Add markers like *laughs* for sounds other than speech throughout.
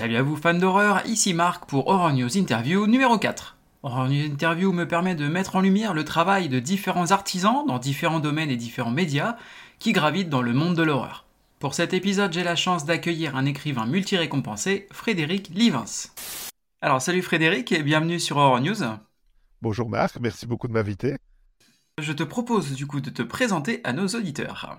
Salut à vous fans d'horreur, ici Marc pour Horror News Interview numéro 4. Horror News Interview me permet de mettre en lumière le travail de différents artisans dans différents domaines et différents médias qui gravitent dans le monde de l'horreur. Pour cet épisode, j'ai la chance d'accueillir un écrivain multi-récompensé, Frédéric Livens. Alors salut Frédéric et bienvenue sur Horror News. Bonjour Marc, merci beaucoup de m'inviter. Je te propose du coup de te présenter à nos auditeurs.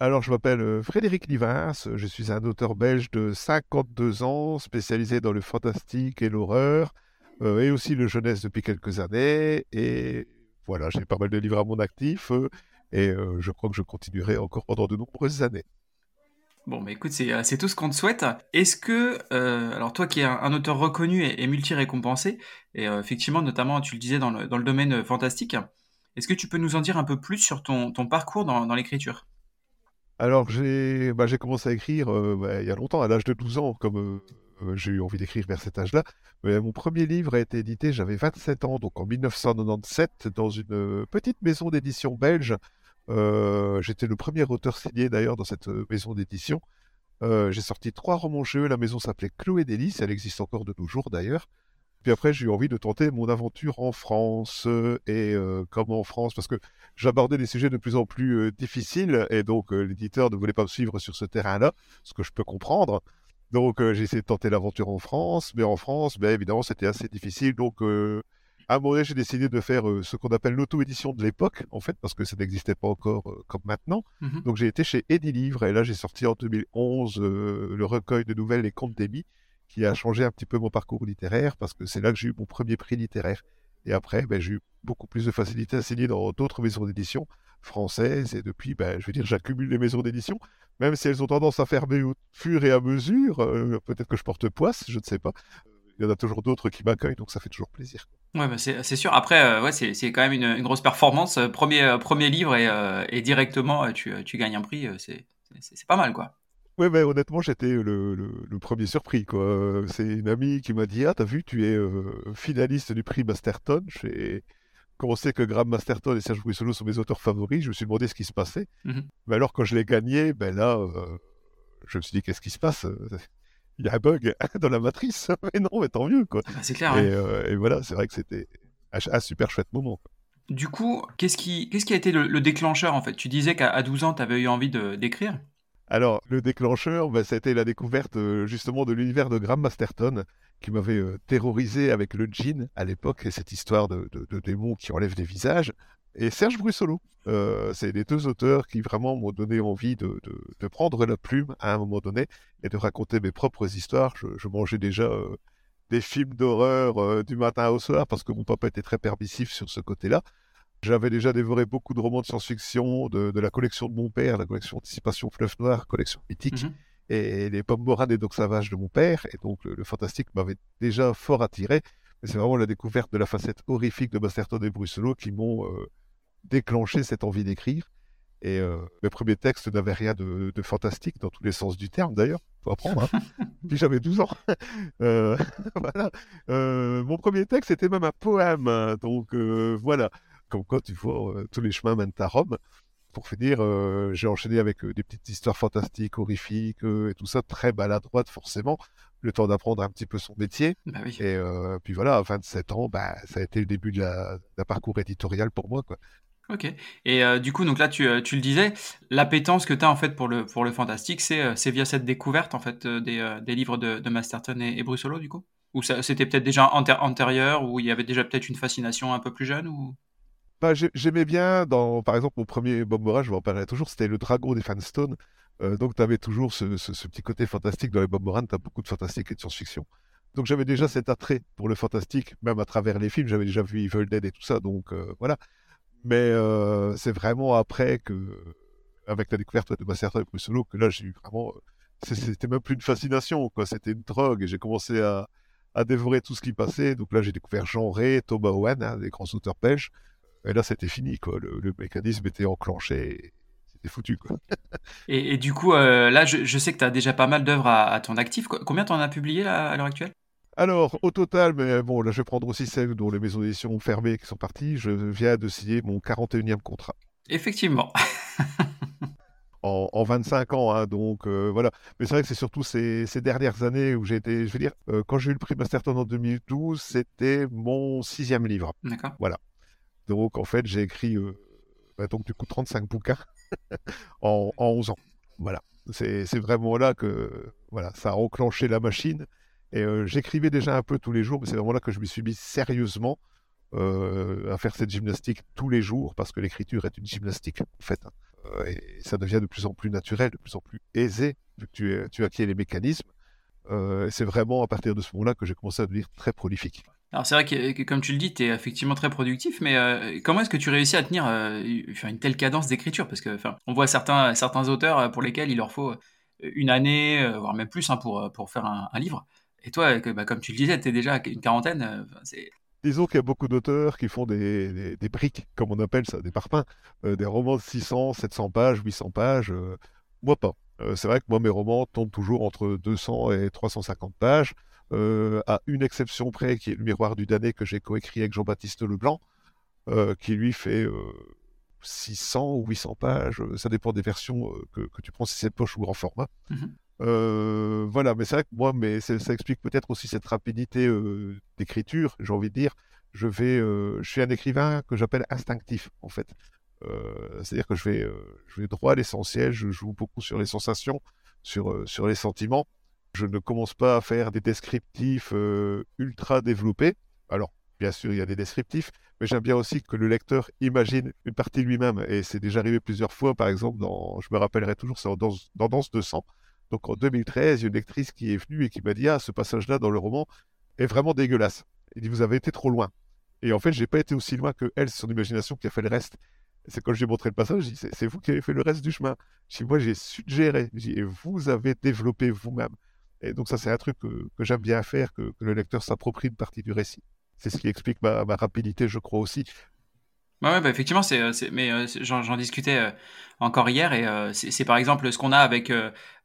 Alors, je m'appelle euh, Frédéric Livins, je suis un auteur belge de 52 ans, spécialisé dans le fantastique et l'horreur, euh, et aussi le jeunesse depuis quelques années. Et voilà, j'ai pas mal de livres à mon actif, euh, et je crois que je continuerai encore pendant de nombreuses années. Bon, mais écoute, c'est tout ce qu'on te souhaite. Est-ce que, alors toi qui es un, auteur reconnu et, multi-récompensé, et effectivement, notamment, tu le disais dans le, domaine fantastique, est-ce que tu peux nous en dire un peu plus sur ton, parcours dans l'écriture? Alors, j'ai bah, commencé à écrire euh, bah, il y a longtemps, à l'âge de 12 ans, comme euh, euh, j'ai eu envie d'écrire vers cet âge-là. mon premier livre a été édité, j'avais 27 ans, donc en 1997, dans une petite maison d'édition belge. J'étais le premier auteur signé d'ailleurs dans cette maison d'édition. j'ai sorti trois romans jeux. La maison s'appelait Chloé Délice, elle existe encore de nos jours d'ailleurs. Puis après, j'ai eu envie de tenter mon aventure en France. Euh, et euh, comme en France, parce que j'abordais des sujets de plus en plus euh, difficiles, et donc l'éditeur ne voulait pas me suivre sur ce terrain-là, ce que je peux comprendre. Donc j'ai essayé de tenter l'aventure en France, mais en France, bien évidemment, c'était assez difficile. Donc à un moment donné, j'ai décidé de faire ce qu'on appelle l'auto-édition de l'époque, en fait, parce que ça n'existait pas encore comme maintenant. Mmh donc j'ai été chez Livre, et là j'ai sorti en 2011 le recueil de nouvelles Les Contes d'Amy, qui a changé un petit peu mon parcours littéraire parce que c'est là que j'ai eu mon premier prix littéraire. Et après, ben, j'ai eu beaucoup plus de facilité à signer dans d'autres maisons d'édition françaises. Et depuis, ben, je veux dire, j'accumule les maisons d'édition, même si elles ont tendance à fermer au fur et à mesure. Euh, peut-être que je porte poisse, je ne sais pas. Il y en a toujours d'autres qui m'accueillent, donc ça fait toujours plaisir. Ouais, bah, c'est sûr. Après, euh, c'est quand même une, grosse performance. Premier, premier livre et, euh, et directement, tu, tu, gagnes un prix. c'est pas mal, quoi. Oui, mais honnêtement, j'étais le, premier surpris, quoi. C'est une amie qui m'a dit, ah, t'as vu, tu es euh, finaliste du prix Masterton. J'ai commencé que Graham Masterton et Serge Brissolo sont mes auteurs favoris. Je me suis demandé ce qui se passait. Mmh mais alors, quand je l'ai gagné, ben là, euh, je me suis dit, qu'est-ce qui se passe? Il y a un bug *laughs* dans la matrice. *laughs* mais non, mais tant mieux, quoi. Ah, c'est clair. Euh, et, voilà, c'est vrai que c'était un, super chouette moment. Du coup, qu'est-ce qui, qu'est-ce qui a été le, le, déclencheur, en fait? Tu disais qu'à 12 ans, tu avais eu envie d'écrire? Alors, le déclencheur, bah, ça a été la découverte euh, justement de l'univers de Graham Masterton, qui m'avait euh, terrorisé avec le djinn à l'époque, et cette histoire de, démons qui enlèvent des visages. Et Serge Brussolo, euh, c'est les deux auteurs qui vraiment m'ont donné envie de, prendre la plume à un moment donné et de raconter mes propres histoires. Je, mangeais déjà des films d'horreur du matin au soir parce que mon papa était très permissif sur ce côté-là. J'avais déjà dévoré beaucoup de romans de science-fiction, de, la collection de mon père, la collection Anticipation Fleuve Noir, collection mythique, mhm. et les pommes moranes et donc sauvages de mon père. Et donc le, fantastique m'avait déjà fort attiré. Mais c'est vraiment la découverte de la facette horrifique de Masterton et Brussolo qui m'ont euh, déclenché cette envie d'écrire. Et euh, mes premiers textes n'avaient rien de, fantastique dans tous les sens du terme d'ailleurs, faut apprendre. Hein. *laughs* Puis j'avais 12 ans. *laughs* Euh, *laughs* voilà. mon premier texte était même un poème. Donc voilà comme quoi tu vois, euh, tous les chemins mènent à Rome. Pour finir, euh, j'ai enchaîné avec euh, des petites histoires fantastiques, horrifiques et tout ça, très maladroite forcément, le temps d'apprendre un petit peu son métier. Bah et puis voilà, à 27 ans, bah, ça a été le début d'un parcours éditorial pour moi. Quoi. Ok. Et du coup, donc là, tu, tu le disais, l'appétence que tu as en fait pour le, pour le fantastique, c'est via cette découverte en fait des, des livres de, de Masterton et, et Brussolo, du coup? Ou c'était peut-être déjà antérieur, ou il y avait déjà peut-être une fascination un peu plus jeune ou... Bah, j'aimais bien, dans, par exemple, mon premier Bob Moran, je m'en parlerai toujours, c'était le dragon des Fanstone. Euh, donc, tu avais toujours ce, petit côté fantastique dans les Bob Moran, tu as beaucoup de fantastique et de science-fiction. Donc, j'avais déjà cet attrait pour le fantastique, même à travers les films, j'avais déjà vu Evil Dead et tout ça, donc euh, voilà. Mais euh, c'est vraiment après que, avec la découverte de Master et Solo, que là, j'ai eu vraiment. C'était même plus une fascination, quoi. C'était une drogue, et j'ai commencé à, dévorer tout ce qui passait. Donc là, j'ai découvert Jean Ray, Thomas Owen, hein, des grands auteurs belges. Et là, c'était fini, quoi. Le, mécanisme était enclenché. C'était foutu, quoi. *laughs* et, du coup, euh, là, je, sais que tu as déjà pas mal d'œuvres à, ton actif. Combien t'en as publié à l'heure actuelle? Alors, au total, mais bon, là, je vais prendre aussi celles dont les maisons d'édition ont fermé qui sont parties. Je viens de signer mon 41e contrat. Effectivement. *laughs* en, 25 ans. Hein, donc voilà. Mais c'est vrai que c'est surtout ces, dernières années où j'ai été, je veux dire, quand j'ai eu le prix Masterton en 2012, c'était mon sixième livre. D'accord. Voilà. Donc en fait, j'ai écrit donc du coup 35 bouquins *laughs* en, en 11 ans. Voilà. C'est vraiment là que voilà, ça a enclenché la machine. Et j'écrivais déjà un peu tous les jours, mais c'est vraiment là que je me suis mis sérieusement à faire cette gymnastique tous les jours, parce que l'écriture est une gymnastique, en fait. Hein. et ça devient de plus en plus naturel, de plus en plus aisé, vu que tu, tu acquiers les mécanismes. c'est vraiment à partir de ce moment-là que j'ai commencé à devenir très prolifique. Alors c'est vrai que, comme tu le dis, tu es effectivement très productif, mais euh, comment est-ce que tu réussis à tenir euh, une telle cadence d'écriture? Parce que on voit certains, auteurs euh, pour lesquels il leur faut une année, voire même plus, hein, pour, faire un, livre. Et toi, bah, comme tu le disais, tu es déjà une quarantaine. Disons qu'il y a beaucoup d'auteurs qui font des, des, briques, comme on appelle ça, des parpaings, des romans de 600, 700 pages, 800 pages. moi pas. c'est vrai que moi, mes romans tombent toujours entre 200 et 350 pages. Euh, à une exception près, qui est le miroir du damné que j'ai coécrit avec Jean-Baptiste Leblanc, euh, qui lui fait 600 euh, ou 800 pages, ça dépend des versions que, tu prends, si c'est poche ou grand format. Mmh voilà, mais c'est vrai que moi, mais ça, explique peut-être aussi cette rapidité d'écriture, j'ai envie de dire. Je vais, je suis un écrivain que j'appelle instinctif, en fait. C'est-à-dire que je vais, je vais droit à l'essentiel, je joue beaucoup sur les sensations, sur, sur les sentiments. Je ne commence pas à faire des descriptifs euh, ultra développés. Alors, bien sûr, il y a des descriptifs, mais j'aime bien aussi que le lecteur imagine une partie lui-même. Et c'est déjà arrivé plusieurs fois, par exemple, dans, je me rappellerai toujours, c'est dans, dans Danse de sang. Donc en 2013, il y a une lectrice qui est venue et qui m'a dit Ah, ce passage-là dans le roman est vraiment dégueulasse. Il dit Vous avez été trop loin. Et en fait, je n'ai pas été aussi loin que elle, son imagination qui a fait le reste. C'est quand j'ai montré le passage, C'est vous qui avez fait le reste du chemin. Je Moi, j'ai suggéré. Et vous avez développé vous-même. Et donc ça, c'est un truc que, j'aime bien faire, que, le lecteur s'approprie une partie du récit. C'est ce qui explique ma, rapidité, je crois aussi. Ouais, bah effectivement, c'est, euh, mais euh, j'en, discutais euh, encore hier et c'est, par exemple ce qu'on a avec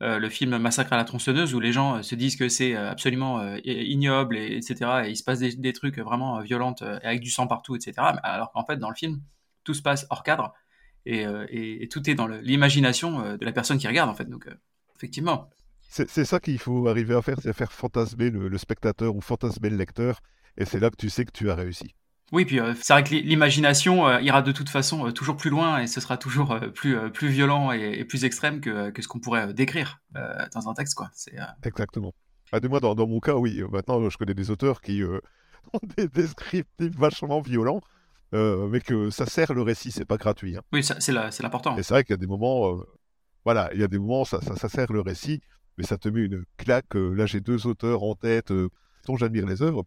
le film Massacre à la tronçonneuse où les gens se disent que c'est absolument ignoble et etc. Et il se passe des, trucs vraiment violents avec du sang partout, etc. Alors qu'en fait, dans le film, tout se passe hors cadre et tout est dans l'imagination de la personne qui regarde en fait. Donc effectivement. C'est ça qu'il faut arriver à faire, c'est faire fantasmer le, spectateur ou fantasmer le lecteur, et c'est là que tu sais que tu as réussi. Oui, puis euh, c'est vrai que l'imagination euh, ira de toute façon euh, toujours plus loin et ce sera toujours plus, plus violent et, plus extrême que, que ce qu'on pourrait décrire dans un texte. Quoi. Exactement. Ah, moi, dans, dans, mon cas, oui. Maintenant, je connais des auteurs qui *laughs* ont des descriptifs vachement violents, mais que ça sert le récit, c'est pas gratuit. Hein. Oui, c'est l'important. Et c'est vrai qu'il y a des moments, voilà, il y a des moments, ça, ça, ça sert le récit mais ça te met une claque. Euh, là, j'ai deux auteurs en tête euh, dont j'admire les œuvres.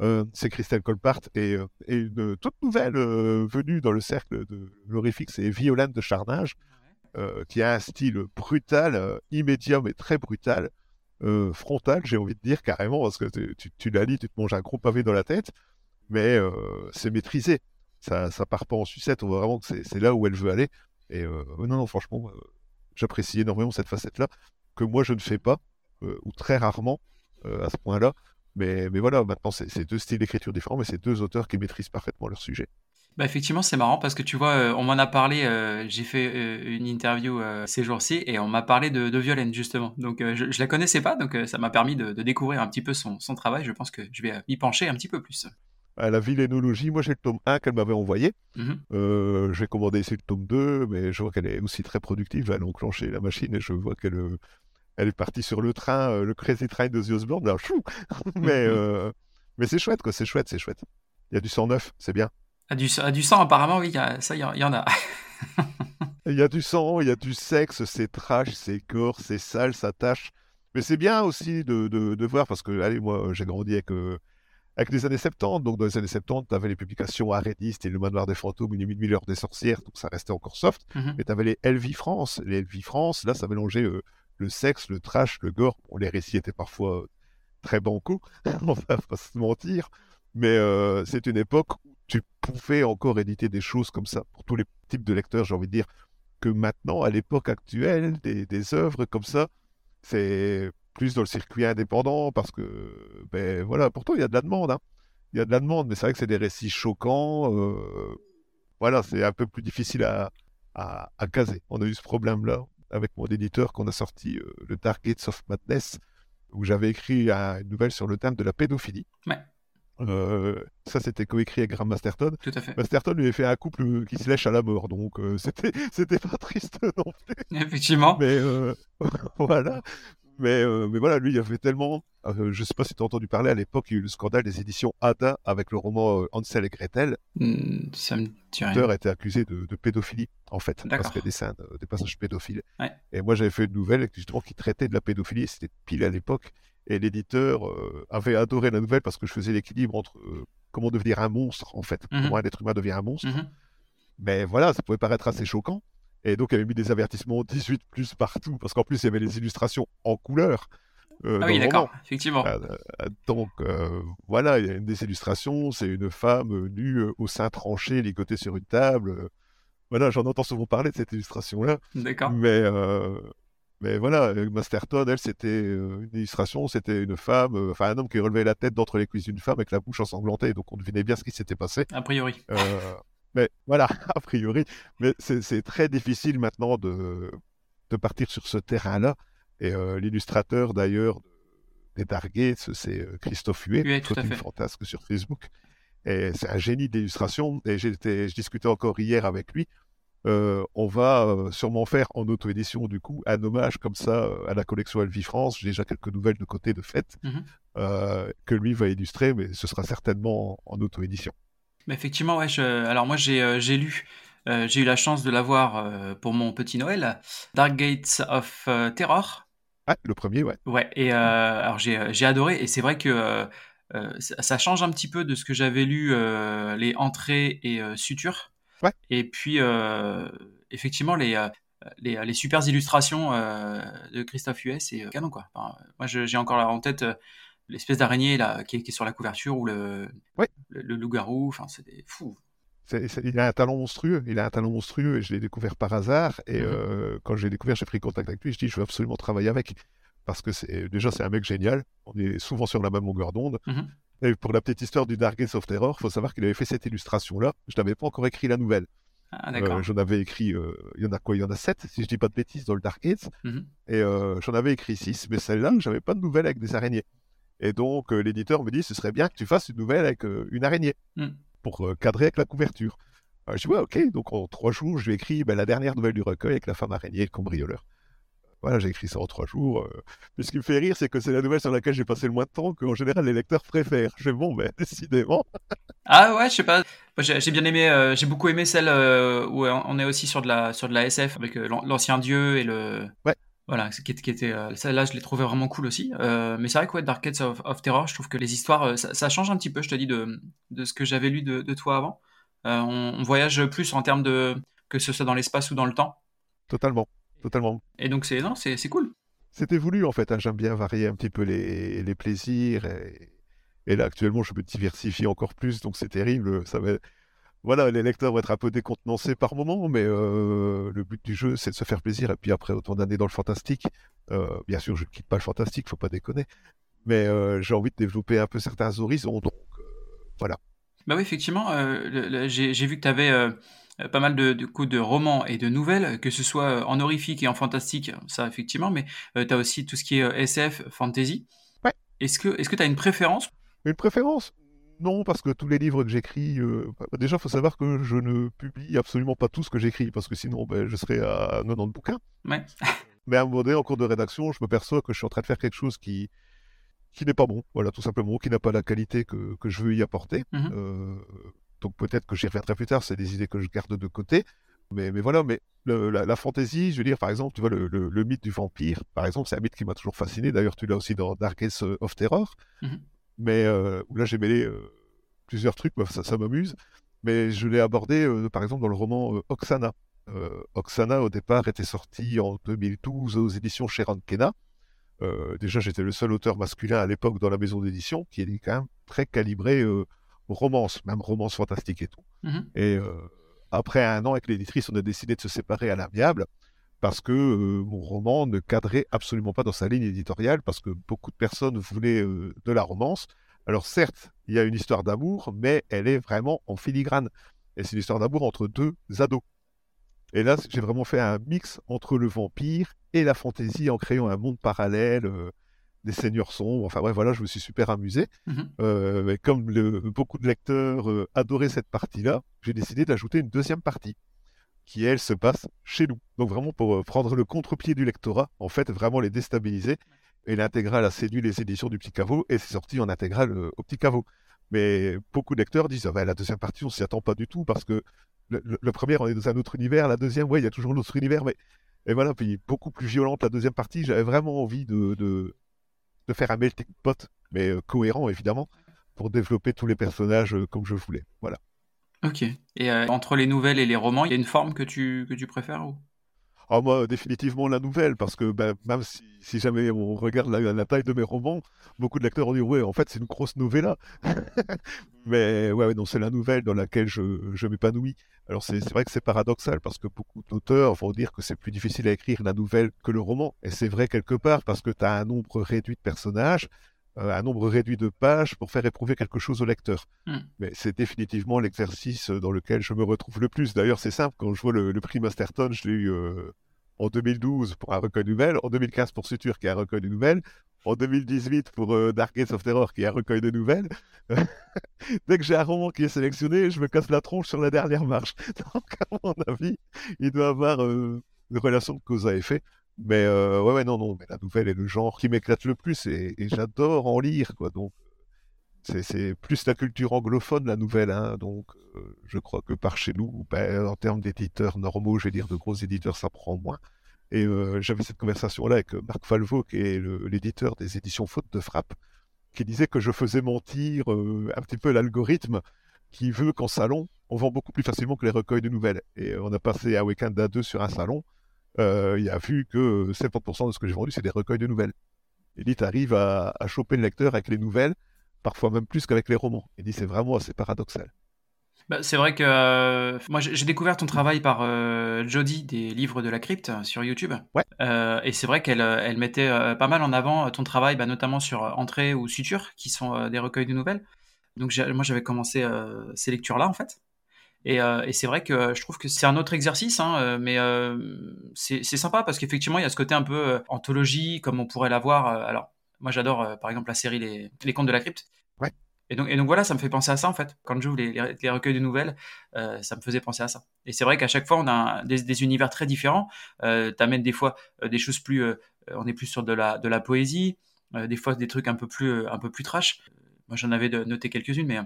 Euh, c'est Christelle Colpart et, une toute nouvelle venue dans le cercle de l'horrifique, c'est Violaine de Charnage, qui a un style brutal, immédiat mais très brutal, frontal, j'ai envie de dire carrément, parce que tu, tu la lis, tu te manges un gros pavé dans la tête, mais c'est maîtrisé. Ça, ça part pas en sucette, on voit vraiment que c'est là où elle veut aller. Et non, non, franchement, j'apprécie énormément cette facette-là que moi je ne fais pas, euh, ou très rarement euh, à ce point-là. Mais, mais voilà, maintenant c'est deux styles d'écriture différents, mais c'est deux auteurs qui maîtrisent parfaitement leur sujet. Bah effectivement, c'est marrant parce que tu vois, euh, on m'en a parlé, j'ai fait une interview ces jours-ci et on m'a parlé de, de, Violaine justement. Donc je, ne la connaissais pas, donc ça m'a permis de, découvrir un petit peu son, son, travail. Je pense que je vais m'y pencher un petit peu plus. À la villénologie, moi j'ai le tome 1 qu'elle m'avait envoyé. Mmh je vais commander ici le tome 2, mais je vois qu'elle est aussi très productive. Elle a enclenché la machine et je vois qu'elle elle est partie sur le train, euh, le Crazy Train de The Osborne, là, chou *laughs* mais, euh, mais c'est chouette, quoi, c'est chouette, c'est chouette. Il y a du sang neuf, c'est bien. Ah, du, du sang, apparemment, oui, ça, il y, en a. *laughs* Il y a du sang, il y a du sexe, c'est trash, c'est corps, c'est sale, ça tâche. Mais c'est bien aussi de, de, voir, parce que, allez, moi, j'ai grandi avec, euh, avec les années 70, donc dans les années 70, tu avais les publications Arrêtiste et Le Manoir des Fantômes, Une Miller des Sorcières, donc ça restait encore soft. Mhm. Mais tu avais les Elvie France. Les Elvie France, là, ça mélangeait le sexe, le trash, le gore. les récits étaient parfois euh, très bancaux, *laughs* on va pas se mentir, mais euh, c'est une époque où tu pouvais encore éditer des choses comme ça pour tous les types de lecteurs, j'ai envie de dire, que maintenant, à l'époque actuelle, des, œuvres comme ça, c'est plus dans le circuit indépendant parce que, ben voilà, pourtant il y a de la demande, hein. il y a de la demande, mais c'est vrai que c'est des récits choquants, euh, voilà, c'est un peu plus difficile à, à, à caser. On a eu ce problème-là avec mon éditeur qu'on a sorti le Dark Gates of Madness, où j'avais écrit une nouvelle sur le thème de la pédophilie. Ouais. Euh, ça, c'était coécrit avec Graham Masterton. Tout à fait. Masterton lui avait fait un couple qui se lèche à la mort, donc euh, *laughs* c'était c'était pas triste non plus. Effectivement. Mais euh, *laughs* voilà. Mais, mais voilà, lui, il a fait tellement. je sais pas si tu as entendu parler à l'époque, il y a eu le scandale des éditions Ada avec le roman Hansel et Gretel. Hmm, ça me dit L'auteur était accusé de, pédophilie, en fait, parce qu'il y a des scènes, des passages pédophiles. Ouais. Et moi, j'avais fait une nouvelle justement qui traitait de la pédophilie, c'était pile à l'époque. Et l'éditeur euh, avait adoré la nouvelle parce que je faisais l'équilibre entre euh, comment devenir un monstre, en fait, comment un être humain devient un monstre. Mhm. Mais voilà, ça pouvait paraître assez choquant. Et donc, il avait mis des avertissements 18 plus partout, parce qu'en plus, il y avait les illustrations en couleur. Euh, ah oui, d'accord, effectivement. donc, voilà, il y a une des illustrations, c'est une femme nue au sein tranché, ligotée sur une table. Voilà, j'en entends souvent parler de cette illustration-là. D'accord. Mais mais voilà, Masterton, elle, c'était euh, une illustration, c'était une femme, euh, enfin un homme qui relevait la tête d'entre les cuisses d'une femme avec la bouche ensanglantée, donc on devinait bien ce qui s'était passé. A priori. Euh, mais voilà, *laughs* a priori. Mais c'est très difficile maintenant de, de partir sur ce terrain-là. Et l'illustrateur d'ailleurs des Dark Gates, c'est Christophe Huet, tout fantasque sur Facebook. Et c'est un génie d'illustration. Et je discutais encore hier avec lui. Euh, on va euh, sûrement faire en auto-édition du coup un hommage comme ça euh, à la collection Elvie France. J'ai déjà quelques nouvelles de côté de fête mhm. que lui va illustrer, mais ce sera certainement en, auto-édition. Effectivement, ouais. Alors moi j'ai lu, j'ai eu la chance de l'avoir pour mon petit Noël, Dark Gates of Terror. Ah, le premier, ouais. Ouais. Et alors j'ai adoré et c'est vrai que ça change un petit peu de ce que j'avais lu les entrées et sutures. Et puis, euh, effectivement, les, euh, les, les, super illustrations euh, de Christophe Huet, c'est canon, quoi. moi, j'ai encore en tête l'espèce d'araignée là qui est, sur la couverture ou le, le, loup-garou. Enfin, c'est fou. il a un talent monstrueux. Il a un talent monstrueux et je l'ai découvert par hasard. Et mmh quand je l'ai découvert, j'ai pris contact avec lui. Je dis, je veux absolument travailler avec parce que c'est déjà c'est un mec génial. On est souvent sur la même longueur d'onde. Mmh et pour la petite histoire du Dark Gates of Terror, il faut savoir qu'il avait fait cette illustration-là. Je n'avais pas encore écrit la nouvelle. Ah. Euh, j'en avais écrit, euh, il y en a quoi Il y en a sept, si je dis pas de bêtises, dans le Dark Gates. Mhm. Et euh, j'en avais écrit six, mais celle-là, j'avais pas de nouvelle avec des araignées. Et donc, l'éditeur me dit, ce serait bien que tu fasses une nouvelle avec une araignée, mhm. pour cadrer avec la couverture. je dis, ouais, ok. Donc, en trois jours, je lui ai écrit ben, la dernière nouvelle du recueil avec la femme araignée et le cambrioleur. Voilà, j'ai écrit ça en trois jours. Euh. Mais ce qui me fait rire, c'est que c'est la nouvelle sur laquelle j'ai passé le moins de temps qu'en général les lecteurs préfèrent. Je bon, mais *laughs* décidément. ah ouais, je sais pas. J'ai bien aimé, euh, j'ai beaucoup aimé celle euh, où on est aussi sur de la, sur de la SF avec l'ancien dieu et le. Ouais. Voilà, qui, qui était, celle-là, je l'ai trouvé vraiment cool aussi. mais c'est vrai que ouais, Dark Age of, Terror, je trouve que les histoires, ça, change un petit peu, je te dis, de, de ce que j'avais lu de, de, toi avant. On, on, voyage plus en termes de que ce soit dans l'espace ou dans le temps. Totalement totalement. Et donc c'est c'est cool. C'était voulu en fait. Hein. J'aime bien varier un petit peu les, les plaisirs. Et, et, là actuellement, je me diversifie encore plus, donc c'est terrible. Ça va... Voilà, les lecteurs vont être un peu décontenancés par moment, mais euh, le but du jeu, c'est de se faire plaisir. Et puis après autant d'années dans le fantastique, euh, bien sûr, je ne quitte pas le fantastique, faut pas déconner. Mais euh, j'ai envie de développer un peu certains horizons, donc voilà. Bah oui, effectivement, j'ai vu que tu avais pas mal de, de, de romans et de nouvelles, que ce soit en horrifique et en fantastique, ça effectivement, mais tu as aussi tout ce qui est SF, fantasy. Ouais. Est-ce que tu as une préférence? Une préférence? Non, parce que tous les livres que j'écris, bah, déjà, il faut savoir que je ne publie absolument pas tout ce que j'écris, parce que sinon, ben, je serais à 90 bouquins. Ouais. *laughs* Mais à un moment donné, en cours de rédaction, je me perçois que je suis en train de faire quelque chose qui, qui n'est pas bon, voilà, tout simplement, qui n'a pas la qualité que, que je veux y apporter. Mmh donc peut-être que j'y reviendrai plus tard, c'est des idées que je garde de côté. Mais, mais voilà, mais la, fantaisie, je veux dire, par exemple, tu vois, le, mythe du vampire, par exemple, c'est un mythe qui m'a toujours fasciné. D'ailleurs, tu l'as aussi dans Darkest of Terror. Mhm. Mais euh, là, j'ai mêlé euh, plusieurs trucs, ça, ça m'amuse. Mais je l'ai abordé, euh, par exemple, dans le roman Oksana. Oksana, au départ, était sorti en 2012 aux éditions Sharon Kena. déjà, j'étais le seul auteur masculin à l'époque dans la maison d'édition, qui est quand même très calibré romance, même romance fantastique et tout. Mhm. Et euh, après un an avec l'éditrice, on a décidé de se séparer à l'amiable parce que euh, mon roman ne cadrait absolument pas dans sa ligne éditoriale, parce que beaucoup de personnes voulaient euh, de la romance. Alors certes, il y a une histoire d'amour, mais elle est vraiment en filigrane. Et c'est une histoire d'amour entre deux ados. Et là, j'ai vraiment fait un mix entre le vampire et la fantaisie en créant un monde parallèle, euh, des seigneurs sombres. Enfin bref, voilà, je me suis super amusé. Euh, et comme le- beaucoup de lecteurs adoraient cette partie-là, j'ai décidé d'ajouter une deuxième partie qui, elle, se passe chez nous. Donc vraiment pour euh, prendre le contre-pied du lectorat, en fait, vraiment les déstabiliser. Et l'intégrale a séduit les éditions du Petit Caveau et c'est sorti en intégrale euh, au Petit Caveau. Mais beaucoup de lecteurs disent, ah ben, la deuxième partie, on s'y attend pas du tout parce que le, premier, on est dans un autre univers, la deuxième, ouais, il y a toujours l'autre univers, mais et voilà, puis beaucoup plus violente la deuxième partie. J'avais vraiment envie de, de, faire un melting pot, mais euh, cohérent évidemment, pour développer tous les personnages comme je voulais. Voilà. Ok. Et euh, entre les nouvelles et les romans, il y a une forme que tu, que tu préfères ou... Ah, moi, définitivement la nouvelle, parce que ben, même si, jamais on regarde la, taille de mes romans, beaucoup de lecteurs ont dit ouais, en fait, c'est une grosse novella. *laughs* Mais ouais, non, c'est la nouvelle dans laquelle je, je m'épanouis. Alors, c'est vrai que c'est paradoxal, parce que beaucoup d'auteurs vont dire que c'est plus difficile à écrire la nouvelle que le roman. Et c'est vrai quelque part, parce que tu as un nombre réduit de personnages, un nombre réduit de pages pour faire éprouver quelque chose au lecteur. Hmm. Mais c'est définitivement l'exercice dans lequel je me retrouve le plus. D'ailleurs, c'est simple, quand je vois le, le prix Masterton, je l'ai eu euh, en 2012 pour un recueil de nouvelles, en 2015 pour Suture, qui est un recueil de nouvelles, en 2018 pour euh, Dark Gates of Terror, qui est un recueil de nouvelles. *laughs* Dès que j'ai un roman qui est sélectionné, je me casse la tronche sur la dernière marche. *laughs* Donc, à mon avis, il doit avoir euh, une relation de cause à effet. Mais euh, ouais, non, non, mais la nouvelle est le genre qui m'éclate le plus et, j'adore en lire, quoi. Donc, c'est- c'est plus la culture anglophone, la nouvelle. hein. Donc, euh, je crois que par chez nous, ben, en termes d'éditeurs normaux, je vais dire de gros éditeurs, ça prend moins. Et euh, j'avais cette conversation-là avec euh, Marc Falvo, qui est l'éditeur des éditions Faute de Frappe, qui disait que je faisais mentir euh, un petit peu l'algorithme qui veut qu'en salon, on vend beaucoup plus facilement que les recueils de nouvelles. Et euh, on a passé un week-end à deux sur un salon. Euh, il a vu que 70% de ce que j'ai vendu, c'est des recueils de nouvelles. Il dit, tu arrives à, à choper le lecteur avec les nouvelles, parfois même plus qu'avec les romans. Il dit, c'est vraiment assez paradoxal. Bah, c'est vrai que euh, moi j'ai découvert ton travail par euh, Jodie des livres de la crypte sur YouTube. Ouais. Euh, et c'est vrai qu'elle elle mettait pas mal en avant ton travail, bah, notamment sur Entrée ou Suture, qui sont des recueils de nouvelles. Donc moi j'avais commencé ces lectures-là en fait. Et, euh, et c'est vrai que euh, je trouve que c'est un autre exercice, hein, euh, mais euh, c'est sympa parce qu'effectivement il y a ce côté un peu anthologie comme on pourrait l'avoir. alors moi j'adore par exemple la série Les, Les Contes de la Crypte. Ouais. Et donc, et donc voilà, ça me fait penser à ça en fait. Quand j'ouvre les, les, les recueils de nouvelles, euh, ça me faisait penser à ça. Et c'est vrai qu'à chaque fois, on a un- des, des univers très différents. Euh, T'amènes des fois euh, des choses plus, on est plus sur de la, de la poésie, des fois des trucs un peu plus, un peu plus trash. Moi, j'en avais de- noté quelques-unes, mais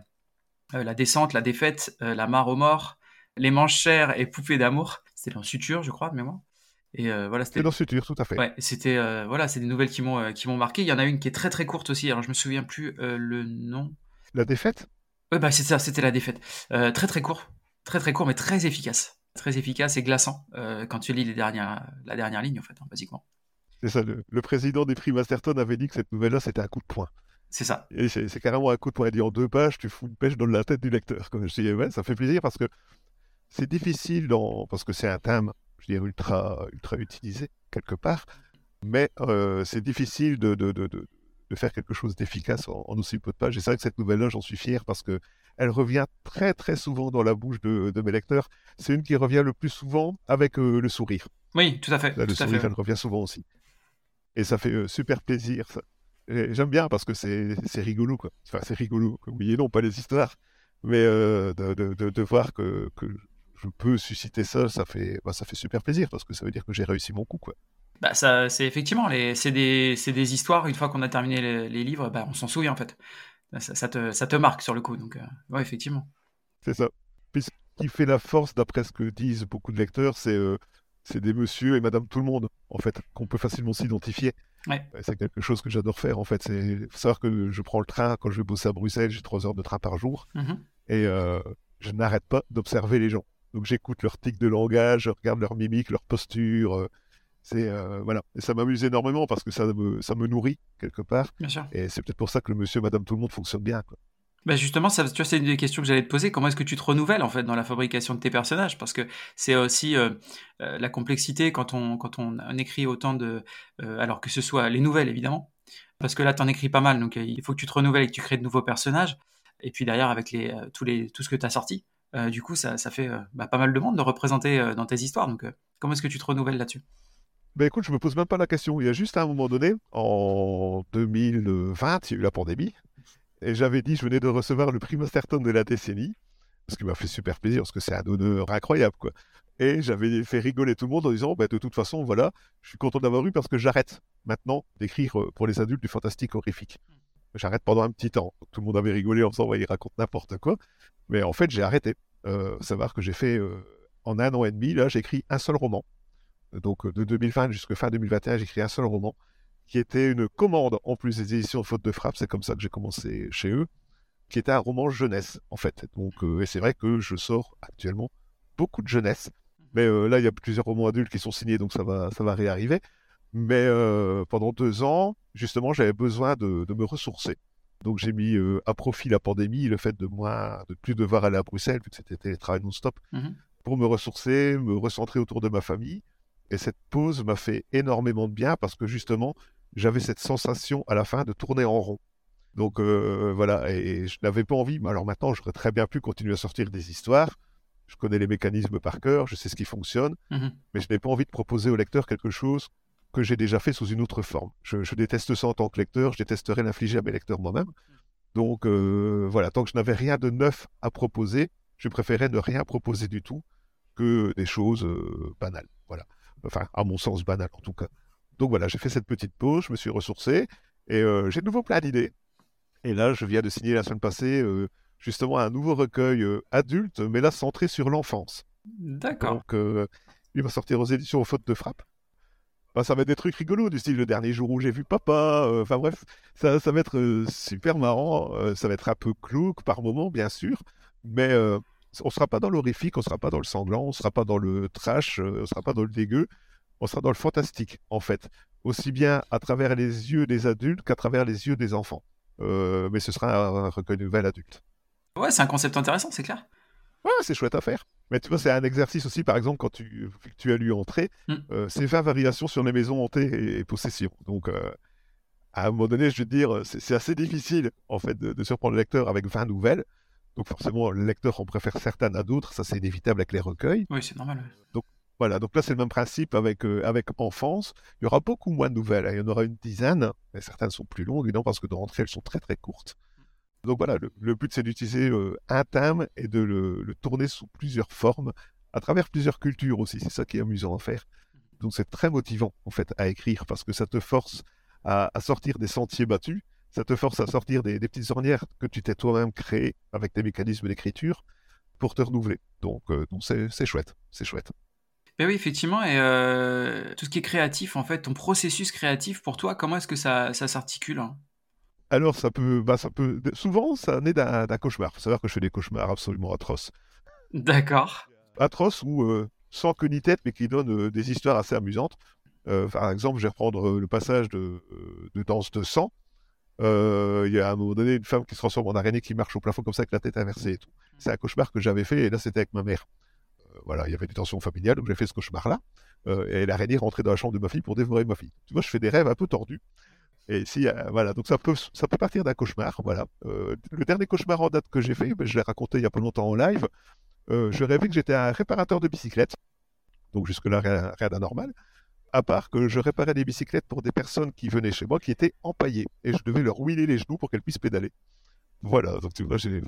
la descente, la défaite, euh, la mare aux morts, les manchères et poupées d'amour. C'était dans Suture, je crois, de mémoire. Et euh, voilà, c'était. dans Suture, tout à fait. Ouais, c'était euh, voilà, c'est des nouvelles qui m'ont euh, qui m'ont marqué. Il y en a une qui est très très courte aussi. Alors je me souviens plus euh, le nom. La défaite? Ouais, bah c'est ça, c'était la défaite. Euh, très très court, très très court, mais très efficace, très efficace et glaçant euh, quand tu lis les dernières, la dernière ligne en fait, hein, basiquement. C'est ça, le, le président des prix Masterton avait dit que cette nouvelle-là, c'était un coup de poing. C'est ça. Et c'est carrément un coup de poing. Dit en deux pages, tu fous une pêche dans la tête du lecteur. Comme je dis, ouais, ça fait plaisir parce que c'est difficile, dans... parce que c'est un thème, je dirais, ultra, ultra utilisé, quelque part. Mais euh, c'est difficile de, de, de, de, faire quelque chose d'efficace en, en aussi peu de pages. Et c'est vrai que cette nouvelle-là, j'en suis fier parce que elle revient très très souvent dans la bouche de, mes lecteurs. C'est une qui revient le plus souvent avec euh, le sourire. Oui, tout à fait. Là, le tout sourire, fait, elle revient souvent aussi. Et ça fait euh, super plaisir. ça. J'aime bien parce que c'est rigolo, quoi. Enfin, c'est rigolo. Oui et non, pas les histoires. Mais euh, de, de, de, de voir que, que je peux susciter ça, ça fait, bah, ça fait super plaisir parce que ça veut dire que j'ai réussi mon coup, quoi. Bah, ça, c'est effectivement, c'est des, des histoires. Une fois qu'on a terminé les, les livres, bah, on s'en souvient en fait. Ça, ça te, ça te marque sur le coup. Donc, euh, ouais, effectivement. C'est ça. Puis ce qui fait la force, d'après ce que disent beaucoup de lecteurs, c'est euh, c'est des monsieur et madame tout le monde, en fait, qu'on peut facilement s'identifier. Ouais. Euh, C'est quelque chose que j'adore faire, en fait. C'est savoir que je prends le train quand je vais bosser à Bruxelles, j'ai trois heures de train par jour. Mhm. et euh, je n'arrête pas d'observer les gens. Donc j'écoute leurs tics de langage, je regarde leur mimique, leur posture. euh, c'est euh, voilà, et ça m'amuse énormément parce que ça me ça me nourrit quelque part. Bien sûr. Et c'est peut-être pour ça que le Monsieur, Madame, tout le monde fonctionne bien. Quoi. Bah justement, ça, tu vois, c'est une des questions que j'allais te poser. Comment est-ce que tu te renouvelles en fait dans la fabrication de tes personnages? Parce que c'est aussi euh, euh, la complexité quand on quand on, écrit autant de, euh, alors que ce soit les nouvelles évidemment, parce que là t'en écris pas mal, donc il faut que tu te renouvelles et que tu crées de nouveaux personnages. Et puis derrière avec les tous les tout ce que tu as sorti, du coup, ça, fait bah, pas mal de monde de représenter dans tes histoires. Donc, comment est-ce que tu te renouvelles là-dessus? Ben écoute, je me pose même pas la question. Il y a juste un moment donné, en 2020, il y a eu la pandémie, et j'avais dit, je venais de recevoir le prix Masterton de la décennie, ce qui m'a fait super plaisir, parce que c'est un honneur incroyable, quoi. Et j'avais fait rigoler tout le monde en disant, ben, de toute façon, voilà, je suis content d'avoir eu parce que j'arrête maintenant d'écrire euh, pour les adultes du fantastique horrifique. J'arrête pendant un petit temps. Tout le monde avait rigolé en disant, il raconte n'importe quoi. Mais en fait, j'ai arrêté. Euh, savoir que j'ai fait, euh, en un an et demi, là, j'ai écrit un seul roman. Donc, de 2020 jusqu'à fin 2021, j'ai écrit un seul roman qui était une commande en plus des éditions Faute de Frappe. C'est comme ça que j'ai commencé chez eux, qui était un roman jeunesse, en fait. Donc, et c'est vrai que je sors actuellement beaucoup de jeunesse. Mais là, il y a plusieurs romans adultes qui sont signés, donc ça va, ça va réarriver. Mais euh, pendant deux ans, justement, j'avais besoin de, me ressourcer. Donc j'ai mis euh, à profit la pandémie, le fait de moi de plus devoir aller à Bruxelles, vu que c'était télétravail non-stop, mmh pour me ressourcer, me recentrer autour de ma famille. Et cette pause m'a fait énormément de bien parce que justement, j'avais cette sensation à la fin de tourner en rond. Donc euh, voilà, et, je n'avais pas envie, mais alors maintenant, j'aurais très bien pu continuer à sortir des histoires. Je connais les mécanismes par cœur, je sais ce qui fonctionne, mmh mais je n'ai pas envie de proposer au lecteur quelque chose que j'ai déjà fait sous une autre forme. Je, déteste ça en tant que lecteur, je détesterais l'infliger à mes lecteurs moi-même. Donc euh, voilà, tant que je n'avais rien de neuf à proposer, je préférais ne rien proposer du tout que des choses euh, banales. Voilà. Enfin, à mon sens, banales en tout cas. Donc voilà, j'ai fait cette petite pause, je me suis ressourcé et euh, j'ai de nouveau plein d'idées. Et là, je viens de signer la semaine passée justement un nouveau recueil adulte, mais là centré sur l'enfance. D'accord. Donc, il va sortir aux éditions Faute de Frappe. Bah, ça va être des trucs rigolos, du style le dernier jour où j'ai vu papa. Euh, enfin bref, ça, ça, va être euh, super marrant. Euh, ça va être un peu clouque par moment, bien sûr. Mais on ne sera pas dans l'horrifique, on ne sera pas dans le sanglant, on ne sera pas dans le trash, on ne sera pas dans le dégueu. On sera dans le fantastique, en fait. Aussi bien à travers les yeux des adultes qu'à travers les yeux des enfants. mais ce sera un, un recueil de nouvelles adultes. Ouais, c'est un concept intéressant, c'est clair. Ouais, c'est chouette à faire. Mais tu vois, c'est un exercice aussi, par exemple, quand tu, tu as lu Entrée, mm. euh, c'est 20 variations sur les maisons hantées et, possessions. Donc, euh, à un moment donné, je veux dire, c'est assez difficile, en fait, de, surprendre le lecteur avec 20 nouvelles. Donc, forcément, le lecteur en préfère certaines à d'autres. Ça, c'est inévitable avec les recueils. Oui, c'est normal. Donc, voilà. Donc là, c'est le même principe avec, euh, avec Enfance. Il y aura beaucoup moins de nouvelles. Hein. Il y en aura une dizaine, mais certaines sont plus longues, évidemment, parce que dans Entrée, elles sont très, très courtes. Donc voilà, le, but c'est d'utiliser euh, un thème et de le, tourner sous plusieurs formes, à travers plusieurs cultures aussi. C'est ça qui est amusant à faire. Donc c'est très motivant en fait à écrire parce que ça te force à, sortir des sentiers battus, ça te force à sortir des, petites ornières que tu t'es toi-même créées avec tes mécanismes d'écriture pour te renouveler. Donc euh, c'est chouette, c'est chouette. Ben oui, effectivement, et euh, tout ce qui est créatif, en fait, ton processus créatif pour toi, comment est-ce que ça, s'articule hein? Alors, ça peut, bah, ça peut. Souvent, ça naît d'un cauchemar. Il faut savoir que je fais des cauchemars absolument atroces. D'accord. Atroces ou euh, sans queue ni tête, mais qui donnent des histoires assez amusantes. Par exemple, je vais reprendre le passage de, Danse de sang. Il y a à un moment donné une femme qui se transforme en araignée qui marche au plafond comme ça avec la tête inversée et tout. C'est un cauchemar que j'avais fait et là, c'était avec ma mère. voilà, il y avait des tensions familiales, donc j'ai fait ce cauchemar-là. et l'araignée rentrait dans la chambre de ma fille pour dévorer ma fille. Tu vois, je fais des rêves un peu tordus. Et si, euh, voilà, donc ça peut, ça peut partir d'un cauchemar. Voilà. Euh, le dernier cauchemar en date que j'ai fait, ben, je l'ai raconté il y a pas longtemps en live. Euh, je rêvais que j'étais un réparateur de bicyclettes. Donc jusque-là, rien, rien d'anormal. À part que je réparais des bicyclettes pour des personnes qui venaient chez moi qui étaient empaillées. Et je devais leur huiler les genoux pour qu'elles puissent pédaler. Voilà, donc tu vois, j'ai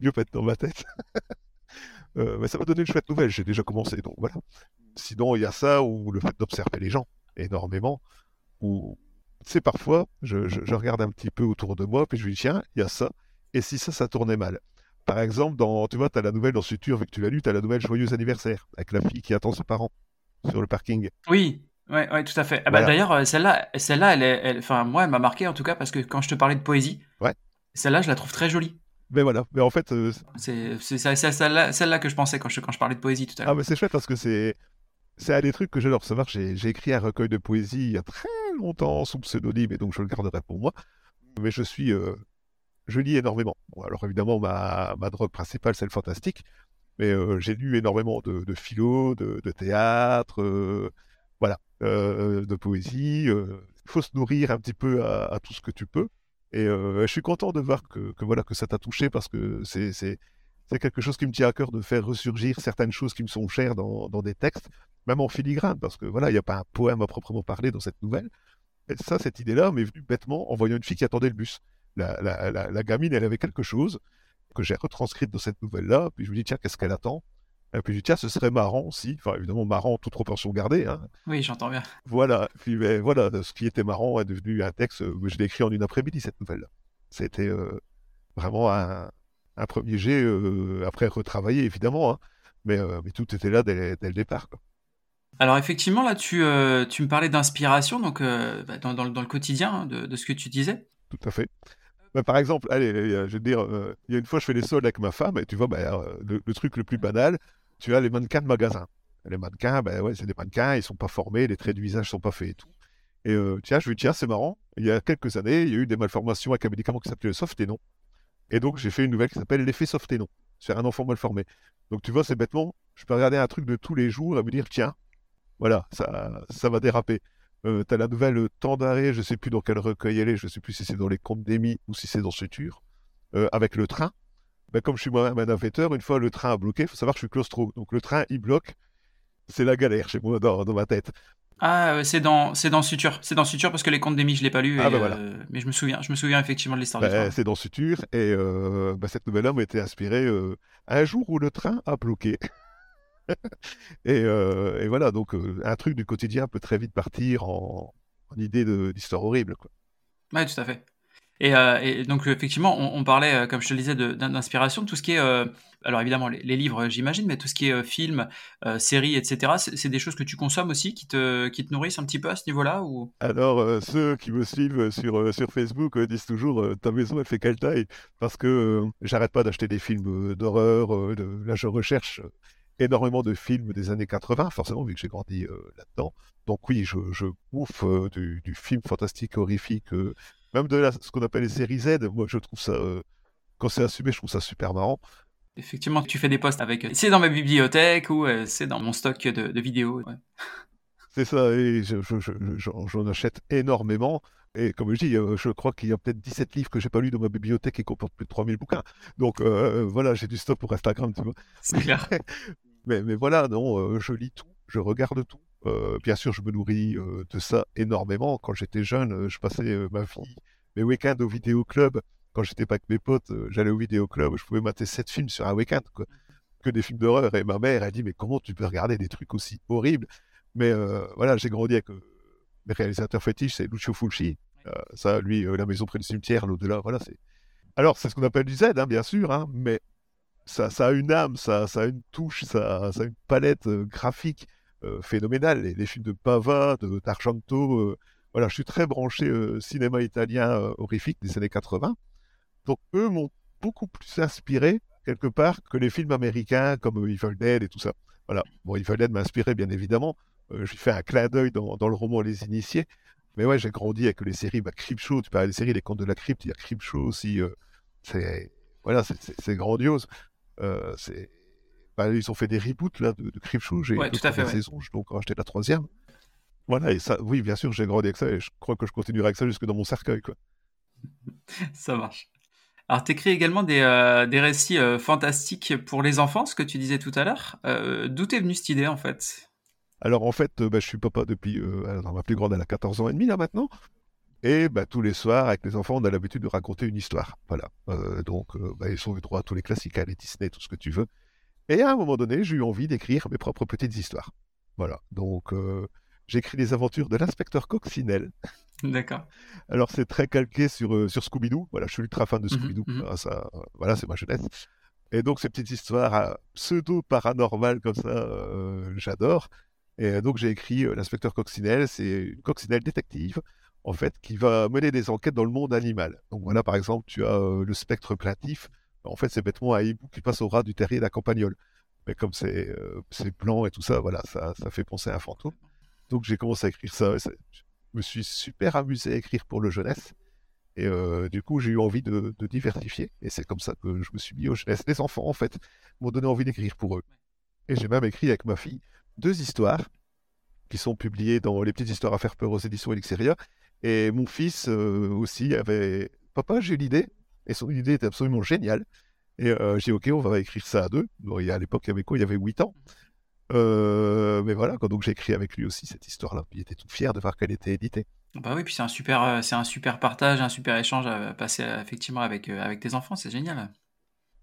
mieux pas être dans ma tête. *laughs* mais ça m'a donné une chouette nouvelle, j'ai déjà commencé, donc voilà. Sinon, il y a ça, ou le fait d'observer les gens énormément, ou c'est parfois, je, regarde un petit peu autour de moi, puis je me dis, tiens, il y a ça, et si ça, ça tournait mal? Par exemple, dans, tu vois, tu as la nouvelle dans Futur, vu que tu l'as lu, tu as la nouvelle Joyeux anniversaire, avec la fille qui attend ses parents sur le parking. Oui, ouais, ouais, tout à fait. Ah bah, D'ailleurs, euh, celle-là, celle-là, elle, elle, enfin, moi, elle m'a marqué en tout cas parce que quand je te parlais de poésie, ouais. celle-là, je la trouve très jolie. Mais voilà, mais en fait. Euh, c'est celle-là celle que je pensais quand je, quand je parlais de poésie tout à l'heure. Ah, mais c'est chouette parce que c'est. C'est un des trucs que j'adore savoir. J'ai écrit un recueil de poésie il y a très longtemps sous pseudonyme et donc je le garderai pour moi. Mais je suis, euh, je lis énormément. alors évidemment, ma, ma drogue principale, c'est le fantastique, mais euh, j'ai lu énormément de, de philo, de, de théâtre, de poésie. Il faut se nourrir un petit peu à, tout ce que tu peux. Et je suis content de voir que, voilà que ça t'a touché parce que c'est quelque chose qui me tient à cœur de faire ressurgir certaines choses qui me sont chères dans, des textes, même en filigrane, parce que voilà, il n'y a pas un poème à proprement parler dans cette nouvelle. Et ça, cette idée-là m'est venue bêtement en voyant une fille qui attendait le bus. La, la gamine, elle avait quelque chose que j'ai retranscrite dans cette nouvelle-là, puis je me dis, tiens, qu'est-ce qu'elle attend? Puis je dis, tiens, ce serait marrant aussi. Enfin, évidemment, marrant, toute proportion gardée. Hein. Oui, j'entends bien. Voilà. Puis ben, voilà, ce qui était marrant est devenu un texte. Euh, je l'ai écrit en une après-midi, cette nouvelle-là. C'était euh, vraiment un, premier jet, euh, après retravailler, évidemment. Hein. Mais, mais, tout était là dès, le départ. Alors effectivement, là, tu, tu me parlais d'inspiration donc bah, dans, dans, le quotidien hein, de, de, ce que tu disais. Tout à fait. Bah, par exemple, allez, je vais te dire, il y a une fois, je fais les soldes avec ma femme, et tu vois, bah, le, truc le plus banal, tu as les mannequins de magasin. Les mannequins, ben ouais, c'est des mannequins, ils sont pas formés, les traits du visage sont pas faits et tout. Et euh, tiens, je lui dis, tiens, c'est marrant, il y a quelques années, il y a eu des malformations avec un médicament qui s'appelait le Softenon. Et donc, j'ai fait une nouvelle qui s'appelle l'effet Softenon, sur un enfant mal formé. Donc, tu vois, c'est bêtement, je peux regarder un truc de tous les jours et me dire, tiens, voilà, ça, ça va déraper. Euh, tu as la nouvelle Temps d'arrêt, je sais plus dans quel recueil elle est, je sais plus si c'est dans les contes d'Émy ou si c'est dans Suture, euh, avec le train. Ben, comme je suis moi-même un navetteur, une fois le train a bloqué, il faut savoir que je suis claustro. Donc le train, il bloque. C'est la galère chez moi dans, ma tête. Ah, c'est dans, c'est dans Suture. C'est dans Suture parce que les contes d'Emmy, je l'ai pas lu. Ah, ben euh, mais je me souviens, je me souviens effectivement de l'histoire ben, C'est dans Suture et euh, cette nouvelle-là m'a été inspirée euh, un jour où le train a bloqué. *laughs* et, voilà, donc un truc du quotidien peut très vite partir en, en idée d'histoire horrible. Quoi. Ouais, tout à fait. Euh, et, donc effectivement, on, parlait, euh, comme je te le disais, d'inspiration, tout ce qui est, euh, alors évidemment les, livres, j'imagine, mais tout ce qui est film, séries, etc. C'est des choses que tu consommes aussi, qui te, qui te nourrissent un petit peu à ce niveau-là Alors ceux qui me suivent sur sur Facebook disent toujours ta maison elle fait quelle taille? Parce que j'arrête pas d'acheter des films d'horreur. là, je recherche énormément de films des années 80, forcément, vu que j'ai grandi là-dedans. Donc oui, je, je bouffe du, du, film fantastique, horrifique, même de ce qu'on appelle les séries Z, moi je trouve ça, euh, quand c'est assumé, je trouve ça super marrant. Effectivement, tu fais des posts avec euh, c'est dans ma bibliothèque ou euh, c'est dans mon stock de, vidéos. *laughs* C'est ça, et j'en achète énormément. Et comme je dis, je crois qu'il y a peut-être 17 livres que j'ai pas lus dans ma bibliothèque et comportent plus de 3000 bouquins. Donc voilà, j'ai du stock pour Instagram, tu vois. C'est clair. *laughs* mais, mais voilà, non, je lis tout, je regarde tout. Euh, bien sûr, je me nourris euh, de ça énormément. Quand j'étais jeune, euh, je passais ma vie, mes week-ends au vidéoclub. Quand j'étais pas avec mes potes, j'allais au vidéoclub, je pouvais mater 7 films sur un week-end, quoi. Que des films d'horreur. Et ma mère, elle dit, mais comment tu peux regarder des trucs aussi horribles? Mais voilà, j'ai grandi avec mes réalisateurs fétiches, c'est Lucio Fulci. ça, lui, La maison près du cimetière, l'au-delà, voilà, c'est... Alors, c'est ce qu'on appelle du Z, hein, bien sûr, hein, mais ça, a une âme, ça, a une touche, ça, a une palette graphique euh, phénoménal. Les, films de Pava, de d'Argento, euh, voilà, je suis très branché euh, cinéma italien horrifique des années 80. Donc eux m'ont beaucoup plus inspiré quelque part que les films américains comme Evil Dead et tout ça. Voilà. Bon, Evil Dead m'a inspiré bien évidemment. je lui fais un clin d'œil dans, le roman Les Initiés. Mais ouais, j'ai grandi avec les séries bah, Creepshow. Tu parlais des séries Les Contes de la Crypte. Il y a Creepshow aussi. c'est voilà, c'est grandiose. C'est bah, ils ont fait des reboots là, de, de Creepshow. J'ai ouais, tout à fait, saison, je dois encore acheter la troisième. Voilà, et ça, oui, bien sûr, j'ai grandi avec ça et je crois que je continuerai avec ça jusque dans mon cercueil. Quoi. *laughs* ça marche. Alors, tu écris également des, euh, des récits euh, fantastiques pour les enfants, ce que tu disais tout à l'heure. Euh, d'où t'es venue cette idée, en fait? Alors, en fait, bah, je suis papa depuis. alors, ma plus grande, elle a 14 ans et demi, là, maintenant. Et bah, tous les soirs, avec les enfants, on a l'habitude de raconter une histoire. Voilà. donc, bah, ils sont eu droit à tous les classiques, à les Disney, tout ce que tu veux. Et à un moment donné, j'ai eu envie d'écrire mes propres petites histoires. Voilà. Donc, euh, j'écris les aventures de l'inspecteur Coccinelle. D'accord. Alors, c'est très calqué sur, euh, sur Scooby-Doo. Voilà, je suis ultra fan de mhm, Scooby-Doo. Mhm. Ah, ça, voilà, c'est ma jeunesse. Et donc, ces petites histoires euh, pseudo-paranormales comme ça, j'adore. Et donc, j'ai écrit l'inspecteur Coccinelle. C'est une coccinelle détective, en fait, qui va mener des enquêtes dans le monde animal. Donc, voilà, par exemple, tu as le spectre plaintif en fait, c'est bêtement un hibou qui passe au ras du terrier d'un campagnol. Mais comme c'est euh, blanc et tout ça, voilà, ça, fait penser à un fantôme. Donc j'ai commencé à écrire ça. je me suis super amusé à écrire pour le jeunesse. Et euh, du coup, j'ai eu envie de, diversifier. Et c'est comme ça que je me suis mis aux jeunesse. Les enfants, en fait, m'ont donné envie d'écrire pour eux. Et j'ai même écrit avec ma fille deux histoires qui sont publiées dans Les petites histoires à faire peur aux éditions Elixeria. Et mon fils euh, aussi avait Papa, j'ai l'idée, et son idée était absolument géniale. Et j'ai dit, ok, on va écrire ça à deux. Bon, à l'époque, il y avait quoi? Il y avait 8 ans. mais voilà, donc j'ai écrit avec lui aussi cette histoire-là. Il était tout fier de voir qu'elle était éditée. Bah oui, puis c'est un super, c'est un super partage, un super échange à passer effectivement avec, avec tes enfants, c'est génial.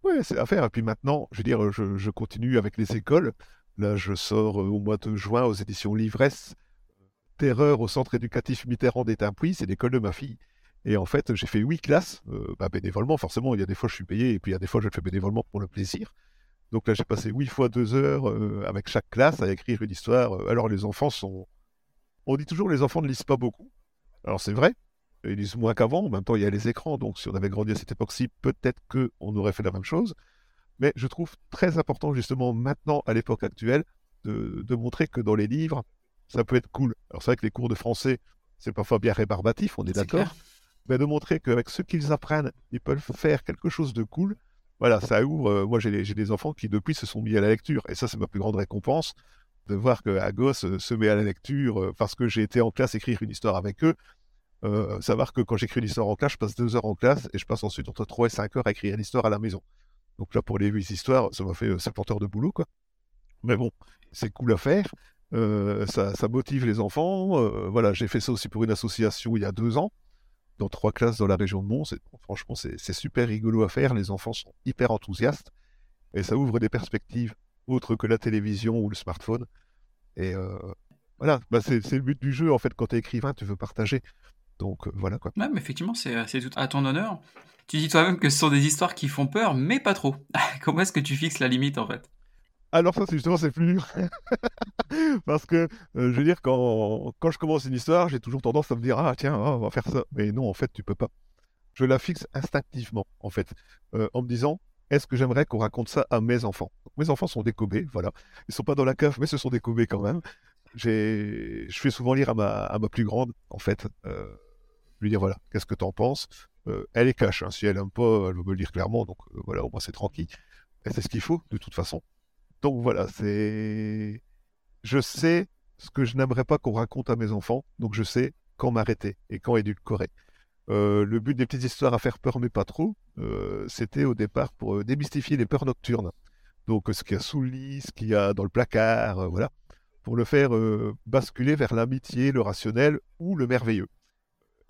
Oui, c'est à faire. Et puis maintenant, je veux dire, je, continue avec les écoles. Là, je sors au mois de juin aux éditions Livresse. Terreur au centre éducatif Mitterrand d'Étain-Puy, c'est l'école de ma fille. Et en fait, j'ai fait huit classes, bah, bénévolement, forcément. Il y a des fois, je suis payé, et puis il y a des fois, je le fais bénévolement pour le plaisir. Donc là, j'ai passé huit fois deux heures avec chaque classe à écrire une histoire. Alors, les enfants sont. On dit toujours les enfants ne lisent pas beaucoup. Alors, c'est vrai, ils lisent moins qu'avant. En même temps, il y a les écrans. Donc, si on avait grandi à cette époque-ci, peut-être qu'on aurait fait la même chose. Mais je trouve très important, justement, maintenant, à l'époque actuelle, de, montrer que dans les livres, ça peut être cool. Alors, c'est vrai que les cours de français, c'est parfois bien rébarbatif, on est, d'accord. Mais de montrer qu'avec ce qu'ils apprennent, ils peuvent faire quelque chose de cool. Voilà, ça ouvre. Euh, moi, j'ai des enfants qui, depuis, se sont mis à la lecture. Et ça, c'est ma plus grande récompense de voir qu'un gosse euh, se met à la lecture euh, parce que j'ai été en classe écrire une histoire avec eux. savoir que quand j'écris une histoire en classe, je passe deux heures en classe et je passe ensuite entre trois et cinq heures à écrire une histoire à la maison. Donc là, pour les huit histoires, ça m'a fait 50 heures de boulot, quoi. Mais bon, c'est cool à faire. Ça, ça, motive les enfants. voilà, j'ai fait ça aussi pour une association il y a deux ans dans trois classes dans la région de Mons. Franchement, c'est super rigolo à faire. Les enfants sont hyper enthousiastes et ça ouvre des perspectives autres que la télévision ou le smartphone. Et euh, voilà, bah, c'est le but du jeu en fait. Quand tu es écrivain, tu veux partager. Donc euh, voilà quoi. Ouais, mais effectivement, c'est tout à ton honneur. Tu dis toi-même que ce sont des histoires qui font peur, mais pas trop. *laughs* Comment est-ce que tu fixes la limite en fait? Alors ça, c'est justement, c'est plus dur. *laughs* Parce que, euh, je veux dire, quand, je commence une histoire, j'ai toujours tendance à me dire, ah tiens, ah, on va faire ça. Mais non, en fait, tu peux pas. Je la fixe instinctivement, en fait, euh, en me disant, est-ce que j'aimerais qu'on raconte ça à mes enfants? Mes enfants sont décobés, voilà. Ils sont pas dans la cave, mais ce sont décobés quand même. Je fais souvent lire à ma, plus grande, en fait, euh, lui dire, voilà, qu'est-ce que tu en penses Elle est cache, hein. si elle aime pas, elle veut me le dire clairement, donc voilà, au moins c'est tranquille. Et c'est ce qu'il faut, de toute façon. Donc voilà, c'est. Je sais ce que je n'aimerais pas qu'on raconte à mes enfants, donc je sais quand m'arrêter et quand édulcorer. Euh, le but des petites histoires à faire peur, mais pas trop, euh, c'était au départ pour euh, démystifier les peurs nocturnes. Donc ce qu'il y a sous le lit, ce qu'il y a dans le placard, voilà, pour le faire basculer vers l'amitié, le rationnel ou le merveilleux.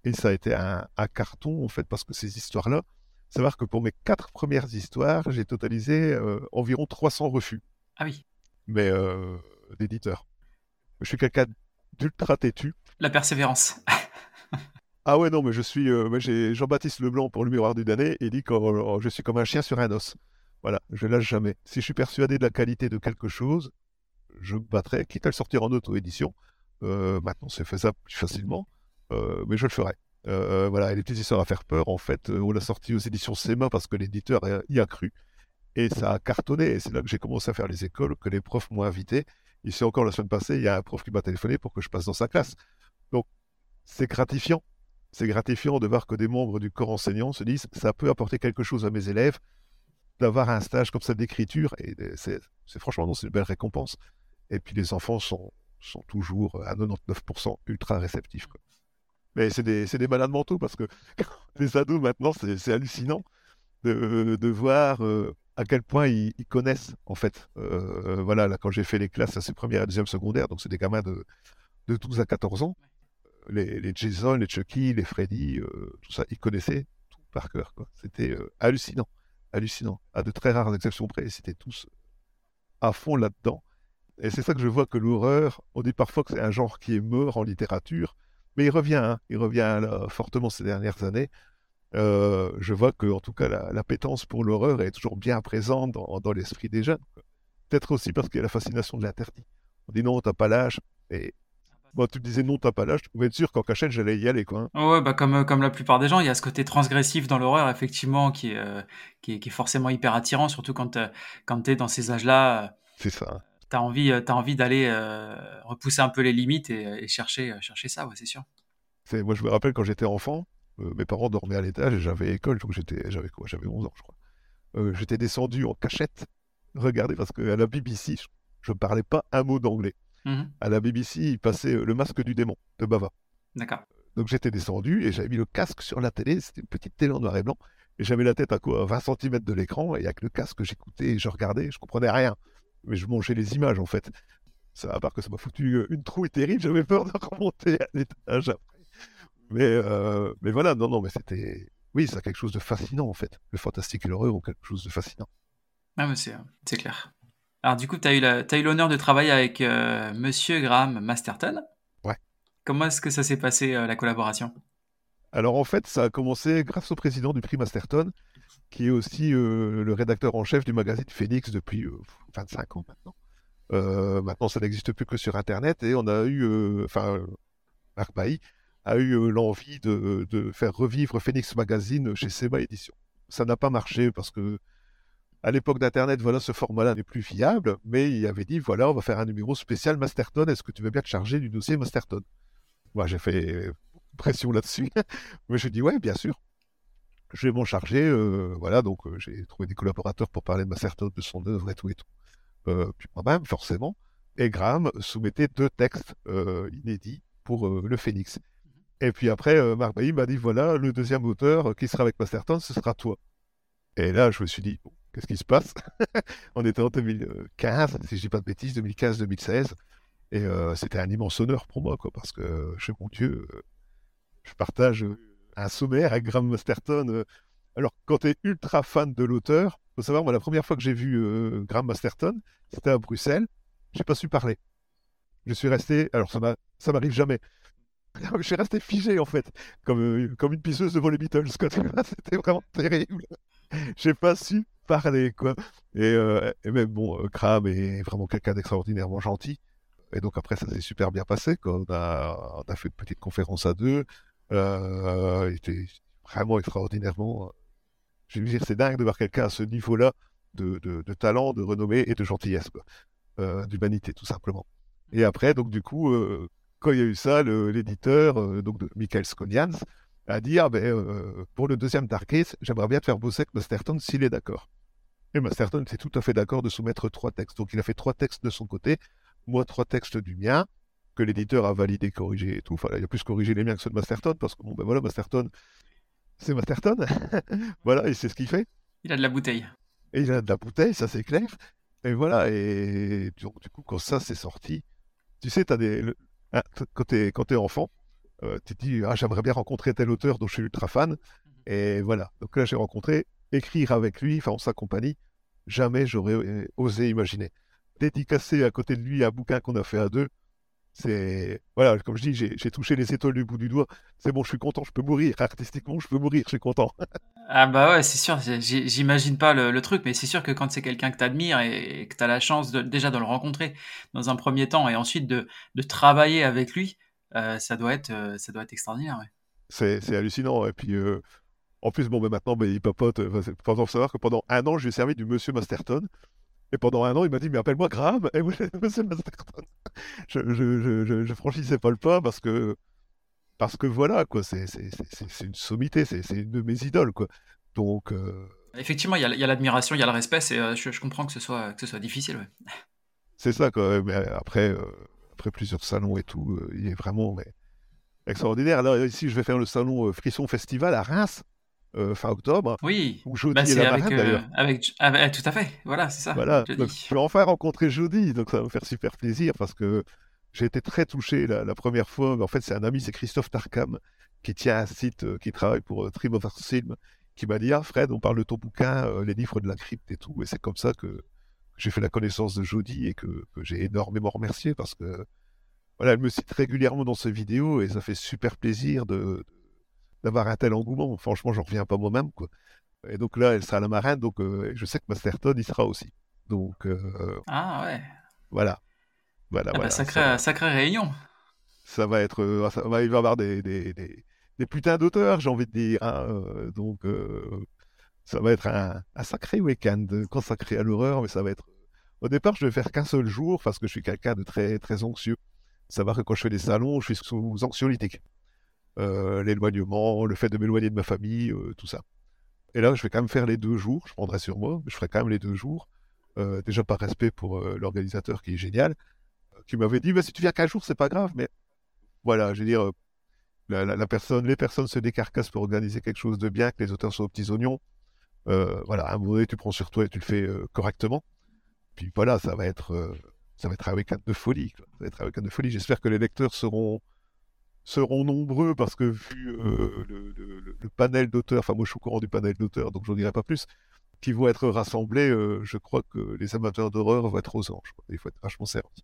Et ça a été un, un carton, en fait, parce que ces histoires-là, savoir que pour mes quatre premières histoires, j'ai totalisé environ 300 refus. Ah oui. Mais euh, d'éditeur. Je suis quelqu'un d'ultra têtu. La persévérance. *laughs* ah ouais, non, mais je suis. Euh, j'ai Jean-Baptiste Leblanc pour le miroir du damné et dit que oh, je suis comme un chien sur un os. Voilà, je lâche jamais. Si je suis persuadé de la qualité de quelque chose, je me battrai, quitte à le sortir en auto-édition. Euh, maintenant, c'est faisable plus facilement, euh, mais je le ferai. voilà, et les petites histoires à faire peur, en fait, on l'a sorti aux éditions SEMA parce que l'éditeur y a cru. Et ça a cartonné. Et c'est là que j'ai commencé à faire les écoles, que les profs m'ont invité. Ici encore, la semaine passée, il y a un prof qui m'a téléphoné pour que je passe dans sa classe. Donc, c'est gratifiant. C'est gratifiant de voir que des membres du corps enseignant se disent ça peut apporter quelque chose à mes élèves d'avoir un stage comme ça d'écriture. Et c'est franchement, c'est une belle récompense. Et puis les enfants sont, sont toujours à 99% ultra réceptifs. Mais c'est des, des, malades mentaux parce que *laughs* les ados maintenant, c'est hallucinant de, de voir euh, à quel point ils, connaissent, en fait. Euh, voilà, là, quand j'ai fait les classes à ces premières et deuxième secondaire, donc c'est des gamins de, de 12 à 14 ans, les, les Jason, les Chucky, les Freddy, euh, tout ça, ils connaissaient tout par cœur. C'était euh, hallucinant, hallucinant. À de très rares exceptions près, c'était tous à fond là-dedans. Et c'est ça que je vois que l'horreur, on dit parfois que c'est un genre qui est mort en littérature, mais il revient, hein, il revient fortement ces dernières années. Euh, je vois que, en tout cas, la, pétence pour l'horreur est toujours bien présente dans, l'esprit des jeunes. Peut-être aussi parce qu'il y a la fascination de l'interdit. On dit non, t'as pas l'âge. Et bon, tu disais non, t'as pas l'âge, tu pouvais être sûr qu'en cachette, j'allais y aller. Quoi, hein. Ouais, bah comme, comme la plupart des gens, il y a ce côté transgressif dans l'horreur, effectivement, qui est, euh, qui, est, forcément hyper attirant, surtout quand, euh, quand tu es dans ces âges-là. C'est ça. Tu as envie, as envie d'aller repousser un peu les limites et, chercher, chercher ça, ouais, c'est sûr. Moi, je me rappelle quand j'étais enfant, euh, mes parents dormaient à l'étage et j'avais école, donc j'étais, j'avais quoi? J'avais 11 ans, je crois. Euh, j'étais descendu en cachette, regardez, parce qu'à la BBC, je ne parlais pas un mot d'anglais. Mmh à la BBC, il passait euh, le masque du démon de Bava. D'accord. Donc j'étais descendu et j'avais mis le casque sur la télé, c'était une petite télé en noir et blanc, Et j'avais la tête à quoi? 20 cm de l'écran, et avec le casque, j'écoutais et je regardais, je comprenais rien. Mais je mangeais les images, en fait. Ça, à part que ça m'a foutu une trouille terrible, j'avais peur de *laughs* remonter à l'étage après. Mais, euh, mais voilà, non, non, mais c'était. Oui, c'est quelque chose de fascinant, en fait. Le fantastique et l'horreur ont quelque chose de fascinant. Ah, mais c'est clair. Alors, du coup, tu as eu l'honneur de travailler avec euh, Monsieur Graham Masterton. Ouais. Comment est-ce que ça s'est passé, la collaboration? Alors en fait, ça a commencé grâce au président du prix Masterton, qui est aussi euh, le rédacteur en chef du magazine Phoenix depuis 25 euh, ans maintenant. Euh, maintenant, ça n'existe plus que sur Internet et on a eu, enfin, Bailly a eu l'envie de, faire revivre Phoenix Magazine chez Seba Édition. Ça n'a pas marché parce que à l'époque d'Internet, voilà, ce format-là n'est plus viable, mais il avait dit, voilà, on va faire un numéro spécial Masterton, est-ce que tu veux bien te charger du dossier Masterton? Moi, j'ai fait pression là-dessus. *laughs* Mais je dis ouais, bien sûr. Je vais m'en charger. Voilà, donc j'ai trouvé des collaborateurs pour parler de ma certaine de son œuvre et tout et tout. Puis moi-même, forcément. Et Graham soumettait deux textes inédits pour le Phoenix. Et puis après, Marc Bailly m'a dit voilà, le deuxième auteur qui sera avec Masterton, ce sera toi. Et là, je me suis dit, qu'est-ce qui se passe? *laughs* On était en 2015, si je dis pas de bêtises, 2015-2016. Et c'était un immense honneur pour moi, quoi, parce que, je mon Dieu, je partage euh, un sommaire avec Graham Masterton. Euh. Alors, quand tu es ultra fan de l'auteur, faut savoir, moi, la première fois que j'ai vu euh, Graham Masterton, c'était à Bruxelles. J'ai pas su parler. Je suis resté. Alors, ça m'arrive jamais. *laughs* Je suis resté figé, en fait, comme, comme une pisseuse devant les Beatles. *laughs* C'était vraiment terrible. J'ai pas su parler, quoi. Et, et même, bon, Graham est vraiment quelqu'un d'extraordinairement gentil. Et donc, après, ça s'est super bien passé. On, a, fait une petite conférence à deux. Euh, il était vraiment extraordinairement. Euh, je veux dire, c'est dingue de voir quelqu'un à ce niveau-là de, talent, de renommée et de gentillesse, euh, d'humanité, tout simplement. Et après, donc du coup, quand il y a eu ça, l'éditeur, donc de Michael Sconians, a dit ah, ben, pour le deuxième Dark j'aimerais bien te faire bosser avec Masterton s'il est d'accord. Et Masterton était tout à fait d'accord de soumettre trois textes. Donc il a fait trois textes de son côté, moi trois textes du mien que l'éditeur a validé, corrigé et tout. Enfin, il a plus corrigé les miens que ceux de Masterton, parce que bon, ben voilà, Masterton, c'est Masterton. *laughs* voilà, et c'est ce qu'il fait. Il a de la bouteille. Et il a de la bouteille, ça c'est clair. Et voilà, et du, coup, quand ça s'est sorti, tu sais, as des, hein, quand tu es, enfant, euh, tu te dis, ah, j'aimerais bien rencontrer tel auteur dont je suis ultra fan. Mhm. Et voilà, donc là j'ai rencontré, écrire avec lui, enfin en sa compagnie, jamais j'aurais euh, osé imaginer. Dédicacer à côté de lui un bouquin qu'on a fait à deux, c'est voilà, comme je dis, j'ai touché les étoiles du bout du doigt. C'est bon, je suis content, je peux mourir. *laughs* Artistiquement, je peux mourir, je suis content. *laughs* ah bah ouais, c'est sûr. J'imagine pas le, truc, mais c'est sûr que quand c'est quelqu'un que tu admires et que tu as la chance de, déjà de le rencontrer dans un premier temps et ensuite de, de travailler avec lui, euh, ça doit être euh, ça doit être extraordinaire. Ouais. C'est hallucinant. Et puis euh, en plus, bon, mais maintenant, bah, il papote. Faut savoir que pendant un an, je lui ai servi du Monsieur Masterton. Et pendant un an, il m'a dit, mais appelle-moi Graham. Et *laughs* Monsieur Masterton je, je, je, je, franchissais pas le pas parce que, parce que voilà, quoi, c'est une sommité, c'est une de mes idoles, quoi. Donc. Euh, Effectivement, il y a l'admiration, il y a le respect, euh, je, comprends que ce soit, que ce soit difficile, ouais. C'est ça, quoi. Mais après, euh, après plusieurs salons et tout, il est vraiment mais, extraordinaire. Là, ici, je vais faire le salon Frisson Festival à Reims. Fin octobre. Oui. Où Jody bah, est, la avec, d'ailleurs. Avec, avec, tout à fait. Voilà, c'est ça. Voilà. Donc, je vais enfin rencontrer Jody, donc ça va me faire super plaisir parce que j'ai été très touché la, première fois. En fait, c'est un ami, c'est Christophe Tarkam, qui tient un site euh, qui travaille pour euh, Trim of Film, qui m'a dit Ah, Fred, on parle de ton bouquin, euh, les livres de la crypte et tout. Et c'est comme ça que j'ai fait la connaissance de Jodie et que, j'ai énormément remercié parce que voilà, elle me cite régulièrement dans ses vidéos et ça fait super plaisir de, d'avoir un tel engouement. Franchement, j'en reviens pas moi-même. Quoi. Et donc là, elle sera la marraine, donc je sais que Masterton y sera aussi. Donc, ah ouais. Voilà. Voilà, ah bah, sacrée, réunion. Ça va être, euh, ça va, il va y avoir des, des, des, putains d'auteurs, j'ai envie de dire. Hein, euh, donc, euh, ça va être un, un sacré week-end consacré à l'horreur, mais ça va être. Au départ, je vais faire qu'un seul jour parce que je suis quelqu'un de très, très anxieux. Savoir que quand je fais des salons, je suis sous anxiolytique. L'éloignement, le fait de m'éloigner de ma famille, tout ça. Et là, je vais quand même faire les deux jours. Je prendrai sur moi, mais je ferai quand même les deux jours. déjà par respect pour l'organisateur qui est génial, qui m'avait dit bah, si tu viens qu'un jour, c'est pas grave. Mais voilà, je veux dire, euh, la, personne, les personnes se décarcassent pour organiser quelque chose de bien, que les auteurs soient aux petits oignons. voilà, à un moment donné, tu prends sur toi et tu le fais correctement. Puis voilà, ça va être, ça va être un de folie. Ça va être un week-end de folie. J'espère que les lecteurs seront, seront nombreux parce que vu le, panel d'auteurs, enfin moi je suis au courant du panel d'auteurs, donc je n'en dirai pas plus, qui vont être rassemblés, je crois que les amateurs d'horreur vont être aux anges. Il faut être vachement servis.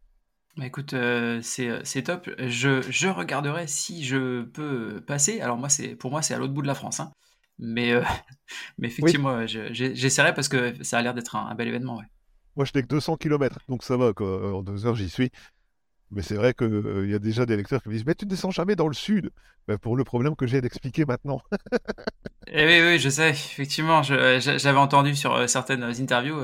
Bah écoute, euh, euh, c'est top. Je, je, regarderai si je peux passer. Alors moi, c'est pour moi, c'est à l'autre bout de la France. Hein. Mais, euh, *laughs* mais effectivement, j'essaierai parce que ça a l'air d'être un, bel événement. Ouais. Moi, je n'ai que 200 km, donc ça va. Quoi. En deux heures, j'y suis. Mais c'est vrai qu'il y a déjà des lecteurs qui me disent Mais tu ne descends jamais dans le sud ben, Pour le problème que j'ai d'expliquer maintenant. Eh oui, oui, je sais, effectivement. J'avais entendu sur certaines interviews.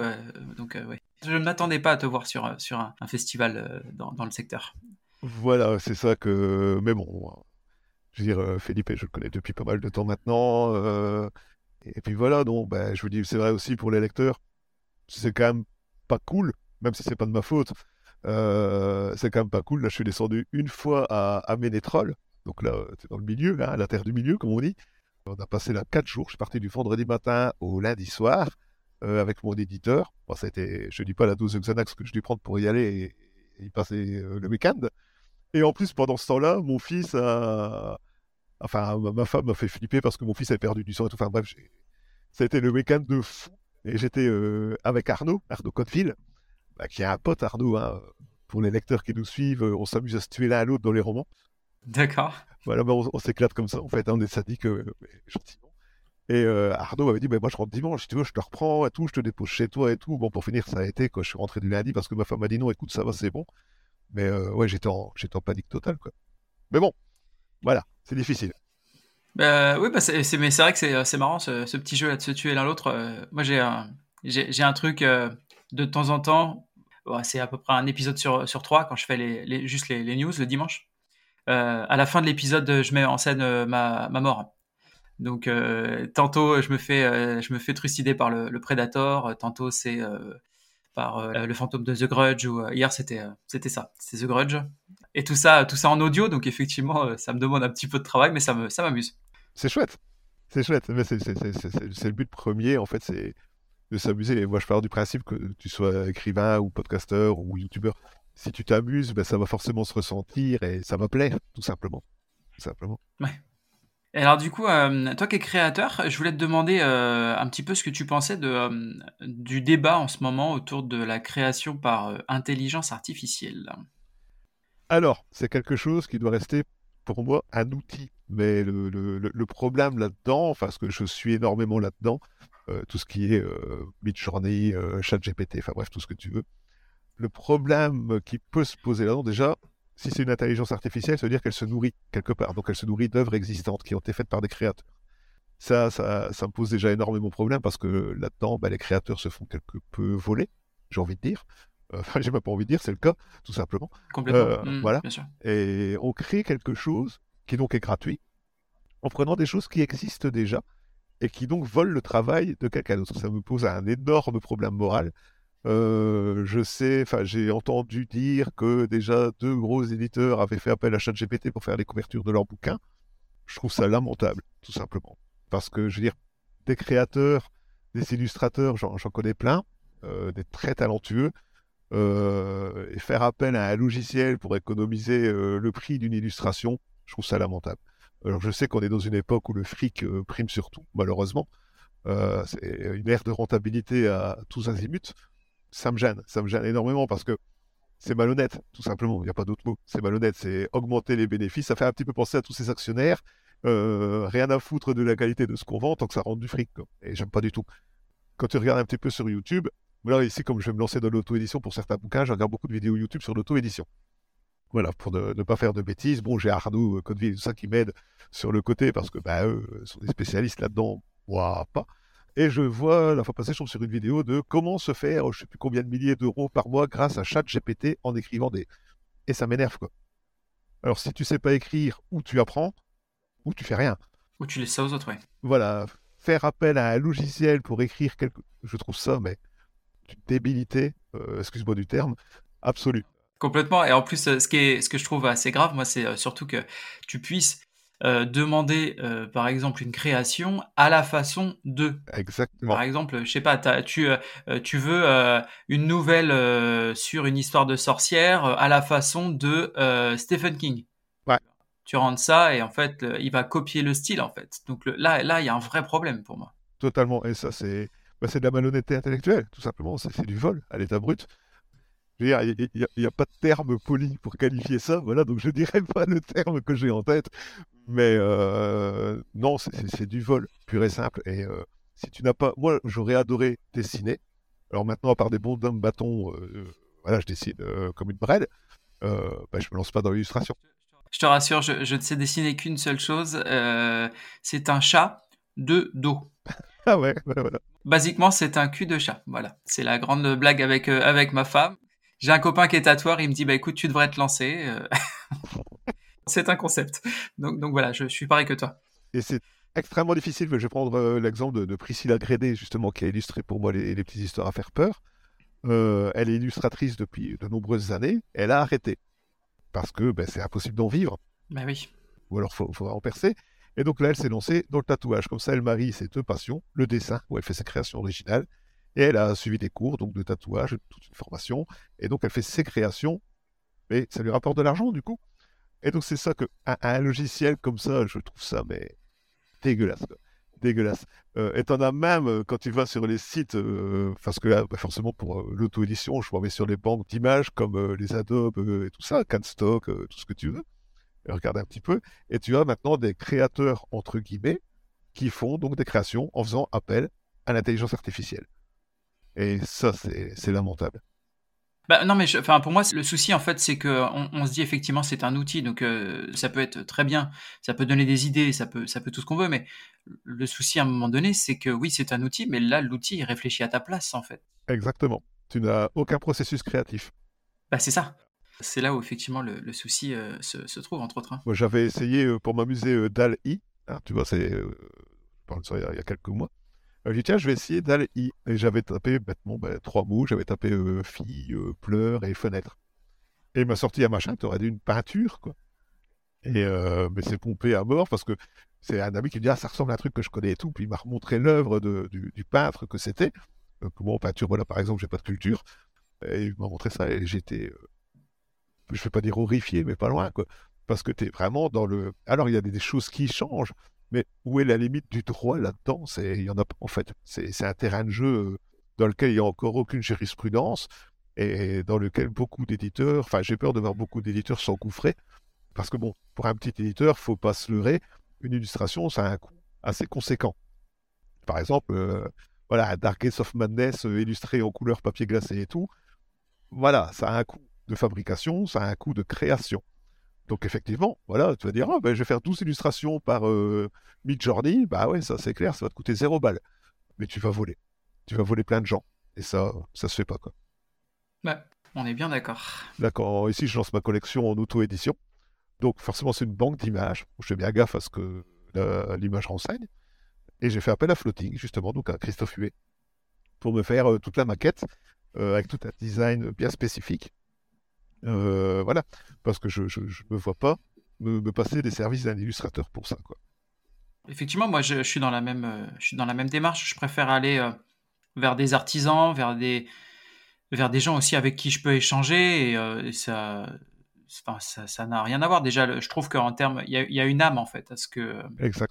donc, oui. Je ne m'attendais pas à te voir sur, sur un, festival euh, dans, dans, le secteur. Voilà, c'est ça que. Mais bon, je veux dire, euh, Philippe, je le connais depuis pas mal de temps maintenant. Euh, et puis voilà, donc, ben, je vous dis, c'est vrai aussi pour les lecteurs, c'est quand même pas cool, même si c'est pas de ma faute. C'est quand même pas cool. Là, je suis descendu une fois à, à Ménétrol, donc là, c'est dans le milieu, hein, la terre du milieu, comme on dit. On a passé là quatre jours. Je suis parti du vendredi matin au lundi soir. Euh, avec mon éditeur. Ça je dis pas la dose de Xanax que je dû prendre pour y aller et, y passer euh, le week-end. Et en plus, pendant ce temps-là, mon fils a. Enfin, ma, femme m'a fait flipper parce que mon fils a perdu du sang et tout. Enfin, bref, ça a été le week-end de fou. Et j'étais euh, avec Arnaud, Arnaud Coteville, bah, qui est un pote, Arnaud. Hein. Pour les lecteurs qui nous suivent, on s'amuse à se tuer l'un à l'autre dans les romans. D'accord. Voilà, bah, on, s'éclate comme ça. En fait, hein, on est sadique, gentiment. Et euh, Arnaud m'avait dit, bah, moi je rentre dimanche, si tu veux, je te reprends et tout, je te dépose chez toi et tout. Bon, pour finir, ça a été, quoi. Je suis rentré du lundi parce que ma femme m'a dit non, écoute, ça va, c'est bon. Mais euh, ouais, j'étais en, j'étais en panique totale, quoi. Mais bon, voilà, c'est difficile. Bah, oui, bah, c'est, mais c'est vrai que c'est, euh, c'est marrant ce, petit jeu là de se tuer l'un l'autre. moi, j'ai un, j'ai, un truc de temps en temps. C'est à peu près un épisode sur, sur trois quand je fais les, juste les, news le dimanche. à la fin de l'épisode, je mets en scène ma, ma mort. Donc euh, tantôt je me fais euh, je me fais trucider par le, Predator, tantôt c'est euh, par le fantôme de The Grudge ou hier c'était c'était ça, c'est The Grudge. Et tout ça tout ça en audio donc effectivement ça me demande un petit peu de travail mais ça me ça m'amuse. C'est chouette. C'est chouette, mais c'est le but premier en fait, c'est de s'amuser. Et moi, je pars du principe que tu sois écrivain ou podcasteur ou youtubeur, si tu t'amuses, ben, ça va forcément se ressentir et ça va plaire, tout simplement. Tout simplement. Ouais alors du coup, euh, toi qui es créateur, je voulais te demander euh, un petit peu ce que tu pensais de, euh, du débat en ce moment autour de la création par intelligence artificielle. Alors, c'est quelque chose qui doit rester pour moi un outil. Mais le, problème là-dedans, enfin, parce que je suis énormément là-dedans, tout ce qui est Midjourney, ChatGPT, enfin bref, tout ce que tu veux. Le problème qui peut se poser là-dedans, déjà, si c'est une intelligence artificielle, ça veut dire qu'elle se nourrit quelque part. Donc elle se nourrit d'œuvres existantes qui ont été faites par des créateurs. Ça, ça, ça me pose déjà énormément de problèmes parce que là-dedans, bah, les créateurs se font quelque peu voler, j'ai envie de dire. Euh, *laughs* enfin, j'ai même pas envie de dire, c'est le cas, tout simplement. Complètement. Euh, mmh, voilà. Et on crée quelque chose qui donc est gratuit en prenant des choses qui existent déjà et qui donc volent le travail de quelqu'un d'autre. Ça me pose un énorme problème moral euh, je sais, enfin, j'ai entendu dire que déjà deux gros éditeurs avaient fait appel à ChatGPT pour faire les couvertures de leurs bouquins. Je trouve ça lamentable, tout simplement. Parce que, je veux dire, des créateurs, des illustrateurs, j'en connais plein, euh, des très talentueux, euh, et faire appel à un logiciel pour économiser le prix d'une illustration, je trouve ça lamentable. Alors, je sais qu'on est dans une époque où le fric prime surtout, malheureusement. c'est une ère de rentabilité à tous azimuts ça me gêne. Ça me gêne énormément parce que c'est malhonnête, tout simplement. Il n'y a pas d'autre mot. C'est malhonnête. C'est augmenter les bénéfices. Ça fait un petit peu penser à tous ces actionnaires. Euh, rien à foutre de la qualité de ce qu'on vend tant que ça rentre du fric. Et j'aime pas du tout. Quand tu regardes un petit peu sur YouTube, voilà, ici, comme je vais me lancer dans l'auto-édition pour certains bouquins, je regarde beaucoup de vidéos YouTube sur l'auto-édition. Voilà, pour ne, pas faire de bêtises. Bon, j'ai Arnaud, Codeville, tout ça qui m'aide sur le côté parce que bah, eux sont des spécialistes là-dedans. Moi, pas. Et je vois, la fois passée, je tombe sur une vidéo de comment se faire, je ne sais plus combien de milliers d'euros par mois grâce à ChatGPT en écrivant des. Et ça m'énerve, quoi. Alors, si tu sais pas écrire, ou tu apprends, ou tu fais rien. Ou tu laisses ça aux autres, oui. Voilà. Faire appel à un logiciel pour écrire quelque. Je trouve ça, mais. Une débilité, euh, excuse-moi du terme, absolue. Complètement. Et en plus, euh, ce, qui est, ce que je trouve assez grave, moi, c'est euh, surtout que tu puisses euh, demander, euh, par exemple, une création à la façon de. Exactement. Par exemple, je sais pas, tu, tu veux une nouvelle sur une histoire de sorcière à la façon de Stephen King. Ouais. Tu rentres ça et en fait, il va copier le style en fait. Donc là, là, il y a un vrai problème pour moi. Totalement. Et ça, c'est bah, de la malhonnêteté intellectuelle, tout simplement. C'est du vol à l'état brut il n'y a, pas de terme poli pour qualifier ça, voilà, donc je dirais pas le terme que j'ai en tête, mais euh, non, c'est du vol pur et simple. Et euh, si tu n'as pas, moi, j'aurais adoré dessiner. Alors maintenant, à part des bons d'hommes bâtons, euh, voilà, je dessine comme une brêle. Bah, je me lance pas dans l'illustration. Je te rassure, je, je ne sais dessiner qu'une seule chose. c'est un chat de dos. ah ouais, voilà. Basiquement, c'est un cul de chat. Voilà, c'est la grande blague avec avec ma femme. J'ai un copain qui est tatoueur, il me dit bah écoute, tu devrais te lancer. Euh. *laughs* c'est un concept. Donc, donc voilà, je, suis pareil que toi. Et c'est extrêmement difficile. Je vais prendre euh, l'exemple de, Priscilla Grédé, justement, qui a illustré pour moi les, petites histoires à faire peur. Euh, elle est illustratrice depuis de nombreuses années. Elle a arrêté parce que ben, c'est impossible d'en vivre. Bah oui. Ou alors il faudra en percer. Et donc là, elle s'est lancée dans le tatouage. Comme ça, elle marie ses deux passions, le dessin, où elle fait sa création originale, et elle a suivi des cours donc de tatouage, toute une formation. Et donc elle fait ses créations. Mais ça lui rapporte de l'argent du coup. Et donc c'est ça que un, logiciel comme ça, je trouve ça mais dégueulasse. Dégueulasse. Euh, et t'en as même euh, quand tu vas sur les sites, euh, parce que là, bah, forcément pour l'auto-édition, je vais sur les banques d'images comme les Adobe et tout ça, Canstock, tout ce que tu veux. regarde un petit peu. Et tu as maintenant des créateurs, entre guillemets, qui font donc des créations en faisant appel à l'intelligence artificielle. Et ça, c'est lamentable. Bah, non, mais enfin, pour moi, le souci, en fait, c'est que on, se dit effectivement, c'est un outil, donc euh, ça peut être très bien, ça peut donner des idées, ça peut, ça peut tout ce qu'on veut, mais le souci à un moment donné, c'est que oui, c'est un outil, mais là, l'outil, il réfléchit à ta place, en fait. Exactement. Tu n'as aucun processus créatif. Bah, c'est ça. C'est là où effectivement le, souci euh, se, trouve, entre autres. Hein. Moi, j'avais essayé euh, pour m'amuser DAL-I, hein, tu vois, c'est. il y a quelques mois. J'ai dit, tiens, je vais essayer d'aller Et j'avais tapé bêtement ben, trois mots. J'avais tapé euh, fille, euh, pleurs et fenêtre. Et il m'a sorti un machin, tu aurais dit une peinture, quoi. Et euh, mais c'est pompé à mort parce que c'est un ami qui me dit, ah, ça ressemble à un truc que je connais et tout. Puis il m'a remontré l'œuvre du, du, peintre que c'était. Comment en peinture, voilà, par exemple, j'ai pas de culture. Et il m'a montré ça et j'étais, je vais pas dire horrifié, mais pas loin, quoi. Parce que tu es vraiment dans le. Alors, il y a des choses qui changent, mais où est la limite du droit là-dedans? Il en a en fait. C'est un terrain de jeu euh, dans lequel il n'y a encore aucune jurisprudence et dans lequel beaucoup d'éditeurs, enfin j'ai peur de voir beaucoup d'éditeurs s'engouffrer, parce que bon, pour un petit éditeur, faut pas se leurrer, une illustration, ça a un coût assez conséquent. Par exemple, euh, voilà, Darkest of Madness euh, illustré en couleur papier glacé et tout, voilà, ça a un coût de fabrication, ça a un coût de création. Donc effectivement, voilà, tu vas dire, oh, ben, je vais faire 12 illustrations par euh, Midjourney, bah ouais, ça c'est clair, ça va te coûter zéro balle. Mais tu vas voler. Tu vas voler plein de gens. Et ça, ça se fait pas, quoi. Bah, on est bien d'accord. D'accord, ici je lance ma collection en auto-édition. Donc forcément c'est une banque d'images. Je fais bien gaffe à ce que l'image renseigne. Et j'ai fait appel à Floating, justement, donc à Christophe Huet, pour me faire euh, toute la maquette, euh, avec tout un design bien spécifique. Euh, voilà, parce que je ne me vois pas me, passer des services d'un illustrateur pour ça. Quoi. Effectivement, moi je, suis dans la même, euh, je suis dans la même démarche. Je préfère aller euh, vers des artisans, vers des, vers des gens aussi avec qui je peux échanger. Et, ça, ça, n'a rien à voir. Déjà, je trouve qu'en termes, il y, a une âme en fait à ce que,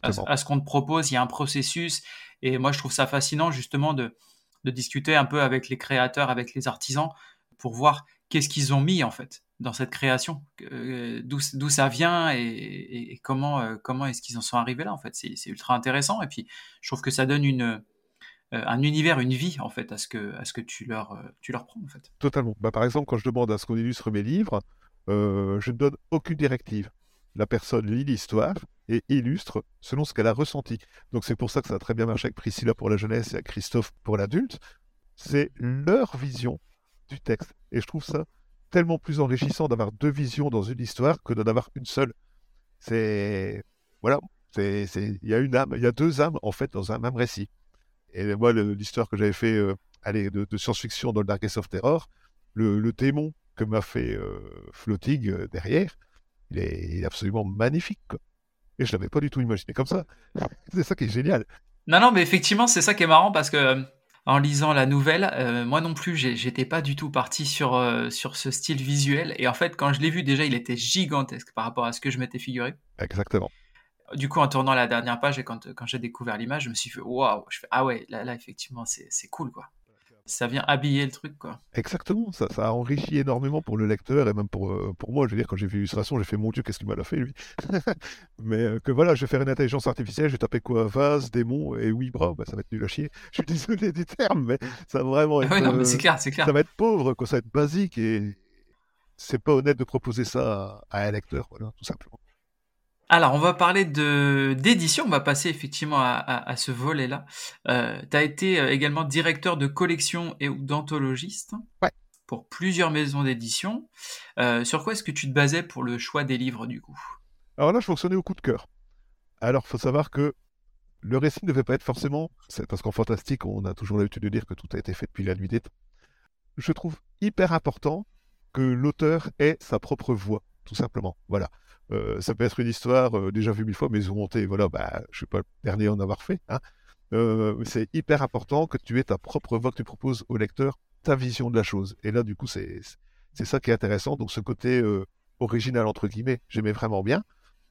à, ce qu'on te propose. Il y a un processus. Et moi, je trouve ça fascinant justement de, de discuter un peu avec les créateurs, avec les artisans, pour voir qu'est-ce qu'ils ont mis en fait dans cette création, euh, d'où ça vient et, comment, euh, comment est-ce qu'ils en sont arrivés là en fait? C'est ultra intéressant et puis je trouve que ça donne euh, un univers, une vie en fait à ce que, tu leur prends en fait. Totalement. Bah, par exemple, quand je demande à ce qu'on illustre mes livres, je ne donne aucune directive. La personne lit l'histoire et illustre selon ce qu'elle a ressenti. Donc c'est pour ça que ça a très bien marché avec Priscilla pour la jeunesse et avec Christophe pour l'adulte. C'est leur vision du texte. Et je trouve ça tellement plus enrichissant d'avoir deux visions dans une histoire que d'en avoir une seule. C'est. Voilà. Il y a une âme, il y a deux âmes en fait dans un même récit. Et moi, l'histoire que j'avais fait euh, allez, de, science-fiction dans le Darkest of Terror, le, démon que m'a fait euh, Floating euh, derrière, il est, absolument magnifique. Et je l'avais pas du tout imaginé comme ça. C'est ça qui est génial. Non, non, mais effectivement, c'est ça qui est marrant parce que euh, en lisant la nouvelle, euh, moi non plus, j'étais pas du tout parti sur, euh, sur ce style visuel. Et en fait, quand je l'ai vu, déjà, il était gigantesque par rapport à ce que je m'étais figuré. Exactement. Du coup, en tournant la dernière page et quand, quand j'ai découvert l'image, je me suis fait waouh, je fais ah ouais, là, là effectivement, c'est cool quoi ça vient habiller le truc, quoi. Exactement, ça, ça a enrichi énormément pour le lecteur et même pour, euh, pour moi. Je veux dire, quand j'ai vu l'illustration, j'ai fait mon Dieu, qu'est-ce qu'il m'a fait, lui? *laughs* Mais euh, que voilà, je vais faire une intelligence artificielle, je vais taper quoi? Vase, démon, et oui, bras, bah, ça va être nul à chier. *laughs* Je suis désolé des termes, mais ça va vraiment être. non, mais c'est clair, c'est clair. Ça va être pauvre, quoi, ça va être basique et c'est pas honnête de proposer ça à, à un lecteur, voilà, tout simplement. Alors, on va parler de d'édition. On va passer effectivement à, ce volet-là. Euh, tu as été euh, également directeur de collection et d'anthologiste pour plusieurs maisons d'édition. Euh, sur quoi est-ce que tu te basais pour le choix des livres du coup? Alors là, je fonctionnais au coup de cœur. Alors, faut savoir que le récit ne devait pas être forcément, parce qu'en fantastique, on a toujours l'habitude de dire que tout a été fait depuis la nuit des temps. Je trouve hyper important que l'auteur ait sa propre voix, tout simplement. Voilà. Euh, ça peut être une histoire euh, déjà vue mille fois, mais ont voilà, bah, je suis pas le dernier à en avoir fait. Hein. Euh, c'est hyper important que tu aies ta propre voix, que tu proposes au lecteur ta vision de la chose. Et là, du coup, c'est ça qui est intéressant. Donc, ce côté original, entre guillemets, j'aimais vraiment bien.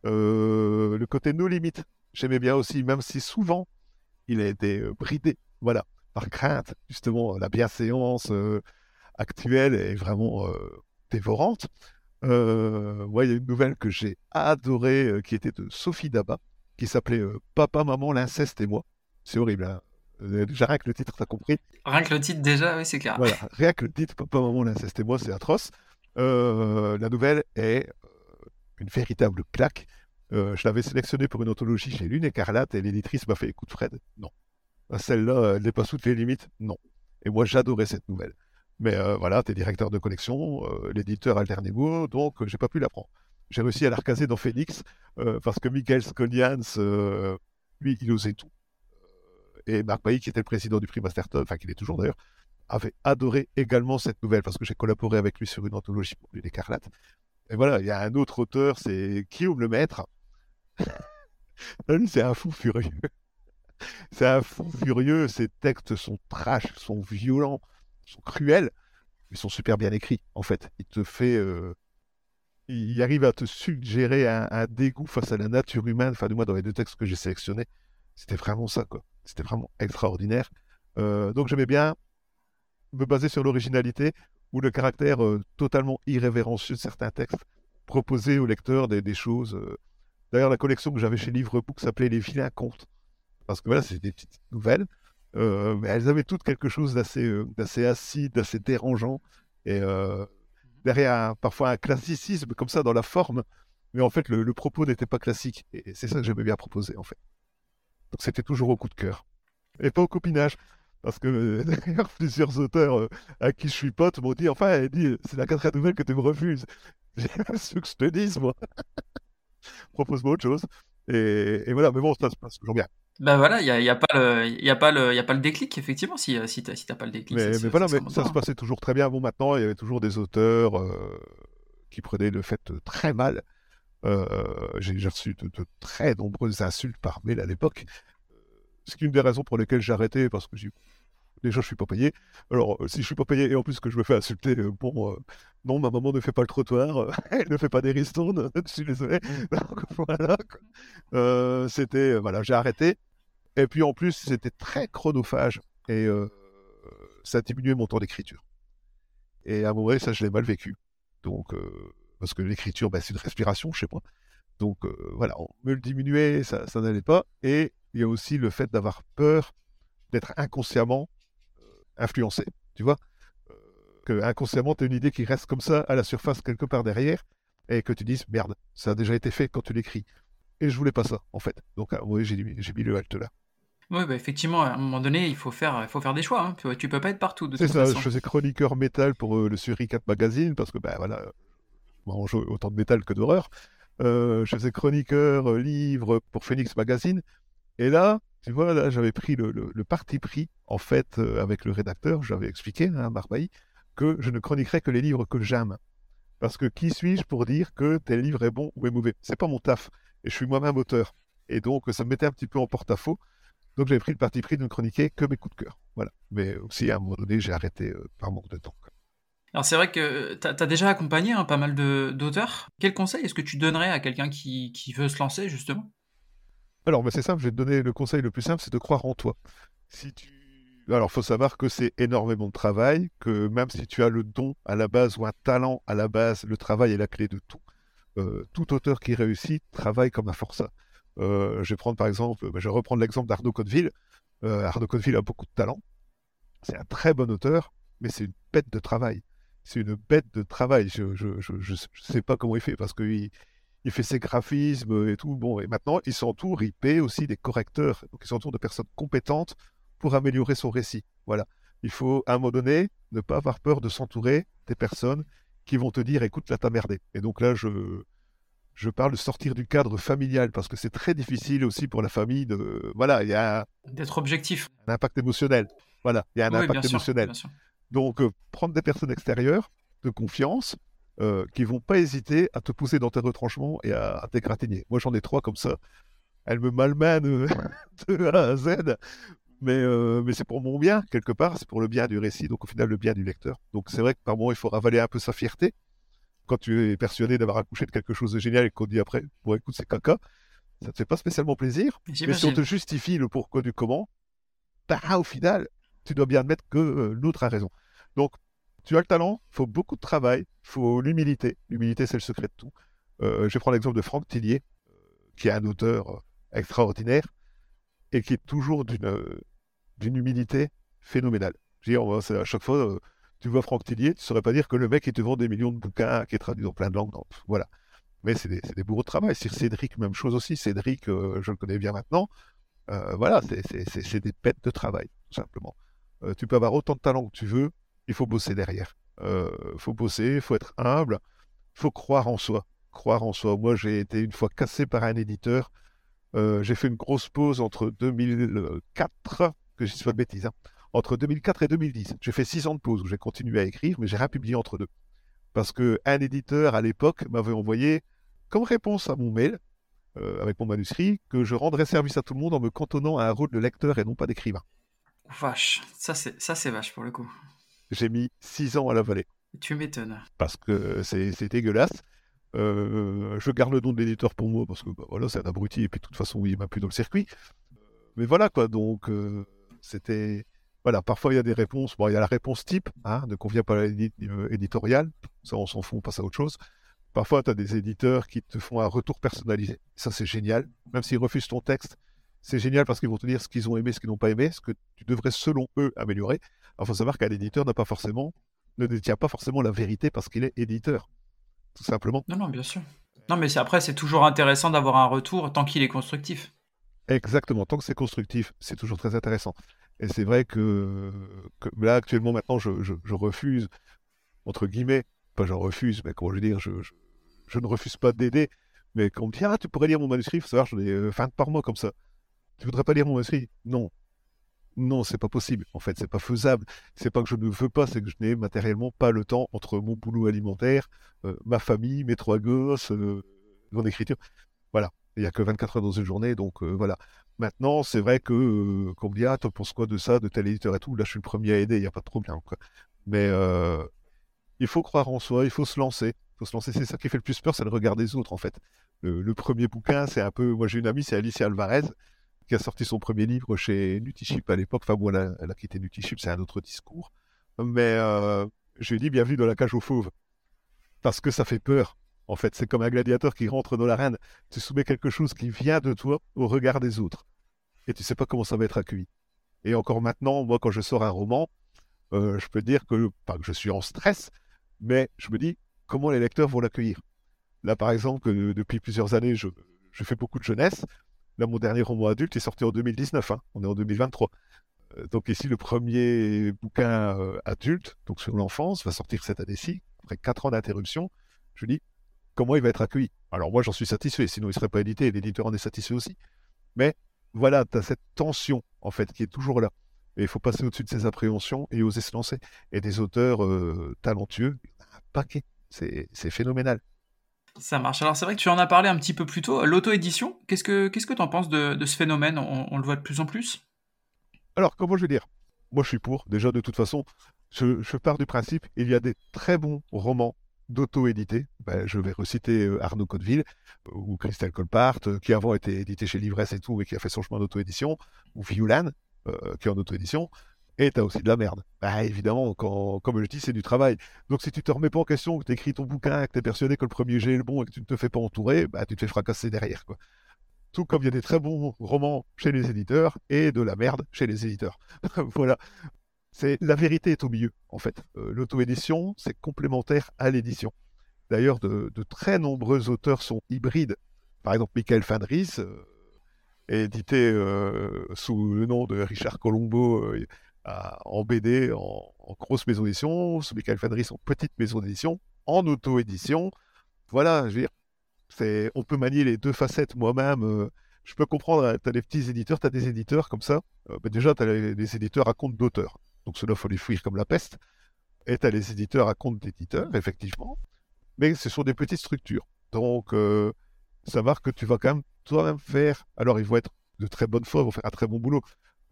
le côté nos limites, j'aimais bien aussi, même si souvent, il a été bridé, voilà, par crainte. Justement, la bienséance actuelle est vraiment dévorante. Euh, il y a une nouvelle que j'ai adorée euh, qui était de Sophie Daba, qui s'appelait euh, Papa, Maman, l'inceste et moi. C'est horrible, hein déjà rien que le titre, t'as compris Rien que le titre déjà, oui, c'est clair. Voilà, rien que le titre, Papa, Maman, l'inceste et moi, c'est atroce. la nouvelle est une véritable claque. je l'avais sélectionnée pour une anthologie chez Lune Écarlate et l'éditrice m'a fait écoute Fred, non. Celle-là, elle dépasse toutes les limites, non. Et moi, j'adorais cette nouvelle. Mais euh, voilà, tu es directeur de collection, euh, l'éditeur a le dernier mot, donc euh, j'ai pas pu l'apprendre. J'ai réussi à la recaser dans Phoenix parce que Michael Scolians, lui, il osait tout. Et Marc Bailly, qui était le président du prix Masterton, enfin qui est toujours d'ailleurs, avait adoré également cette nouvelle parce que j'ai collaboré avec lui sur une anthologie pour l'écarlate. Et voilà, il y a un autre auteur, c'est Guillaume le Maître. *laughs* lui, c'est un fou furieux. *laughs* c'est un fou furieux. Ses textes sont trash, sont violents sont cruels, mais sont super bien écrits, en fait. Il te fait. Euh, il arrive à te suggérer un, dégoût face à la nature humaine. Enfin, du moins, dans les deux textes que j'ai sélectionnés, c'était vraiment ça, quoi. C'était vraiment extraordinaire. Euh, donc, j'aimais bien me baser sur l'originalité ou le caractère euh, totalement irrévérencieux de certains textes, proposer au lecteur des, choses. D'ailleurs, la collection que j'avais chez Livrebook s'appelait Les vilains contes. Parce que voilà, c'est des petites nouvelles euh, mais elles avaient toutes quelque chose d'assez euh, d'assez acide, d'assez dérangeant. Et euh, mmh derrière, parfois un classicisme comme ça dans la forme. Mais en fait, le, propos n'était pas classique. Et c'est ça que j'aimais bien proposer, en fait. Donc c'était toujours au coup de cœur. Et pas au copinage. Parce que *laughs* d'ailleurs, plusieurs auteurs à qui je suis pote m'ont dit Enfin, elle dit, c'est la quatrième nouvelle que tu me refuses. *laughs* J'ai ce que je te dise, moi. *laughs* Propose-moi autre chose. Et, et, voilà, mais bon, ça se passe toujours bien. Ben voilà, il n'y a, y a, pas le, y a, pas le, y a pas le déclic, effectivement, si, si tu n'as pas le déclic. Mais, mais voilà, mais ça se passait toujours très bien. Bon, maintenant, il y avait toujours des auteurs euh, qui prenaient le fait très mal. Euh, j'ai reçu de, très nombreuses insultes par mail à l'époque. C'est une des raisons pour lesquelles j'ai arrêté, parce que déjà, je suis pas payé. Alors, si je suis pas payé et en plus que je me fais insulter, euh, bon, non, ma maman ne fait pas le trottoir, *laughs* elle ne fait pas des ristournes, *laughs* je suis désolé. Donc, *laughs* voilà. C'était, voilà, j'ai arrêté. Et puis en plus, c'était très chronophage et euh, ça diminuait mon temps d'écriture. Et à un moment donné, ça, je l'ai mal vécu. Donc, euh, parce que l'écriture, ben, c'est une respiration chez moi. Donc euh, voilà, on me le diminuait, ça, ça n'allait pas. Et il y a aussi le fait d'avoir peur d'être inconsciemment influencé. Tu vois que inconsciemment, tu as une idée qui reste comme ça à la surface quelque part derrière et que tu dises merde, ça a déjà été fait quand tu l'écris. Et je voulais pas ça, en fait. Donc, oui, j'ai mis le halte là. Oui, bah effectivement, à un moment donné, il faut faire, il faut faire des choix. Hein. Tu, tu peux pas être partout. C'est ça, je faisais chroniqueur métal pour euh, le Suricat Magazine, parce que, ben voilà, je mange autant de métal que d'horreur. Euh, je faisais chroniqueur euh, livre pour Phoenix Magazine. Et là, tu vois, là, j'avais pris le, parti pris, en fait, avec le rédacteur, j'avais expliqué, hein, Marbaï, que je ne chroniquerais que les livres que j'aime. Parce que qui suis-je pour dire que tel livre est bon ou est mauvais? C'est pas mon taf. Et je suis moi-même auteur. Et donc, ça me mettait un petit peu en porte-à-faux. Donc, j'avais pris le parti pris de ne chroniquer que mes coups de cœur. Voilà. Mais aussi, à un moment donné, j'ai arrêté euh, par manque de temps. Alors c'est vrai que tu as, déjà accompagné hein, pas mal d'auteurs. Quel conseil est-ce que tu donnerais à quelqu'un qui, veut se lancer justement? Alors bah, c'est simple, je vais te donner le conseil le plus simple, c'est de croire en toi. Si tu... Alors faut savoir que c'est énormément de travail, que même si tu as le don à la base ou un talent à la base, le travail est la clé de tout. Euh, tout auteur qui réussit travaille comme un forçat. Euh, je vais prendre par exemple, bah, je vais reprendre l'exemple d'Arnaud Codeville. Euh, Arnaud a beaucoup de talent. C'est un très bon auteur, mais c'est une bête de travail c'est une bête de travail. Je ne sais pas comment il fait parce qu'il il fait ses graphismes et tout. Bon, et maintenant, il s'entoure, il paie aussi des correcteurs. Donc, il s'entoure de personnes compétentes pour améliorer son récit. Voilà. Il faut, à un moment donné, ne pas avoir peur de s'entourer des personnes qui vont te dire écoute, là, t'as merdé. Et donc là, je, je parle de sortir du cadre familial parce que c'est très difficile aussi pour la famille de. Voilà, il y a. D'être objectif. Un impact émotionnel. Voilà, il y a un impact émotionnel. Donc, euh, prendre des personnes extérieures de confiance euh, qui vont pas hésiter à te pousser dans tes retranchements et à, t'égratigner. Moi, j'en ai trois comme ça. Elles me malmènent euh, *laughs* de A à Z, mais, mais c'est pour mon bien, quelque part, c'est pour le bien du récit, donc au final, le bien du lecteur. Donc, c'est vrai que par moment, il faut ravaler un peu sa fierté. Quand tu es persuadé d'avoir accouché de quelque chose de génial et qu'on dit après, bon, écoute, c'est caca, ça te fait pas spécialement plaisir. Mais si on te justifie le pourquoi du comment, bah, au final, tu dois bien admettre que euh, l'autre a raison. Donc, tu as le talent, il faut beaucoup de travail, il faut l'humilité. L'humilité, c'est le secret de tout. Euh, je prendre l'exemple de Franck Tillier, euh, qui est un auteur extraordinaire et qui est toujours d'une humilité phénoménale. Je veux à chaque fois, tu vois Franck Tillier, tu ne saurais pas dire que le mec, il te vend des millions de bouquins, qui est traduit dans plein de langues. voilà. Mais c'est des, bourreaux de travail. Cédric, même chose aussi. Cédric, je le connais bien maintenant. voilà, c'est des bêtes de travail, tout simplement. Euh, tu peux avoir autant de talent que tu veux, il faut bosser derrière. Euh, faut bosser, il faut être humble, il faut croire en soi. Croire en soi. Moi, j'ai été une fois cassé par un éditeur. Euh, j'ai fait une grosse pause entre 2004, que je dis de bêtises, hein, entre 2004 et 2010. J'ai fait six ans de pause où j'ai continué à écrire, mais j'ai rien publié entre deux. Parce qu'un éditeur, à l'époque, m'avait envoyé comme réponse à mon mail, avec mon manuscrit, que je rendrais service à tout le monde en me cantonnant à un rôle de lecteur et non pas d'écrivain. Vache, ça c'est vache pour le coup. J'ai mis six ans à la vallée. Tu m'étonnes. Parce que c'est dégueulasse. Euh, je garde le nom de l'éditeur pour moi parce que bah, voilà, c'est un abruti et puis de toute façon, il m'a plus dans le circuit. Mais voilà quoi, donc euh, c'était. Voilà, parfois il y a des réponses. Bon, il y a la réponse type, hein, ne convient pas à l'éditorial. Ça, on s'en fout, on passe à autre chose. Parfois, tu as des éditeurs qui te font un retour personnalisé. Ça, c'est génial. Même s'ils refusent ton texte, c'est génial parce qu'ils vont te dire ce qu'ils ont aimé, ce qu'ils n'ont pas aimé, ce que tu devrais selon eux améliorer. Il faut savoir qu'un éditeur n'a pas forcément, ne détient pas forcément la vérité parce qu'il est éditeur, tout simplement. Non, non, bien sûr. Non, mais après, c'est toujours intéressant d'avoir un retour tant qu'il est constructif. Exactement, tant que c'est constructif, c'est toujours très intéressant. Et c'est vrai que, là, actuellement, maintenant, je, refuse, entre guillemets, pas je refuse, mais comment je veux dire, je, ne refuse pas d'aider, mais quand on me dit, ah, tu pourrais lire mon manuscrit, il faut savoir, j'en ai 20 par mois comme ça. Tu voudrais pas lire mon manuscrit Non. Non, c'est pas possible. En fait, c'est pas faisable. C'est pas que je ne veux pas, c'est que je n'ai matériellement pas le temps entre mon boulot alimentaire, euh, ma famille, mes trois gosses, euh, mon écriture. Voilà. Il n'y a que 24 heures dans une journée, donc euh, voilà. Maintenant, c'est vrai que, comme dit, ah, penses quoi de ça, de tel éditeur et tout, là, je suis le premier à aider, il n'y a pas de problème. Mais il faut croire en soi, il faut se lancer. Il faut se lancer, c'est ça qui fait le plus peur, c'est le regard des autres, en fait. Le premier bouquin, c'est un peu. Moi, j'ai une amie, c'est Alicia Alvarez qui a sorti son premier livre chez Nutiship à l'époque. Enfin, bon, elle a, quitté Nutiship, c'est un autre discours. Mais euh, je lui ai dit bienvenue dans la cage aux fauves. Parce que ça fait peur. En fait, c'est comme un gladiateur qui rentre dans l'arène. Tu soumets quelque chose qui vient de toi au regard des autres. Et tu sais pas comment ça va être accueilli. Et encore maintenant, moi, quand je sors un roman, euh, je peux dire que, pas que je suis en stress, mais je me dis comment les lecteurs vont l'accueillir? Là, par exemple, depuis plusieurs années, je, je fais beaucoup de jeunesse. Là, mon dernier roman adulte est sorti en 2019. Hein. On est en 2023. Euh, donc ici, le premier bouquin euh, adulte, donc sur l'enfance, va sortir cette année-ci, après quatre ans d'interruption. Je dis, comment il va être accueilli? Alors moi, j'en suis satisfait, sinon il ne serait pas édité, et l'éditeur en est satisfait aussi. Mais voilà, tu as cette tension, en fait, qui est toujours là. Et il faut passer au-dessus de ces appréhensions et oser se lancer. Et des auteurs euh, talentueux, un paquet. C'est phénoménal. Ça marche. Alors c'est vrai que tu en as parlé un petit peu plus tôt. L'auto-édition, qu'est-ce que qu'est-ce que tu en penses de, ce phénomène? On, le voit de plus en plus? Alors comment je vais dire? Moi je suis pour. Déjà de toute façon, je, pars du principe, il y a des très bons romans d'auto-édités. Ben, je vais reciter euh, Arnaud Codeville euh, ou Christelle Colpart, euh, qui avant été édité chez Livresse et tout, et qui a fait son chemin d'auto-édition, ou Violan, qui est en auto-édition. Et tu as aussi de la merde. Bah, évidemment, comme je dis, c'est du travail. Donc si tu te remets pas en question, que tu écris ton bouquin, que tu es persuadé que le premier jet est le bon et que tu ne te fais pas entourer, bah, tu te fais fracasser derrière. Quoi. Tout comme il y a des très bons romans chez les éditeurs et de la merde chez les éditeurs. *laughs* voilà. C'est la vérité est au milieu, en fait. Euh, l'auto-édition, c'est complémentaire à l'édition. D'ailleurs, de, très nombreux auteurs sont hybrides. Par exemple, Michael Fandris, euh, édité euh, sous le nom de Richard Colombo en BD, en, grosse maison d'édition, sous Michael Fandris en petite maison d'édition, en auto-édition. Voilà, je veux dire, on peut manier les deux facettes moi-même. je peux comprendre, tu as des petits éditeurs, tu as des éditeurs comme ça. Ben déjà, tu as des éditeurs à compte d'auteur. Donc cela, faut les fuir comme la peste. Et tu as les éditeurs à compte d'éditeurs, effectivement. Mais ce sont des petites structures. Donc, euh, ça marque que tu vas quand même toi-même faire. Alors, ils vont être de très bonne foi, ils vont faire un très bon boulot.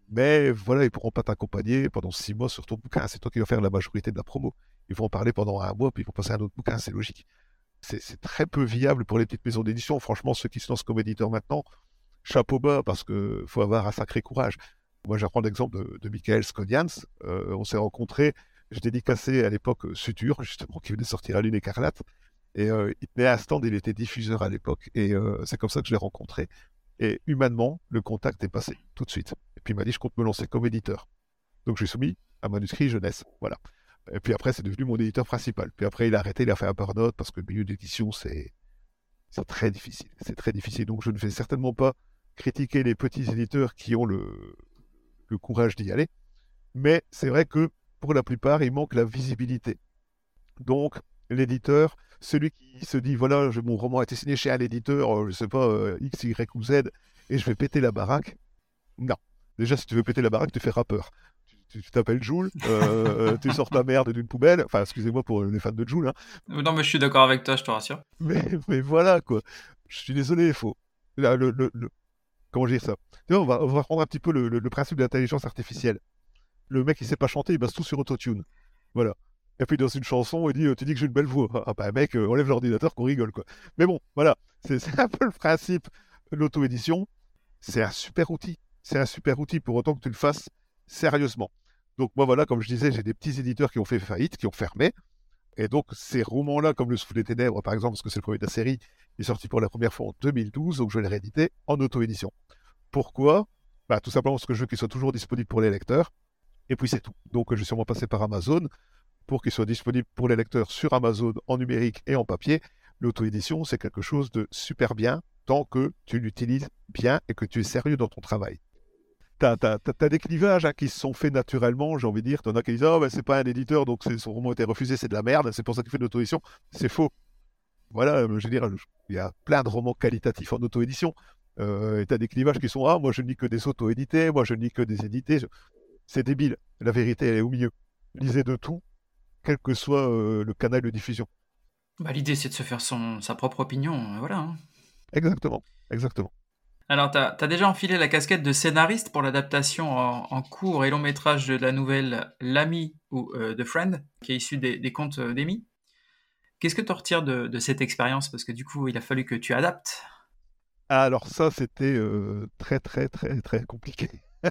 Mais voilà, ils ne pourront pas t'accompagner pendant six mois sur ton bouquin. C'est toi qui vas faire la majorité de la promo. Ils vont en parler pendant un mois, puis ils vont passer à un autre bouquin. C'est logique. C'est très peu viable pour les petites maisons d'édition. Franchement, ceux qui se lancent comme éditeurs maintenant, chapeau bas, parce qu'il faut avoir un sacré courage. Moi, je reprends l'exemple de, de Michael Skodians. Euh, on s'est rencontrés, je dédicassé à l'époque euh, Suture, justement, qui venait sortir à Lune écarlate. Et euh, il tenait un stand, il était diffuseur à l'époque. Et c'est comme ça que je l'ai rencontré. Et humainement, le contact est passé tout de suite. Puis il m'a dit, je compte me lancer comme éditeur. Donc j'ai soumis un manuscrit jeunesse. Voilà. Et puis après, c'est devenu mon éditeur principal. Puis après, il a arrêté, il a fait un burn-out parce que le milieu d'édition, c'est très difficile. C'est très difficile. Donc je ne vais certainement pas critiquer les petits éditeurs qui ont le, le courage d'y aller. Mais c'est vrai que pour la plupart, il manque la visibilité. Donc, l'éditeur, celui qui se dit voilà, mon roman a été signé chez un éditeur, euh, je sais pas, euh, X, Y ou Z, et je vais péter la baraque. Non. Déjà, si tu veux péter la baraque, tu fais rappeur. Tu t'appelles Joule, euh, tu sors ta merde d'une poubelle. Enfin, excusez-moi pour les fans de Joule. Hein. Non, mais je suis d'accord avec toi, je te rassure. Mais, mais voilà, quoi. Je suis désolé, il faut. le, le, Comment dire ça? On va, on va reprendre un petit peu le, principe de l'intelligence artificielle. Le mec, il sait pas chanter, il base tout sur autotune. Voilà. Et puis dans une chanson, il dit Tu dis que j'ai une belle voix. Ah bah mec, euh, on lève l'ordinateur qu'on rigole quoi. Mais bon, voilà. C'est *laughs* un peu le principe l'auto-édition. C'est un super outil. C'est un super outil pour autant que tu le fasses sérieusement. Donc moi voilà, comme je disais, j'ai des petits éditeurs qui ont fait faillite, qui ont fermé. Et donc ces romans-là, comme Le Souffle des Ténèbres, par exemple, parce que c'est le premier de la série, est sorti pour la première fois en 2012, donc je l'ai réédité en auto-édition. Pourquoi? Bah, Tout simplement parce que je veux qu'il soit toujours disponible pour les lecteurs. Et puis c'est tout. Donc je suis sûrement passé par Amazon pour qu'il soit disponible pour les lecteurs sur Amazon en numérique et en papier. L'auto-édition, c'est quelque chose de super bien tant que tu l'utilises bien et que tu es sérieux dans ton travail. Tu as, des clivages hein, qui se sont faits naturellement, j'ai envie de dire. Tu en as qui disent Oh, ben, c'est pas un éditeur, donc son roman a été refusé, c'est de la merde, c'est pour ça qu'il fait de l'auto-édition. C'est faux voilà, euh, je veux dire, il y a plein de romans qualitatifs en auto-édition. Euh, et tu as des clivages qui sont Ah, moi je ne lis que des auto-édités, moi je ne lis que des édités. C'est débile. La vérité, elle est au milieu. Lisez de tout, quel que soit euh, le canal de diffusion. Bah, L'idée, c'est de se faire son, sa propre opinion. Voilà. Hein. Exactement. Exactement. Alors, tu as, déjà enfilé la casquette de scénariste pour l'adaptation en, court et long métrage de la nouvelle L'ami ou The Friend, qui est issue des, des contes d'Amy. Qu'est-ce que tu retires de, cette expérience? Parce que du coup, il a fallu que tu adaptes. Alors ça, c'était euh, très très très très compliqué. *laughs*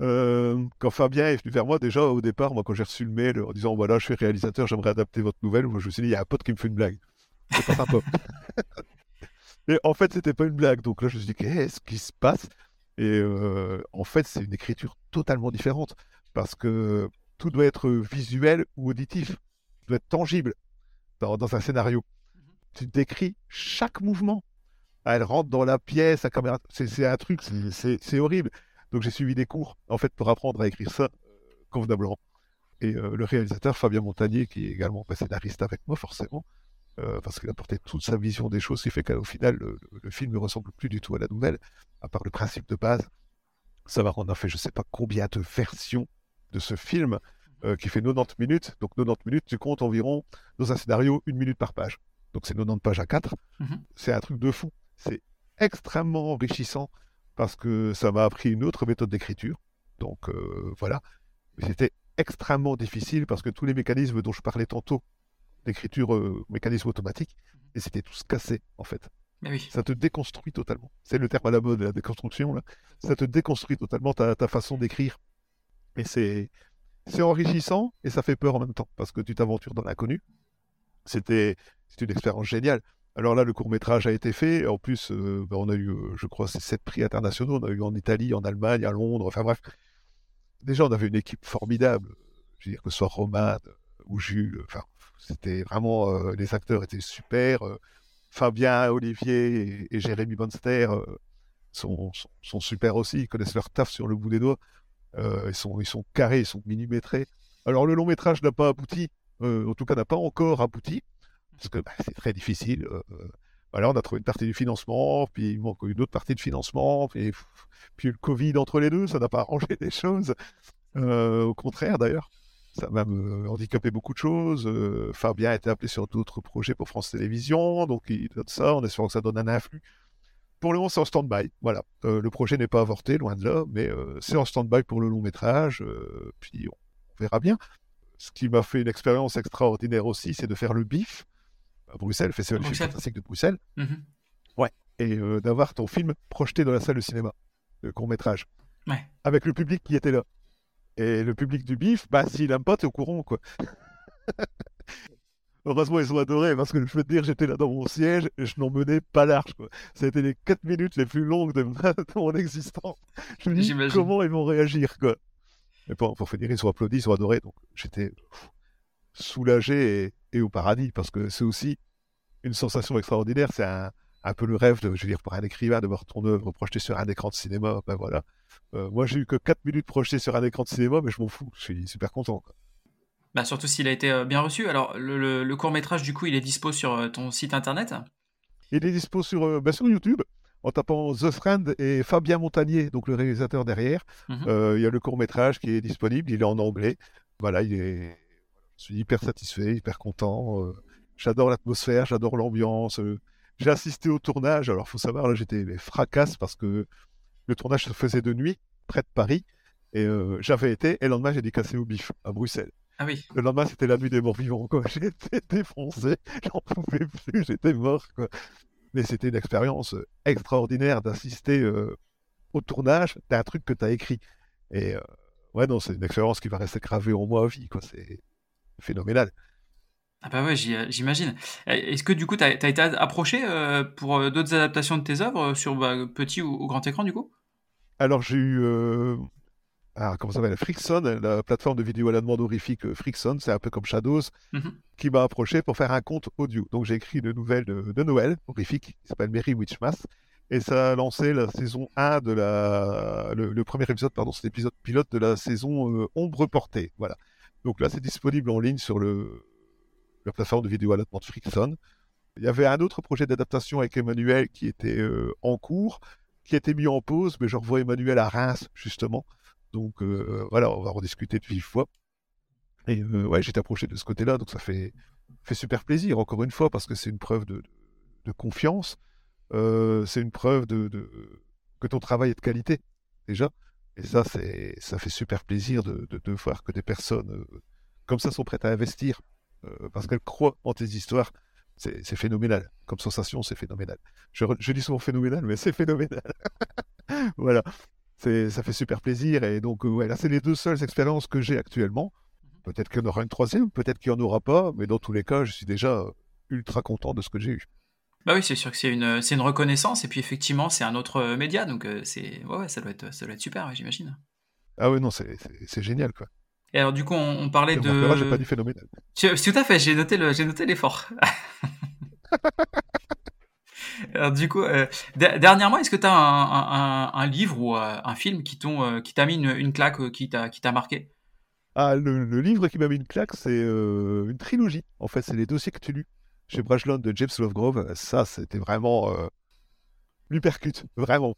Euh, quand Fabien est venu vers moi, déjà au départ, moi quand j'ai reçu le mail en disant voilà, je suis réalisateur, j'aimerais adapter votre nouvelle, moi je me suis dit il y a un pote qui me fait une blague. C'est pas sympa. *laughs* Et en fait, c'était pas une blague. Donc là, je me suis dit qu'est-ce qui se passe? Et euh, en fait, c'est une écriture totalement différente parce que tout doit être visuel ou auditif, doit être tangible dans, un scénario. Mhm. Tu décris chaque mouvement. Elle rentre dans la pièce, la caméra. C'est un truc, c'est horrible. Donc j'ai suivi des cours, en fait, pour apprendre à écrire ça euh, convenablement. Et euh, le réalisateur Fabien Montagnier, qui est également scénariste avec moi, forcément, euh, parce qu'il a porté toute sa vision des choses, ce qui fait qu'au final, le, film ne ressemble plus du tout à la nouvelle, à part le principe de base. Ça va, on a fait je ne sais pas combien de versions de ce film, euh, qui fait 90 minutes. Donc 90 minutes, tu comptes environ, dans un scénario, une minute par page. donc c'est 90 pages à 4. Mhm. C'est un truc de fou. C'est extrêmement enrichissant parce que ça m'a appris une autre méthode d'écriture. Donc euh, voilà. C'était extrêmement difficile parce que tous les mécanismes dont je parlais tantôt, d'écriture euh, mécanisme automatique, et c'était tous cassé en fait. Mais oui. Ça te déconstruit totalement. C'est le terme à la mode, la déconstruction. Là. Ça te déconstruit totalement ta, ta façon d'écrire. Et c'est, c'est enrichissant et ça fait peur en même temps parce que tu t'aventures dans l'inconnu. C'était, c'est une expérience géniale. Alors là, le court métrage a été fait. En plus, euh, ben, on a eu, euh, je crois, ces sept prix internationaux. On a eu en Italie, en Allemagne, à Londres. Enfin bref, déjà, on avait une équipe formidable. Je veux dire que ce soit Roman ou Jules. Enfin, c'était vraiment euh, les acteurs étaient super. euh, Fabien, Olivier et, Jérémy Bonster euh, sont, super aussi. Ils connaissent leur taf sur le bout des doigts. Ils, sont, carrés, ils sont millimétrés. Alors le long métrage n'a pas abouti, en tout cas n'a pas encore abouti, parce que bah, c'est très difficile. voilà, on a trouvé une partie du financement, puis il manque une autre partie de financement, puis, puis le Covid entre les deux, ça n'a pas *laughs* arrangé les choses. Au contraire d'ailleurs, ça a même euh, handicapé beaucoup de choses. Euh, Fabien a été appelé sur d'autres projets pour France Télévisions, donc il donne ça en espérant que ça donne un influx. Pour le moment, c'est en stand-by. Voilà. Euh, le projet n'est pas avorté, loin de là, mais euh, c'est en stand-by pour le long métrage. puis on, verra bien. Ce qui m'a fait une expérience extraordinaire aussi, c'est de faire le BIF à Bruxelles, le Festival du fantastique de Bruxelles, Mhm. et euh, d'avoir ton film projeté dans la salle de cinéma, le court métrage, Ouais. avec le public qui était là. Et le public du BIF, bah s'il aime pas, t'es au courant, quoi. *laughs* Heureusement, ils ont adoré, parce que je peux te dire, j'étais là dans mon siège et je n'en menais pas large, quoi. C'était les 4 minutes les plus longues de, ma- *laughs* de mon existence. Je me dis, comment ils vont réagir, quoi. Mais bon, pour finir, ils ont applaudi, ils ont adoré, donc j'étais soulagé et, et au paradis, parce que c'est aussi une sensation extraordinaire, c'est un, un peu le rêve, de, je veux dire, pour un écrivain, de voir ton œuvre projetée sur un écran de cinéma, ben voilà. Euh, moi, j'ai eu que 4 minutes projetées sur un écran de cinéma, mais je m'en fous, je suis super content, quoi. Bah, surtout s'il a été euh, bien reçu. Alors, le, court métrage, du coup, il est dispo sur euh, ton site internet? Il est dispo sur, ben, sur YouTube en tapant The Friend et Fabien Montagnier, donc le réalisateur derrière. Mhm. Euh, il y a le court métrage qui est disponible, il est en anglais. Voilà, il est... je suis hyper satisfait, hyper content. euh, j'adore l'atmosphère, j'adore l'ambiance. euh, j'ai assisté au tournage, alors faut savoir, là j'étais fracasse parce que le tournage se faisait de nuit, près de Paris. Et euh, j'avais été, et le lendemain j'ai dû casser au bif à Bruxelles. Ah oui. Le lendemain, c'était la nuit des morts vivants. Quoi. *laughs* J'étais défoncé, j'en pouvais plus, j'étais mort. Quoi. Mais c'était une expérience euh, extraordinaire d'assister euh, au tournage d'un truc que tu as écrit. Et euh, ouais, non, c'est une expérience qui va rester gravée en moi à vie. Quoi. C'est phénoménal. Ah bah ouais, j'y- j'imagine. Euh, Est-ce que du coup, tu as, été approché euh, pour euh, d'autres adaptations de tes œuvres euh, sur bah, petit ou, ou grand écran, du coup? Alors, j'ai eu. euh, ah, comment ça s'appelle? Frickson, la plateforme de vidéo à la demande horrifique euh, Frickson, c'est un peu comme Shadows, Mhm. qui m'a approché pour faire un compte audio. Donc, j'ai écrit une nouvelle de, de Noël horrifique qui s'appelle Mary Witchmas. Et ça a lancé la saison 1 de la. Le, le premier épisode, pardon, c'est l'épisode pilote de la saison euh, Ombre portée. Voilà. Donc là, c'est disponible en ligne sur le, la plateforme de vidéo à la demande Frickson. Il y avait un autre projet d'adaptation avec Emmanuel qui était euh, en cours, qui a été mis en pause, mais je revois Emmanuel à Reims, justement. Donc euh, voilà, on va en discuter de vive voix. Et euh, ouais, j'ai été approché de ce côté-là, donc ça fait, super plaisir, encore une fois, parce que c'est une preuve de, confiance. Euh, c'est une preuve de, que ton travail est de qualité, déjà. Et ça, ça fait super plaisir de, voir que des personnes comme ça sont prêtes à investir, parce qu'elles croient en tes histoires. C'est, phénoménal. Comme sensation, c'est phénoménal. Je, dis souvent phénoménal, mais c'est phénoménal. *laughs* voilà. Ça fait super plaisir. Et donc, euh, ouais, là, c'est les deux seules expériences que j'ai actuellement. Peut-être qu'il y en aura une troisième, peut-être qu'il n'y en aura pas, mais dans tous les cas, je suis déjà euh, ultra content de ce que j'ai eu. Bah oui, c'est sûr que c'est une, reconnaissance, et puis effectivement, c'est un autre euh, média, donc euh, c'est, ouais, ouais, ça doit être, ça doit être super, ouais, j'imagine. Ah ouais, non, c'est génial, quoi. Et alors, du coup, on, on parlait de. remarquera, j'ai pas dit phénoménal. Tu- Tout à fait, j'ai noté le, j'ai noté l'effort. *laughs* Alors, du coup, euh, de- dernièrement, est-ce que tu as un, un- un- un livre ou euh, un film qui t'ont, euh, qui t'a mis une, une claque, qui t'a, qui t'a marqué? Ah, le, le livre qui m'a mis une claque, c'est une trilogie. En fait, c'est les dossiers que tu lus chez Brajlon de James Lovegrove. Ça, c'était vraiment l'hypercute, vraiment.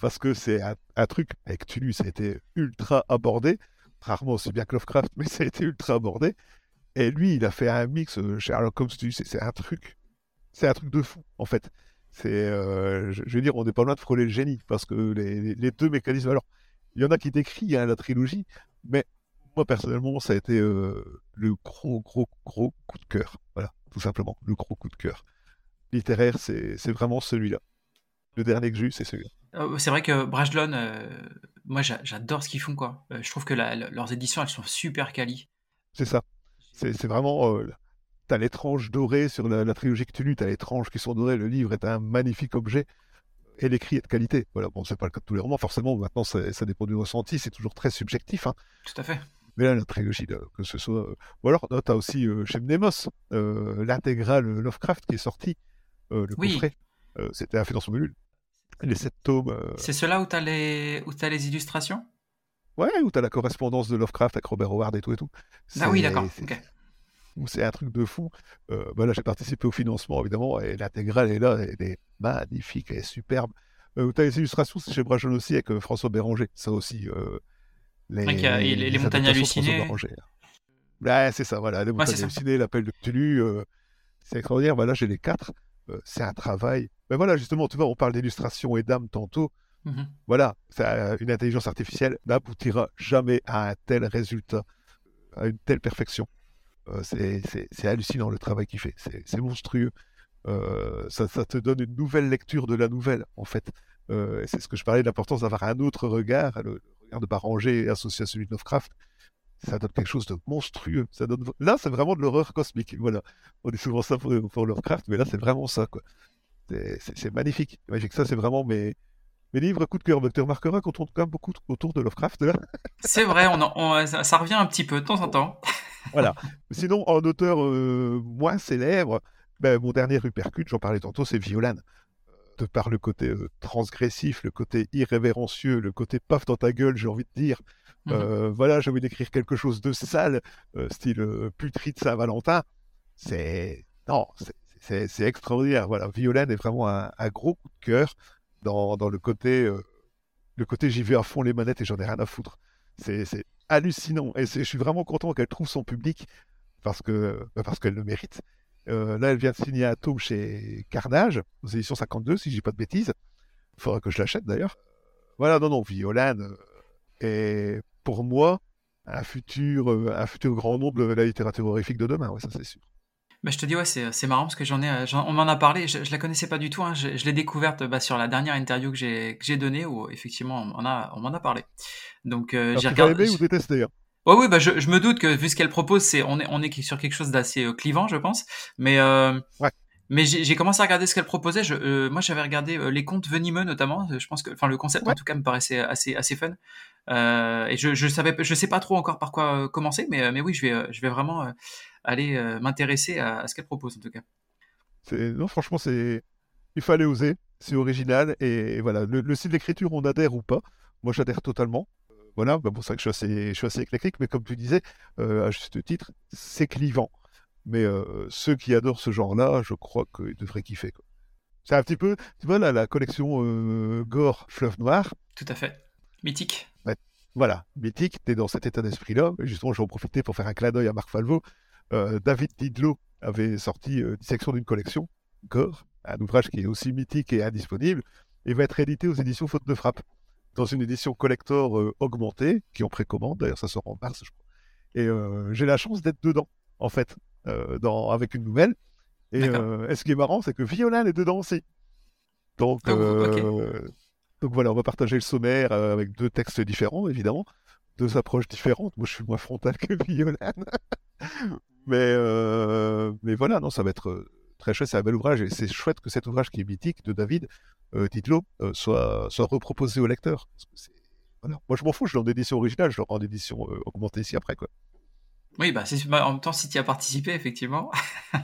Parce que c'est un, un truc avec Tulu, ça a été ultra abordé. Rarement aussi bien que Lovecraft, mais ça a été ultra abordé. Et lui, il a fait un mix, euh, Sherlock Holmes, c'est un truc c'est un truc de fou, en fait. C'est, je, veux dire, on n'est pas loin de frôler le génie, parce que les, deux mécanismes. Alors, il y en a qui décrivent hein, la trilogie, mais moi, personnellement, ça a été le gros, gros, gros coup de cœur. Voilà, tout simplement, le gros coup de cœur. Littéraire, c'est vraiment celui-là. Le dernier que j'ai eu, c'est celui-là. Euh, c'est vrai que Brajlon, euh, moi j'adore ce qu'ils font quoi. Euh, je trouve que leurs éditions elles sont super quali. C'est ça. C'est vraiment. t'as l'étrange doré sur la, trilogie que tu lis, t'as l'étrange qui sont dorés. Le livre est un magnifique objet et l'écrit est de qualité. Voilà, bon, c'est pas le cas de tous les romans. Forcément, maintenant ça dépend du ressenti, c'est toujours très subjectif. Hein. Tout à fait. Mais là, la trilogie, que ce soit. Ou alors, tu as aussi chez Mnemos, l'intégrale Lovecraft qui est sorti, le coffret. C'était un fait dans son module les sept tomes. Euh, c'est ceux-là où tu as, les... as les illustrations? Ouais, où tu as la correspondance de Lovecraft avec Robert Howard et tout et tout. Ah oui, d'accord. C'est un truc de fou. Euh, bah là, j'ai participé au financement, évidemment, et l'intégrale est là, elle est magnifique, elle est superbe. Euh, tu as les illustrations, c'est chez Brajon aussi, avec euh, François Béranger. Ça aussi. les, les, les, montagnes hallucinées. Ouais, c'est ça, voilà. Les montagnes hallucinées, l'appel de Cthulhu. c'est extraordinaire. Bah là, j'ai les quatre. C'est un travail ben voilà, justement, tu vois, on parle d'illustration et d'âme tantôt. Mmh voilà, une intelligence artificielle n'aboutira jamais à un tel résultat, à une telle perfection. Euh, c'est hallucinant le travail qu'il fait, c'est monstrueux. Euh, ça, te donne une nouvelle lecture de la nouvelle, en fait. Euh, c'est ce que je parlais de l'importance d'avoir un autre regard, le, regard de Baranger associé à celui de Lovecraft. Ça donne quelque chose de monstrueux. Ça donne... Là, c'est vraiment de l'horreur cosmique. Voilà. On dit souvent ça pour, pour Lovecraft, mais là, c'est vraiment ça. Quoi. C'est magnifique. Magique. Ça, c'est vraiment mes, mes livres coup de cœur. Tu remarqueras qu'on tourne quand même beaucoup autour de Lovecraft. *laughs* c'est vrai, on, ça, revient un petit peu de temps en temps. *laughs* voilà. Sinon, en auteur euh, moins célèbre, ben, mon dernier Rupercute, j'en parlais tantôt, c'est Violan. De par le côté euh, transgressif, le côté irrévérencieux, le côté paf dans ta gueule, j'ai envie de dire. Mhm. Euh, voilà, j'ai envie d'écrire quelque chose de sale, style puterie de Saint-Valentin. C'est. Non, c'est extraordinaire. Voilà, Violaine est vraiment un, gros coup de cœur dans, le côté, euh, le côté j'y vais à fond les manettes et j'en ai rien à foutre. C'est hallucinant et je suis vraiment content qu'elle trouve son public parce que bah, parce qu'elle le mérite. Euh, là, elle vient de signer un tome chez Carnage aux éditions 52, si je dis pas de bêtises. Il faudra que je l'achète d'ailleurs. Voilà, non, non, Violaine euh, est pour moi un futur, un futur grand nombre de la littérature horrifique de demain, ouais, ça c'est sûr. Bah, je te dis, ouais, c'est marrant parce que j'en ai, euh, on m'en a parlé, je, je la connaissais pas du tout, hein, je, l'ai découverte bah, sur la dernière interview que j'ai donnée où effectivement on m'en a, on a parlé. Donc euh, j'ai regardé. aimé ou détesté hein? Ouais, oui, bah, je, je, me doute que vu ce qu'elle propose, c'est on est, on est sur quelque chose d'assez euh, clivant, je pense. Mais euh, ouais. Mais j'ai commencé à regarder ce qu'elle proposait. Je, euh, moi, j'avais regardé les contes venimeux notamment. Je pense que, enfin, le concept en tout cas me paraissait assez assez fun. Euh, et je je savais, je sais pas trop encore par quoi commencer, mais mais oui, je vais je vais vraiment aller m'intéresser à, ce qu'elle propose en tout cas. Non, franchement, c'est il fallait oser. C'est original et, voilà. Le, style d'écriture, on adhère ou pas. Moi, j'adhère totalement. Voilà, bah, c'est vrai que je suis assez, je suis assez éclectique, mais comme tu disais, à juste titre, c'est clivant. Mais ceux qui adorent ce genre-là, je crois qu'ils devraient kiffer. C'est un petit peu, tu vois, là, la collection Gore Fleuve Noir. Tout à fait. Mythique. voilà, mythique, tu es dans cet état d'esprit-là. Justement, je vais en profiter pour faire un clin d'œil à Marc Falvo. David Didlot avait sorti une section d'une collection, Gore, un ouvrage qui est aussi mythique et indisponible, et va être édité aux éditions Faute de Frappe, dans une édition collector augmentée, qui en précommande, d'ailleurs ça sort en mars, je crois. Et j'ai la chance d'être dedans, en fait. Euh, dans, avec une nouvelle. Et, euh, ce qui est marrant, c'est que Violin est dedans aussi. Donc, oh, euh, donc voilà, on va partager le sommaire avec deux textes différents, évidemment, deux approches différentes. Moi, je suis moins frontal que Violin. *laughs* mais, mais voilà, non, ça va être très chouette, c'est un bel ouvrage, et c'est chouette que cet ouvrage qui est mythique de David euh, Titlo soit, soit reproposé au lecteur. voilà. Moi, je m'en fous, je l'ai en édition originale, je l'aurai en édition augmentée ici après. Quoi. Oui, bah, bah, en même temps, si tu as participé, effectivement. *laughs*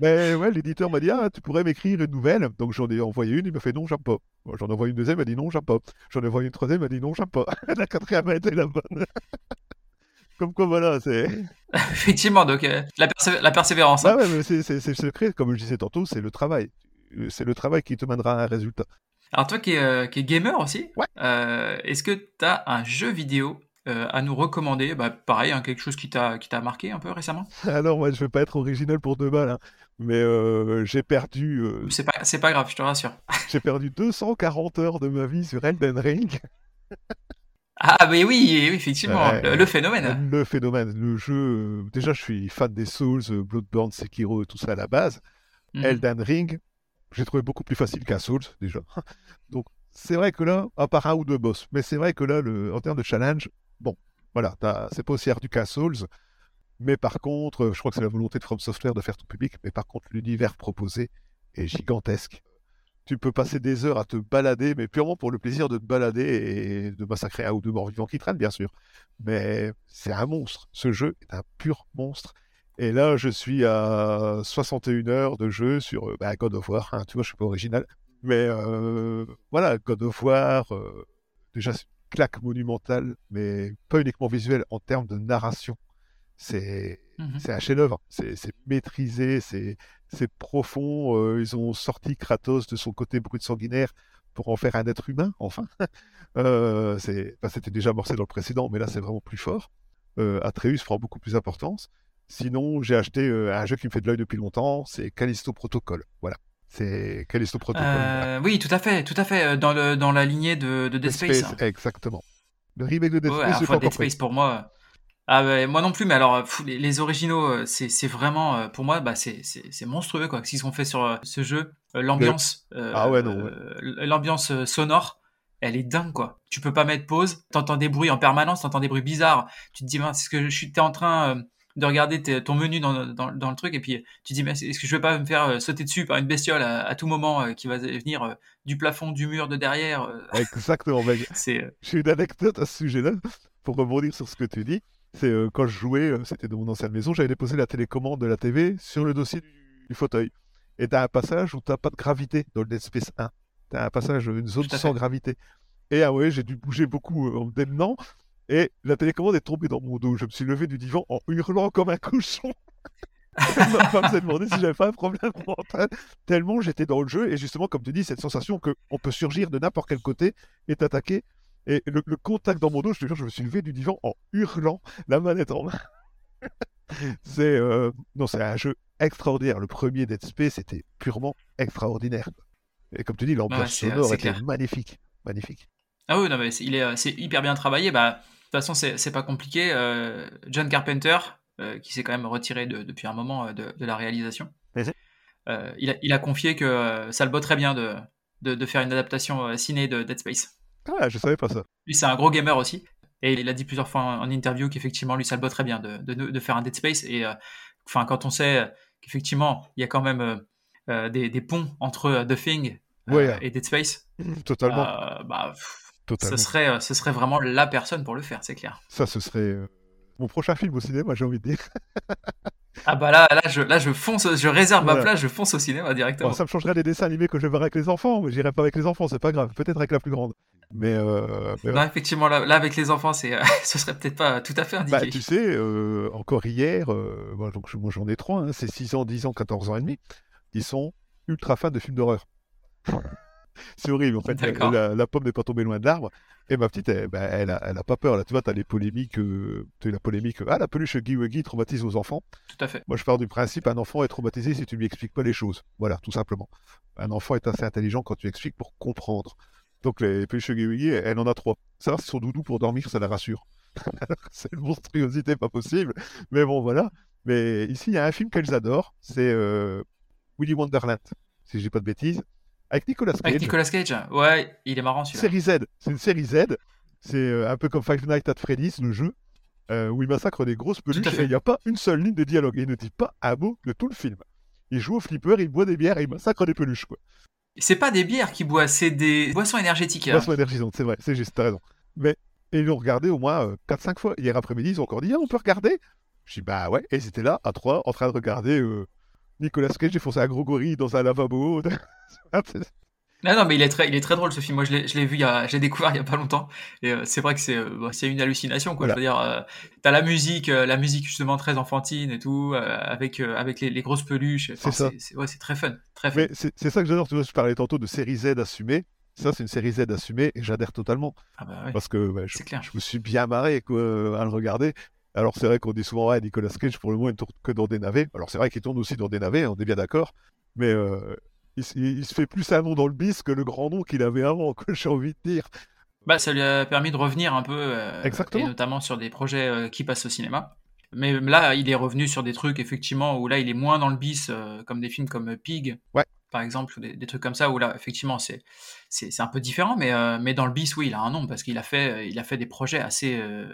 Mais ouais, l'éditeur m'a dit Ah, tu pourrais m'écrire une nouvelle. Donc j'en ai envoyé une, il m'a fait Non, j'aime pas. J'en ai envoyé une deuxième, il m'a dit Non, j'aime pas. J'en ai envoyé une troisième, il m'a dit Non, j'aime pas. *laughs* la quatrième a été la bonne. Comme quoi, voilà, c'est. *laughs* Effectivement, donc euh, la, persévérance. Hein. ouais, mais c'est le secret, comme je disais tantôt, c'est le travail. C'est le travail qui te mènera à un résultat. Alors, toi qui es, euh, qui gamer aussi, ouais. Euh, est-ce que tu as un jeu vidéo euh, à nous recommander? Bah, Pareil, hein, quelque chose qui t'a marqué un peu récemment? *laughs* Alors, moi, je vais pas être original pour deux balles. Hein. Mais euh, j'ai perdu. euh, C'est pas, c'est pas grave, je te rassure. j'ai perdu 240 heures de ma vie sur Elden Ring. *laughs* Ah, mais oui, effectivement, Ouais, le, le phénomène. Le phénomène, le jeu. euh, déjà, je suis fan des Souls, euh, Bloodborne, Sekiro et tout ça à la base. Mhm. Elden Ring, j'ai trouvé beaucoup plus facile qu'un Souls déjà. *laughs* Donc c'est vrai que là, à part un ou deux boss, mais c'est vrai que là, le, en termes de challenge, bon, voilà, c'est pas aussi ardu qu'un Souls, mais par contre, euh, je crois que c'est la volonté de From Software de faire tout public, mais par contre, l'univers proposé est gigantesque. Tu peux passer des heures à te balader, mais purement pour le plaisir de te balader et de massacrer un ou deux morts vivants qui traînent, bien sûr. Mais c'est un monstre. Ce jeu est un pur monstre. Et là, je suis à 61 heures de jeu sur euh, bah, God of War. hein. tu vois, je suis pas original. Mais euh, voilà, God of War, euh, déjà, c'est une claque monumentale, mais pas uniquement visuelle, en termes de narration. C'est Mhm. c'est un chef-d'œuvre. C'est maîtrisé, c'est profond. euh, ils ont sorti Kratos de son côté brut sanguinaire pour en faire un être humain, enfin. *laughs* Euh, C'était déjà amorcé dans le précédent, mais là, c'est vraiment plus fort. Euh, Atreus prend beaucoup plus d'importance. Sinon, j'ai acheté un jeu qui me fait de l'œil depuis longtemps, c'est Callisto Protocol. Voilà. C'est Callisto Protocol. voilà. Oui, tout à fait, tout à fait, dans, le, dans la lignée de, de Dead Space. exactement. Le remake de Dead Ouais, Space, alors, Dead. Space pour moi. Ah ouais, moi non plus, mais alors pff, les, les originaux, euh, c'est c'est vraiment euh, pour moi, bah c'est c'est c'est monstrueux quoi. Ce qu'ils ont fait sur euh, ce jeu, l'ambiance, Ah ouais, non, ouais. euh, l'ambiance sonore, elle est dingue quoi. Tu peux pas mettre pause, t'entends des bruits en permanence, t'entends des bruits bizarres. Tu te dis, mince, est-ce que je suis, t'es en train de regarder ton menu dans, dans, dans le truc et puis tu te dis, mais est-ce que je vais pas me faire sauter dessus par une bestiole à, à tout moment qui va venir du plafond, du mur, de derrière. Exactement. mec. *laughs* c'est J'ai une anecdote à ce sujet-là, pour rebondir sur ce que tu dis. C'est euh, quand je jouais, euh, c'était dans mon ancienne maison, j'avais déposé la télécommande de la TV sur le dossier du, du fauteuil. Et t'as un passage où t'as pas de gravité dans le Dead Space 1. T'as un passage, une zone sans fait. gravité. Et ah ouais, j'ai dû bouger beaucoup euh, en me démenant. Et la télécommande est tombée dans mon dos. Je me suis levé du divan en hurlant comme un cochon. *laughs* Ma femme s'est demandé si j'avais pas un problème mental. Tellement j'étais dans le jeu. Et justement, comme tu dis, cette sensation qu'on peut surgir de n'importe quel côté et t'attaquer. Et le, le contact dans mon dos, je te jure, je me suis levé du divan en hurlant, la manette en main. *laughs* c'est euh, non, c'est un jeu extraordinaire. Le premier Dead Space était purement extraordinaire. Et comme tu dis, l'ambiance Ouais, c'est, sonore était clair. magnifique, magnifique. Ah oui, non, mais c'est, il est, euh, c'est hyper bien travaillé. Bah, de toute façon, c'est, c'est pas compliqué. Euh, John Carpenter, euh, qui s'est quand même retiré de- depuis un moment de, de la réalisation, il, a, il a confié que ça le botterait bien de, de, de faire une adaptation ciné de Dead Space. Ah, je savais pas ça. Lui, c'est un gros gamer aussi. Et il a dit plusieurs fois en, interview qu'effectivement, lui, ça le botterait bien de, de, de faire un Dead Space. Et euh, enfin, quand on sait qu'effectivement, il y a quand même euh, euh, des, des ponts entre The Thing Ouais. et Dead Space, Totalement, bah, pff, totalement. ce, serait, ce serait vraiment la personne pour le faire, c'est clair. Ça, ce serait mon prochain film au cinéma, j'ai envie de dire. *laughs* Ah bah là, là, je, là, je fonce, je réserve ma place, je fonce au cinéma directement. Bon, ça me changerait des dessins animés que je voir avec les enfants, mais j'irai pas avec les enfants, c'est pas grave. Peut-être avec la plus grande. Mais, euh, mais Non, effectivement, là, là, avec les enfants, c'est, euh, *laughs* ce serait peut-être pas tout à fait indiqué. Bah, tu sais, euh, encore hier, euh, moi, donc, moi j'en ai trois, hein, c'est 6 ans, 10 ans, 14 ans et demi, ils sont ultra fans de films d'horreur. C'est horrible, en fait, la, la pomme n'est pas tombée loin de l'arbre, et ma petite, elle, bah, elle, a, elle a pas peur, là, tu vois, t'as les polémiques, euh, t'as la polémique, ah, la peluche Wuggy traumatise aux enfants. Tout à fait. Moi, je pars du principe, un enfant est traumatisé si tu lui expliques pas les choses. Voilà, tout simplement. Un enfant est assez intelligent quand tu expliques pour comprendre. Donc, les peluches Wuggy, elle, en a trois. Si son doudou pour dormir, ça la rassure. *laughs* c'est une monstruosité pas possible. Mais bon, voilà. Mais ici, il y a un film qu'elles adorent. C'est euh, Willy Wonderland, si je dis pas de bêtises. Avec Nicolas Cage. Avec Nicolas Cage, ouais, il est marrant celui-là. Série Z. C'est une série Z. C'est euh, un peu comme Five Nights at Freddy's, le jeu, euh, où il massacre des grosses peluches et il n'y a pas une seule ligne de dialogue. Il ne dit pas un mot de tout le film. Il joue au flipper, il boit des bières et il massacre des peluches. Quoi. C'est pas des bières qu'il boit, c'est des boissons énergétiques. hein. Boisson énergisante, c'est vrai, c'est juste, t'as raison. Mais et ils l'ont regardé au moins euh, 4-5 fois. Hier après-midi, ils ont encore dit Ah, on peut regarder? Je dis Bah ouais, et ils étaient là, à trois, en train de regarder euh, Nicolas Cage défoncer un gros gorille dans un lavabo. *laughs* Non, non, mais il est très, il est très drôle ce film. Moi, je l'ai, vu, il y a, je l'ai découvert il y a pas longtemps. Et euh, c'est vrai que c'est, euh, bah, une hallucination, quoi. Voilà. Je veux dire, euh, t'as la musique, euh, la musique justement très enfantine et tout, avec, avec les, les grosses peluches. Enfin, C'est ça. c'est, ouais, très fun, très fun. C'est ça que j'adore. Tu vois, je parlais tantôt de série Z assumée. Ça, c'est une série Z assumée et j'adhère totalement. Ah bah ouais, Parce que bah, je, clair. je me suis bien marré quoi, à le regarder. Alors c'est vrai qu'on dit souvent, ouais, Nicolas Cage, pour le moment, il ne tourne que dans des navets. Alors c'est vrai qu'il tourne aussi dans des navets, on est bien d'accord. Mais euh, il, il, se fait plus un nom dans le bis que le grand nom qu'il avait avant, *laughs* que j'ai envie de dire. Bah, ça lui a permis de revenir un peu, euh, et notamment sur des projets euh, qui passent au cinéma. Mais là, il est revenu sur des trucs, effectivement, où là, il est moins dans le bis, comme des films comme Pig, ouais. Par exemple, ou des, trucs comme ça, où là, effectivement, c'est, c'est, un peu différent, mais, euh, mais dans le bis, oui, il a un nom, parce qu'il a fait, il a fait des projets assez euh,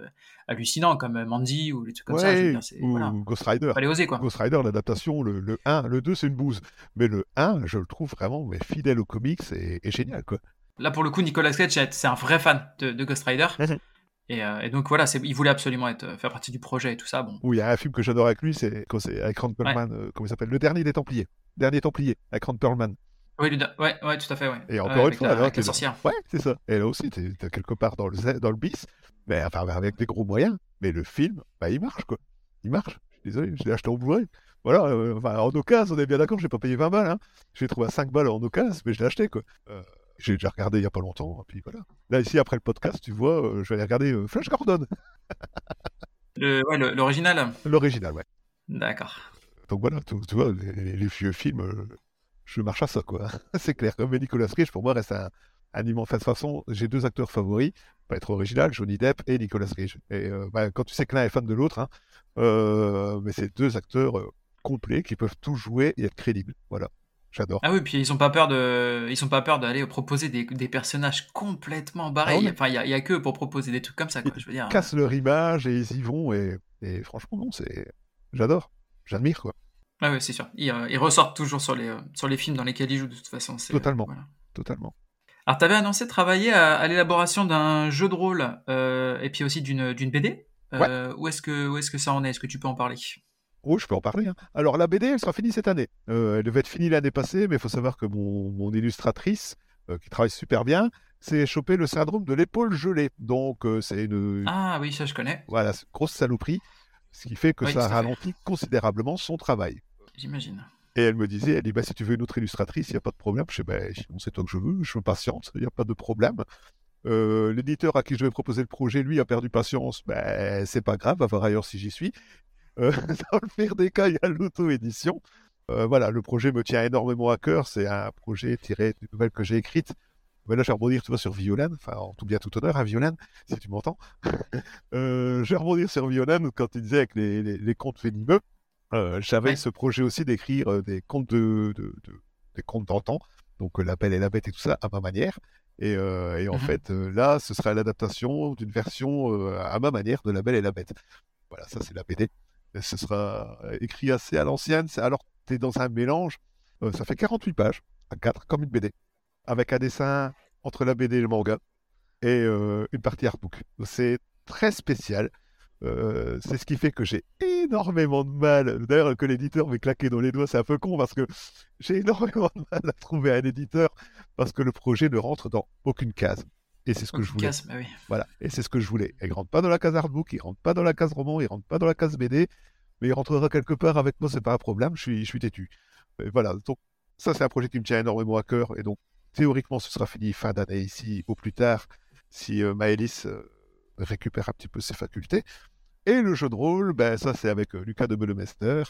hallucinants, comme Mandy, ou des trucs comme ça. ou Ghost Rider. Fallait oser, quoi. Ghost Rider, l'adaptation, le, le 1, le 2, c'est une bouse. Mais le 1, je le trouve vraiment mais fidèle aux comics et, génial, quoi. Là, pour le coup, Nicolas Cage, c'est un vrai fan de, de Ghost Rider. Euh, et, donc voilà, il voulait absolument être, euh, faire partie du projet et tout ça. Bon. Oui, il y a un film que j'adore avec lui, c'est avec Ron Perlman, euh, comment il s'appelle? Le dernier des Templiers. Dernier Templier, avec Ron Perlman. Oui, ouais, ouais, tout à fait. Ouais. Et encore une fois, la, avec la sorcière. Ouais, c'est ça. Et là aussi, tu es, quelque part dans le, dans le bis, mais enfin, avec des gros moyens. Mais le film, bah, il marche, quoi. Il marche. Je suis désolé, je l'ai acheté en blu Voilà, enfin, en occasion, on est bien d'accord, je n'ai pas payé 20 balles. Hein. J'ai trouvé à 5 balles en occasion, mais je l'ai acheté, quoi. J'ai déjà regardé il n'y a pas longtemps. Puis voilà. Là, ici, après le podcast, tu vois, euh, je vais aller regarder euh, Flash Gordon. L'original L'original, ouais. D'accord. Donc voilà, tu, vois, les, vieux films, euh, je marche à ça, quoi. *laughs* C'est clair. Comme Nicolas Cage, pour moi, reste un, un immense. De toute façon, j'ai deux acteurs favoris, pas être original, Johnny Depp et Nicolas Cage. Et bah, quand tu sais que l'un est fan de l'autre, hein, mais c'est deux acteurs complets qui peuvent tout jouer et être crédibles. Voilà. J'adore. Ah oui, puis ils ont pas peur de, ils sont pas peur d'aller proposer des, des, personnages complètement barrés. Ah enfin, il y, y, a que pour proposer des trucs comme ça, quoi. Je veux dire. Ils cassent leur image et ils y vont et, et franchement non, c'est, j'adore, j'admire quoi. Ah oui, c'est sûr. Ils, euh, ils, ressortent toujours sur les, euh, sur les films dans lesquels ils jouent de toute façon. Totalement. Voilà. Totalement. Alors, tu avais annoncé travailler à, à l'élaboration d'un jeu de rôle euh, et puis aussi d'une BD. Où est-ce que, où est-ce que ça en est? Est-ce que tu peux en parler? Oh, je peux en parler. Hein. Alors, la BD, elle sera finie cette année. Euh, elle devait être finie l'année passée, mais il faut savoir que mon, illustratrice, euh, qui travaille super bien, s'est chopé le syndrome de l'épaule gelée. Donc, euh, c'est une. Ah oui, ça je connais. Voilà, grosse saloperie. Ce qui fait que ça ralentit considérablement son travail. J'imagine. Et elle me disait, elle dit, bah, si tu veux une autre illustratrice, il n'y a pas de problème. Je sais, bah, c'est toi que je veux, je me patiente, il n'y a pas de problème. L'éditeur à qui je vais proposer le projet, lui, a perdu patience. Ben, c'est pas grave, va voir ailleurs si j'y suis. Euh, *laughs* dans le pire des cas, il y a l'auto-édition. Euh, voilà, le projet me tient énormément à cœur. C'est un projet tiré d'une nouvelle que j'ai écrite. Mais là, je vais rebondir, tu vois, sur Violaine. Enfin, en tout bien, tout honneur à Violaine, si tu m'entends. *laughs* euh, je vais rebondir sur Violaine quand il disait avec les, les, contes venimeux. J'avais ce projet aussi d'écrire des contes de, de, de, des contes d'antan. Donc, La Belle et la Bête et tout ça, à ma manière. Et, euh, et en mmh fait, là, ce sera l'adaptation d'une version à ma manière de La Belle et la Bête. Voilà, ça, c'est la BD ce sera euh, écrit assez à l'ancienne. Alors, tu es dans un mélange. Euh, ça fait 48 pages, à 4, comme une BD, avec un dessin entre la BD et le manga, et euh, une partie artbook. C'est très spécial. c'est ce qui fait que j'ai énormément de mal. D'ailleurs, que l'éditeur m'ait claqué dans les doigts, c'est un peu con parce que j'ai *laughs* énormément de mal à trouver un éditeur parce que le projet ne rentre dans aucune case. Et c'est ce que je voulais. oui. Voilà. Et c'est ce que je voulais. Il rentre pas dans la case artbook, il rentre pas dans la case roman, il rentre pas dans la case BD, mais il rentrera quelque part avec moi, c'est pas un problème, je suis, je suis têtu. Et voilà. Donc, ça, c'est un projet qui me tient énormément à cœur. Et donc, théoriquement, ce sera fini fin d'année ici, au plus tard, si euh, Maëlys euh, récupère un petit peu ses facultés. Et le jeu de rôle, ben, ça, c'est avec euh, Lucas de Bellemester,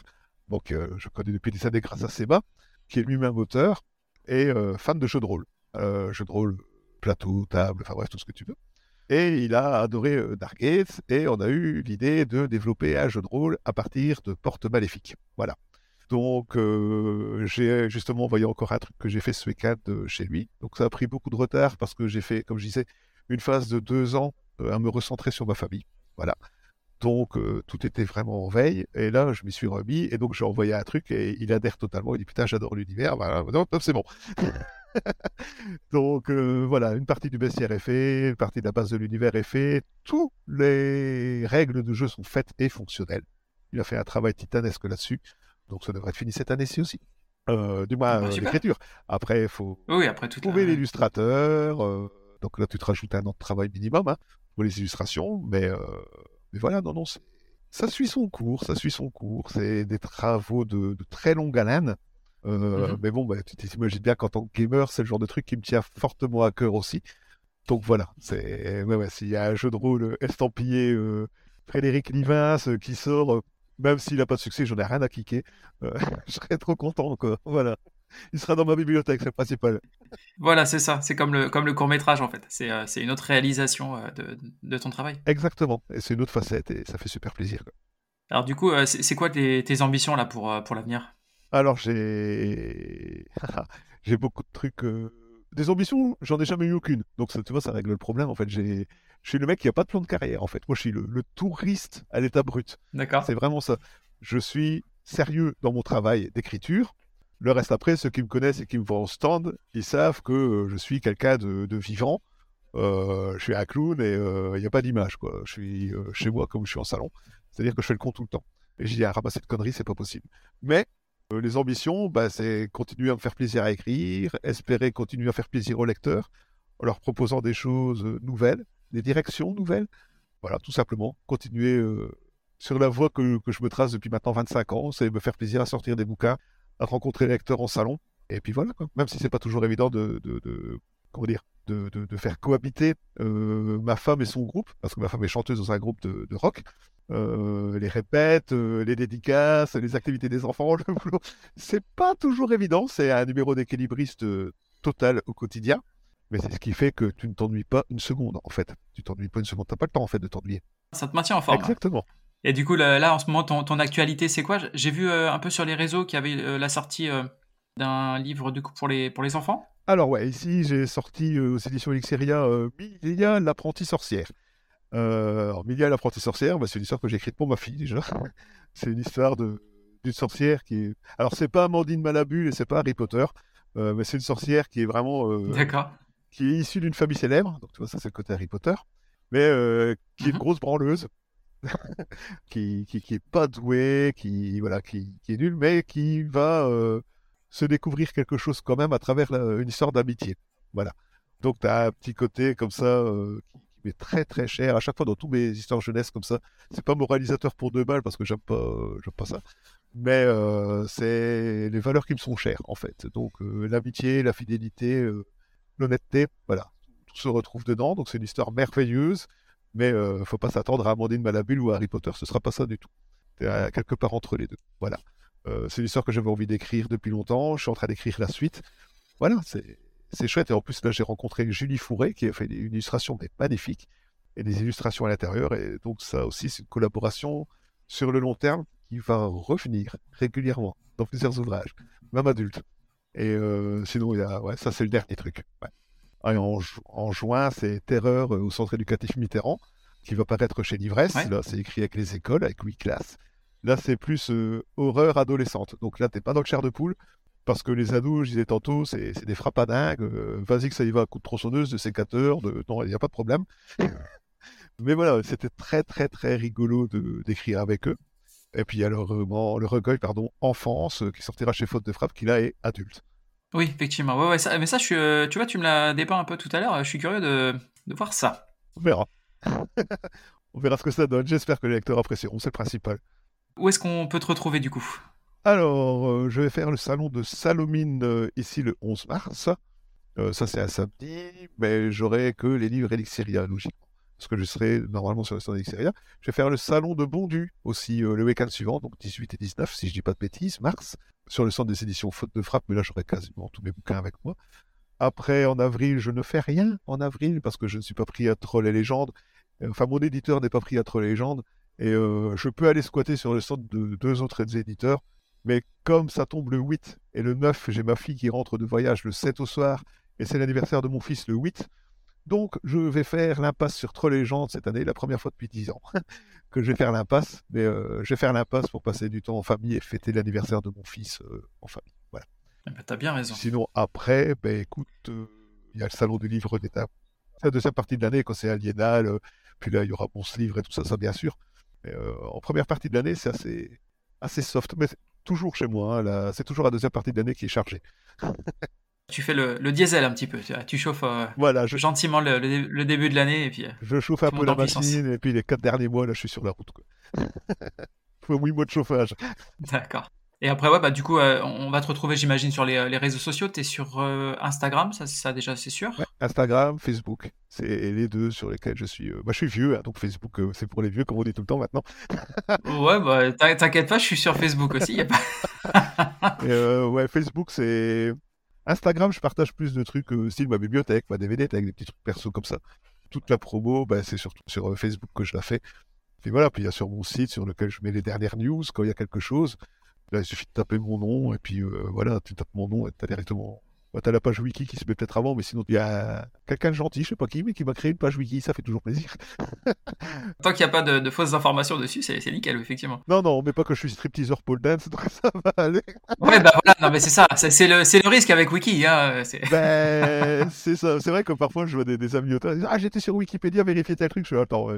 donc je connais depuis des années grâce à Seba, qui est lui-même auteur et fan de jeux de rôle. jeu de rôle plateau, table, enfin bref, tout ce que tu veux. Et il a adoré euh, Darkgate, et on a eu l'idée de développer un jeu de rôle à partir de portes maléfiques. Voilà. Donc, euh, j'ai justement envoyé encore un truc que j'ai fait ce week-end euh, chez lui. Donc, ça a pris beaucoup de retard parce que j'ai fait, comme je disais, une phase de deux ans à me recentrer sur ma famille. Voilà. Donc, tout était vraiment en veille. Et là, je m'y suis remis. Et donc, j'ai envoyé un truc et il adhère totalement. Il dit Putain, j'adore l'univers. Voilà, c'est bon. *laughs* *laughs* Donc euh, voilà, une partie du bestiaire est faite, une partie de la base de l'univers est faite, toutes les règles de jeu sont faites et fonctionnelles. Il a fait un travail titanesque là-dessus, donc ça devrait être fini cette année-ci aussi. Euh, du moins, ah bah, euh, l'écriture. Après, il faut oui, après trouver l'illustrateur. donc là, tu te rajoutes un an de travail minimum hein, pour les illustrations. Mais, mais voilà, non, non, ça suit son cours, ça suit son cours. C'est des travaux de, de très longue haleine. Euh, mmh mais bon, bah, tu t'imagines bien qu'en tant que gamer, c'est le genre de truc qui me tient fortement à cœur aussi. Donc voilà, c'est ouais, ouais, s'il y a un jeu de rôle estampillé euh, Frédéric Livins qui sort, même s'il n'a pas de succès, j'en ai rien à kicker. *laughs* je serais trop content, quoi. Voilà. Il sera dans ma bibliothèque, c'est le principal. Voilà, c'est ça. C'est comme le, comme le court-métrage, en fait. C'est une autre réalisation de, de, ton travail. Exactement. Et c'est une autre facette, et ça fait super plaisir. Alors, du coup, c'est quoi tes, tes, ambitions, là, pour, pour l'avenir? Alors, j'ai... *laughs* j'ai beaucoup de trucs des ambitions, j'en ai jamais eu aucune. Donc, ça, tu vois, ça règle le problème. En fait, j'ai, je suis le mec qui a pas de plan de carrière. En fait, moi, je suis le, touriste à l'état brut. D'accord. C'est vraiment ça. Je suis sérieux dans mon travail d'écriture. Le reste après, ceux qui me connaissent et qui me voient en stand, ils savent que euh, je suis quelqu'un de, vivant. Euh, je suis un clown et euh, il n'y a pas d'image. quoi. Je suis chez moi comme je suis en salon. C'est-à-dire que je fais le con tout le temps. Et je dis, à ramasser de conneries, c'est pas possible. Mais euh, les ambitions, bah, c'est continuer à me faire plaisir à écrire, espérer continuer à faire plaisir aux lecteurs, en leur proposant des choses euh, nouvelles, des directions nouvelles. Voilà, tout simplement, continuer euh, sur la voie que, je me trace depuis maintenant 25 ans, c'est me faire plaisir à sortir des bouquins, à rencontrer les lecteurs en salon. Et puis voilà, même si c'est pas toujours évident de, comment dire, de, faire cohabiter ma femme et son groupe, parce que ma femme est chanteuse dans un groupe de, rock. Euh, les répètes, euh, les dédicaces, les activités des enfants, *laughs* le boulot. C'est pas toujours évident. C'est un numéro d'équilibriste euh, total au quotidien. Mais c'est ce qui fait que tu ne t'ennuies pas une seconde, en fait. Tu t'ennuies pas une seconde. T'as pas le temps, en fait, de t'ennuyer. Ça te maintient en forme. Exactement. Et du coup, là, en ce moment, ton, actualité, c'est quoi? J'ai vu un peu sur les réseaux qu'il y avait la sortie d'un livre de coup pour les, pour les enfants. Alors ouais, ici j'ai sorti aux éditions Elixeria Milia, l'apprenti sorcière. Euh, alors, Milia l'apprenti sorcière, bah, c'est une histoire que j'ai écrite pour ma fille déjà. *laughs* c'est une histoire de d'une sorcière qui est. Alors c'est pas Amandine Malabule et c'est pas Harry Potter, euh, mais c'est une sorcière qui est vraiment. Euh, D'accord. Qui est issue d'une famille célèbre, donc tu vois ça c'est le côté Harry Potter, mais euh, qui est une mhm. grosse branleuse, *laughs* qui, qui, qui est pas douée, qui voilà, qui, qui est nulle, mais qui va se découvrir quelque chose quand même à travers une histoire d'amitié. Voilà. Donc tu as un petit côté comme ça mais très très cher. À chaque fois dans tous mes histoires jeunesse comme ça, c'est pas moralisateur pour deux balles parce que j'aime pas, j'aime pas ça. Mais euh, c'est les valeurs qui me sont chères en fait. Donc euh, l'amitié, la fidélité, euh, l'honnêteté, voilà, tout se retrouve dedans. Donc c'est une histoire merveilleuse, mais faut pas s'attendre à Amandine Malabule ou à Harry Potter. Ce sera pas ça du tout. C'est quelque part entre les deux. Voilà. c'est une histoire que j'avais envie d'écrire depuis longtemps. Je suis en train d'écrire la suite. Voilà, c'est c'est chouette. Et en plus, là, j'ai rencontré Julie Fourré qui a fait une illustration mais magnifique et des illustrations à l'intérieur. Et donc, ça aussi, c'est une collaboration sur le long terme qui va revenir régulièrement dans plusieurs ouvrages, même adultes. Et euh, sinon, il y a, ouais, ça, c'est le dernier truc. en, juin, c'est Terreur au centre éducatif Mitterrand qui va paraître chez Livresse. Là, c'est écrit avec les écoles, avec huit classes. Là, c'est plus euh, horreur adolescente. Donc là, t'es pas dans le chair de poule, parce que les ados, je disais tantôt, c'est des frappes à dingue. Euh, vas-y que ça y va à coup de tronçonneuse, de sécateur, de... non, il n'y a pas de problème. *laughs* Mais voilà, c'était très très très rigolo d'écrire avec eux. Et puis il y a le, le recueil pardon, Enfance qui sortira chez Faute de Frappe, qui là est adulte. Oui, effectivement. Ouais, ouais, ça, mais ça, je suis, euh, tu vois, tu me l'as dépeint un peu tout à l'heure. Je suis curieux de, de voir ça. On verra. *laughs* On verra ce que ça donne. J'espère que les lecteurs apprécieront. C'est le principal. Où est-ce qu'on peut te retrouver du coup? Alors, euh, je vais faire le salon de Salomine euh, ici le 11 mars. Euh, ça, c'est un samedi, mais j'aurai que les livres Elixeria, logiquement. Parce que je serai normalement sur le stand d'Elixeria. Je vais faire le salon de Bondu aussi le week-end suivant, donc 18 et 19, si je dis pas de bêtises, mars, sur le centre des éditions Faute de Frappe, mais là, j'aurai quasiment tous mes bouquins avec moi. Après, en avril, je ne fais rien en avril parce que je ne suis pas pris à Troll et Légendes. Enfin, mon éditeur n'est pas pris à Troll et Légendes. Et je peux aller squatter sur le stand de deux autres éditeurs mais comme ça tombe le 8 et le 9, j'ai ma fille qui rentre de voyage le 7 au soir et c'est l'anniversaire de mon fils le 8. Donc je vais faire l'impasse sur Troll Légende cette année, la première fois depuis 10 ans *laughs* que je vais faire l'impasse. Mais euh, je vais faire l'impasse pour passer du temps en famille et fêter l'anniversaire de mon fils euh, en famille. Voilà. Eh ben, T'as bien raison. Sinon après, ben écoute, euh, il y a le salon du livre d'État. C'est la deuxième partie de l'année quand c'est aliénal. puis là, il y aura bon livre et tout ça, ça bien sûr. Mais en première partie de l'année, c'est assez, assez soft. Mais toujours chez moi. Hein, c'est toujours la deuxième partie de l'année qui est chargée. *laughs* tu fais le, diesel un petit peu. Tu, chauffes euh, voilà, gentiment le, début de l'année. et puis euh, Je chauffe un peu la machine et puis les quatre derniers mois, là, je suis sur la route. Quoi. *laughs* Faut 8 mois de chauffage. D'accord. Et après, ouais, bah, du coup, euh, on va te retrouver, j'imagine, sur les, les, réseaux sociaux. Tu es sur euh, Instagram, ça, ça déjà, c'est sûr ouais, Instagram, Facebook. C'est les deux sur lesquels je suis. Euh... Bah, je suis vieux, hein, donc Facebook, c'est pour les vieux, comme on dit tout le temps maintenant. *laughs* ouais, bah, t'inquiète pas, je suis sur Facebook aussi. Y a pas... *laughs* Et, ouais, Facebook, c'est. Instagram, je partage plus de trucs, style ma bibliothèque, ma DVD, avec des petits trucs perso comme ça. Toute la promo, bah, c'est surtout sur Facebook que je la fais. Puis voilà, puis il y a sur mon site sur lequel je mets les dernières news quand il y a quelque chose. Là, il suffit de taper mon nom, et puis euh, voilà, tu tapes mon nom et tu as directement bah, t'as la page wiki qui se met peut-être avant, mais sinon, il y a quelqu'un de gentil, je sais pas qui, mais qui m'a créé une page wiki, ça fait toujours plaisir. *laughs* Tant qu'il n'y a pas de, fausses informations dessus, c'est nickel, effectivement. Non, non, mais pas que je suis stripteaseur pole dance, donc *laughs* ça va aller. ouais, bah voilà, non, mais c'est ça, c'est le, le, risque avec Wiki. Hein, ben, c'est ça, c'est vrai que parfois je vois des, des amis auteurs, ils disent Ah, j'étais sur Wikipédia, vérifier tel truc. Je suis Attends,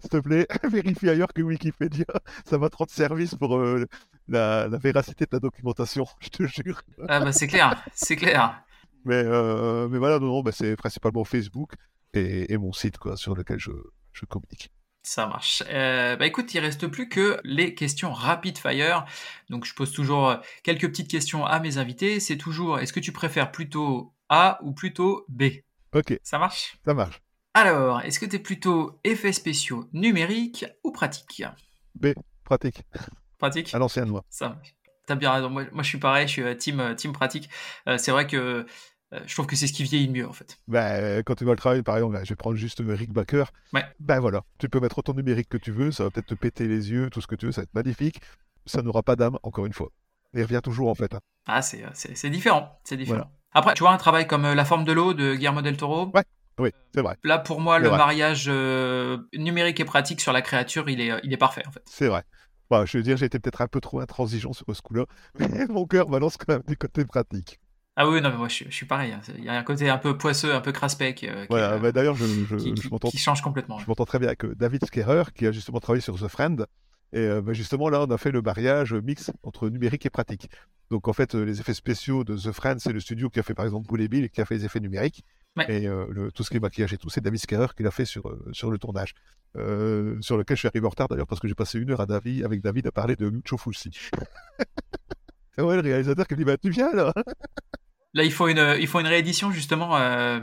s'il te plaît, *laughs* vérifie ailleurs que Wikipédia, ça va te rendre service pour euh, la, la, véracité de la documentation, *laughs* je te jure. Ah, bah c'est clair, c'est clair. Mais, euh, mais voilà, non, non, bah, c'est principalement Facebook et, et, mon site quoi, sur lequel je, je communique. Ça marche. Euh, bah écoute, il reste plus que les questions rapid fire. Donc je pose toujours quelques petites questions à mes invités. C'est toujours, est-ce que tu préfères plutôt A ou plutôt B? Ok. Ça marche? Ça marche. Alors, est-ce que tu es plutôt effets spéciaux numériques ou pratiques? B, pratique. Pratique À l'ancienne, moi. Ça marche. T'as bien raison. Moi, moi, je suis pareil, je suis euh, team, team pratique. Euh, c'est vrai que euh, je trouve que c'est ce qui vieillit le mieux en fait. Bah, quand tu vas le travail, par exemple, je vais prendre juste Rick Backer. Ouais. Ben voilà, tu peux mettre autant de numérique que tu veux, ça va peut-être te péter les yeux, tout ce que tu veux, ça va être magnifique. Ça n'aura pas d'âme, encore une fois. Il revient toujours en fait. Hein. Ah, c'est, c'est, différent. C'est différent. Après, tu vois, un travail comme La forme de l'eau de Guillermo del Toro? Ouais. Oui, c'est vrai. Là, pour moi, le mariage numérique et pratique sur la créature, il est, il est parfait en fait. C'est vrai. Bah, je veux dire, j'ai été peut-être un peu trop intransigeant sur ce coup-là, mais *laughs* mon cœur balance quand même du côté pratique. Ah oui, non, mais moi je, suis pareil. Hein. Il y a un côté un peu poisseux, un peu craspec. Euh, voilà, bah, d'ailleurs, je, je, qui, je. Qui change complètement. Je m'entends très bien avec David Skerer, qui a justement travaillé sur The Friend. Et euh, bah, justement, là, on a fait le mariage mix entre numérique et pratique. Donc, en fait, les effets spéciaux de The Friend, c'est le studio qui a fait par exemple Bullet Bill et qui a fait les effets numériques. Ouais. Et euh, le, tout ce qui est maquillage et tout, c'est David Skerer qui l'a fait sur, sur le tournage. Euh, sur lequel je suis arrivé en retard d'ailleurs parce que j'ai passé une heure à David, avec David à parler de Lucio Fulci. *laughs* c'est ouais, le réalisateur qui me dit Bah, tu viens là Là, il faut une, il faut une réédition justement euh,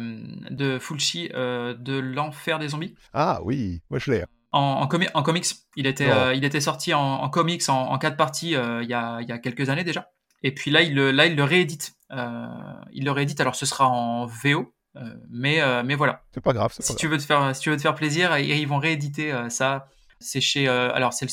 de Fulci euh, de l'enfer des zombies. Ah oui, moi je l'ai. En, en, comi en, comics, il était, euh, il était sorti en, en comics en, en, quatre parties euh, il y, a, il y a quelques années déjà. Et puis là, il, là, il le réédite. Euh, il le réédite. Alors, ce sera en VO, mais, mais voilà. C'est pas grave. Si pas tu grave. veux te faire, si tu veux te faire plaisir, ils vont rééditer ça. C'est chez, alors c'est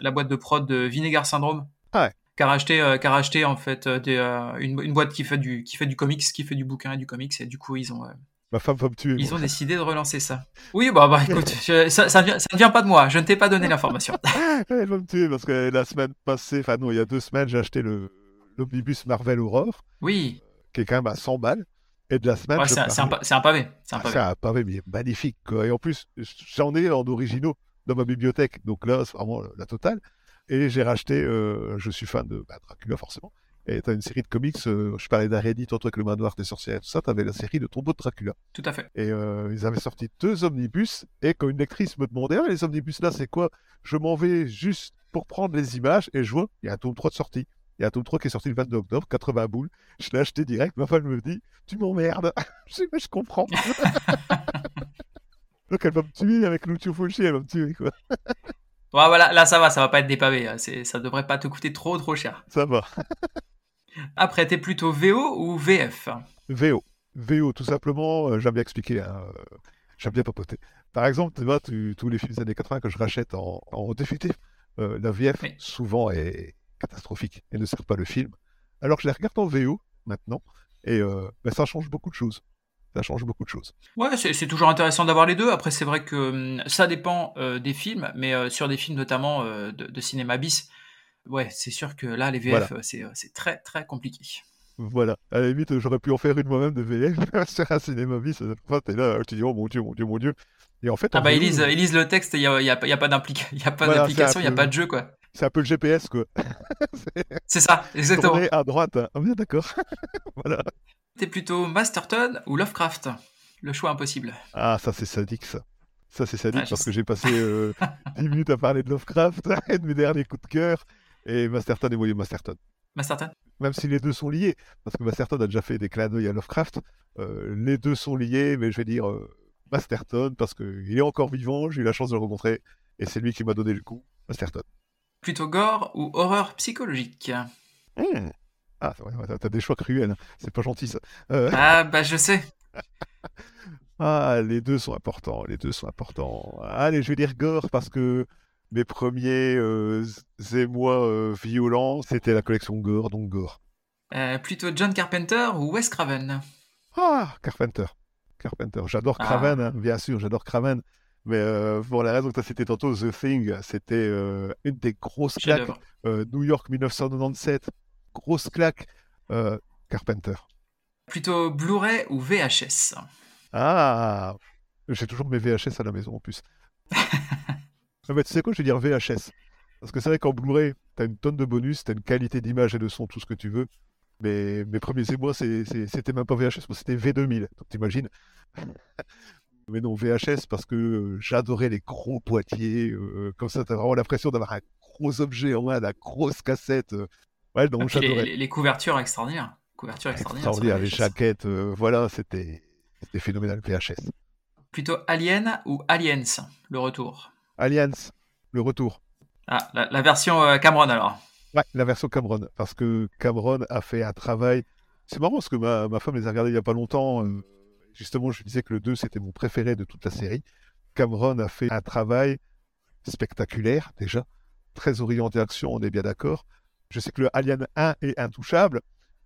la boîte de prod de Vinegar Syndrome. Ah ouais qui a racheté, euh, qui a racheté en fait des, euh, une, une, boîte qui fait du qui fait du comics, qui fait du bouquin et du comics et du coup ils ont euh, ma femme va me tuer. Ils moi. ont décidé de relancer ça. Oui bah bah écoute, *laughs* je, ça, ça, ne vient, ça, ne vient, pas de moi, je ne t'ai pas donné l'information. *laughs* Elle va me tuer parce que la semaine passée, enfin non, il y a deux semaines, j'ai acheté le l'omnibus Marvel Aurore. Oui. Qui est quand même à 100 balles. Et de la semaine. Ouais, c'est un, un, un, pavé. C'est un ah, pavé. c'est un pavé, mais magnifique. Quoi. Et en plus, j'en ai en originaux dans ma bibliothèque. Donc là, c'est vraiment la totale. Et j'ai racheté, euh, je suis fan de bah, Dracula forcément. Et tu as une série de comics, euh, je parlais d'Arédit, tantôt avec le manoir des sorcières et tout ça, tu avais la série de Tombeau de Dracula. Tout à fait. Et euh, ils avaient sorti deux omnibus, et quand une lectrice me demandait, ah, les omnibus là, c'est quoi? Je m'en vais juste pour prendre les images, et je vois, il y a un tome 3 de sortie. Il y a un tome 3 qui est sorti le 22 octobre, 80 boules. Je l'ai acheté direct, ma femme me dit, tu m'emmerdes. *laughs* je dis, mais je comprends. *laughs* Donc elle va me tuer avec Lucio Fulci, elle va me tuer, quoi. *laughs* Ouais, voilà, là ça va, ça va pas être des pavés. Ça devrait pas te coûter trop trop cher. Ça va. Après, t'es plutôt VO ou VF VO. VO, tout simplement, euh, j'aime bien expliquer, hein, euh, j'aime bien papoter. Par exemple, tu vois, tu, tous les films des années 80 que je rachète en, en euh, la VF, Oui. souvent, est catastrophique et ne sert pas le film. Alors que je les regarde en VO, maintenant, et euh, ben, ça change beaucoup de choses. Ça change beaucoup de choses. Ouais, c'est toujours intéressant d'avoir les deux. Après, c'est vrai que hum, ça dépend euh, des films, mais euh, sur des films notamment euh, de, de cinéma bis, ouais, c'est sûr que là, les VF, Voilà. c'est très très compliqué. Voilà. À la limite, j'aurais pu en faire une moi-même de VF *laughs* sur un cinéma bis. T'es là, tu dis, oh mon dieu, mon dieu, mon dieu. Et en fait, Ah bah, ils lisent, le texte, il n'y a, y a, y a pas d'impli- il y a pas Voilà, d'application, il n'y a peu- pas de jeu, quoi. C'est un peu le GPS, quoi. *laughs* C'est ça, exactement. Tourner à droite. hein. Ah, bien d'accord. *laughs* voilà. T'es plutôt Masterton ou Lovecraft? Le choix impossible. Ah, ça c'est sadique ça. Ça c'est sadique Ah, parce sais. que j'ai passé euh, *laughs* 10 minutes à parler de Lovecraft et de mes derniers coups de cœur. Et Masterton et William Masterton. Masterton Même si les deux sont liés, parce que Masterton a déjà fait des clins d'œil à Lovecraft, euh, les deux sont liés, mais je vais dire euh, Masterton, parce qu'il est encore vivant, j'ai eu la chance de le rencontrer, et c'est lui qui m'a donné le coup, Masterton. Plutôt gore ou horreur psychologique Mmh. Ah, t'as des choix cruels, hein. c'est pas gentil ça. Euh, Ah, bah je sais. *laughs* Ah, les deux sont importants, les deux sont importants. Allez, je vais dire gore parce que mes premiers euh, émois euh, violents, c'était la collection gore, donc gore. Euh, plutôt John Carpenter ou Wes Craven? Ah, Carpenter. Carpenter. J'adore Ah. Craven, hein, bien sûr, j'adore Craven. Mais euh, pour la raison que cité tantôt, The Thing, c'était euh, une des grosses claques. Euh, New York 1997, grosse claque. Euh, Carpenter. Plutôt Blu-ray ou VHS Ah, j'ai toujours mes VHS à la maison en plus. *laughs* Ah bah, tu sais quoi, je vais dire VHS. Parce que c'est vrai qu'en Blu-ray, t'as une tonne de bonus, t'as une qualité d'image et de son, tout ce que tu veux. Mais mes premiers émois, c'était même pas VHS, c'était V2000. Donc t'imagines? Mais non, VHS parce que euh, j'adorais les gros boîtiers. euh, comme ça, t'as vraiment l'impression d'avoir un gros objet en main, la grosse cassette. euh. Ouais, les, j'adorais. les- les couvertures extraordinaires. Couvertures extraordinaires. sur Extraordinaire, les jaquettes, voilà, c'était phénoménal, VHS. Plutôt Alien ou Aliens Le retour? Alliance, le retour. Ah, la, la version euh, Cameron alors. Ouais, la version Cameron. Parce que Cameron a fait un travail. C'est marrant parce que ma, ma femme les a regardés il n'y a pas longtemps. euh, justement, je disais que le 2, c'était mon préféré de toute la série. Cameron a fait un travail spectaculaire, déjà. Très orienté action, on est bien d'accord. Je sais que le Alien 1 est intouchable.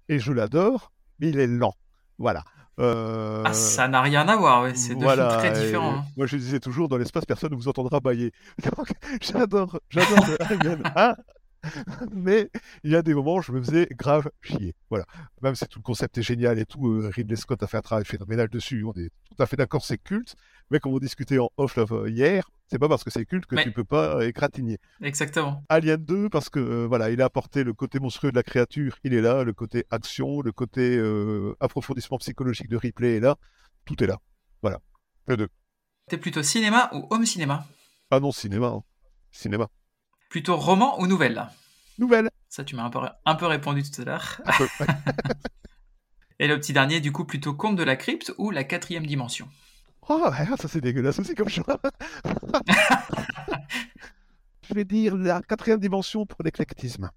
Et je l'adore, mais il est lent. Voilà. Euh, Ah, ça n'a rien à voir, ouais. c'est deux voilà, films très différents. hein. Moi, je disais toujours, dans l'espace, personne ne vous entendra bailler. *laughs* Donc, j'adore, j'adore le Alien 1, *laughs* mais il y a des moments où je me faisais grave chier. Voilà. Même si tout le concept est génial et tout, euh, Ridley Scott a fait un travail phénoménal dessus, on est tout à fait d'accord, c'est culte, mais comme on discutait en off euh, hier, c'est pas parce que c'est culte que Ouais. tu peux pas euh, égratigner. Exactement. Alien 2, parce que euh, voilà, il a apporté le côté monstrueux de la créature, il est là, le côté action, le côté euh, approfondissement psychologique de Ripley est là, tout est là. Voilà. Les deux. T'es plutôt cinéma ou home cinéma? Ah non, cinéma. hein. Cinéma. Plutôt roman ou nouvelle? Nouvelle. Ça, tu m'as un peu, un peu répondu tout à l'heure. *laughs* Et le petit dernier, du coup, plutôt conte de la crypte ou la quatrième dimension? Oh, ça c'est dégueulasse aussi comme choix. *laughs* Je vais dire la quatrième dimension pour l'éclectisme.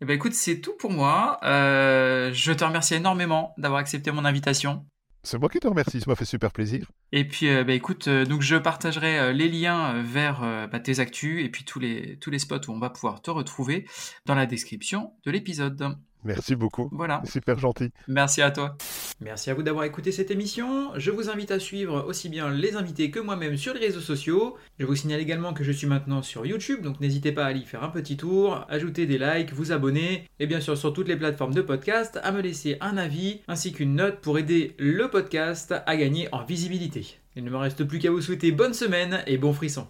Eh ben écoute, c'est tout pour moi. Euh, je te remercie énormément d'avoir accepté mon invitation. C'est moi qui te remercie, ça m'a fait super plaisir. Et puis, euh, bah, écoute, euh, donc je partagerai euh, les liens vers bah, tes actus et puis tous les, tous les spots où on va pouvoir te retrouver dans la description de l'épisode. Merci beaucoup. Voilà. C'est super gentil. Merci à toi. Merci à vous d'avoir écouté cette émission. Je vous invite à suivre aussi bien les invités que moi-même sur les réseaux sociaux. Je vous signale également que je suis maintenant sur YouTube, donc n'hésitez pas à aller y faire un petit tour, ajouter des likes, vous abonner, et bien sûr sur toutes les plateformes de podcast, à me laisser un avis ainsi qu'une note pour aider le podcast à gagner en visibilité. Il ne me reste plus qu'à vous souhaiter bonne semaine et bon frisson.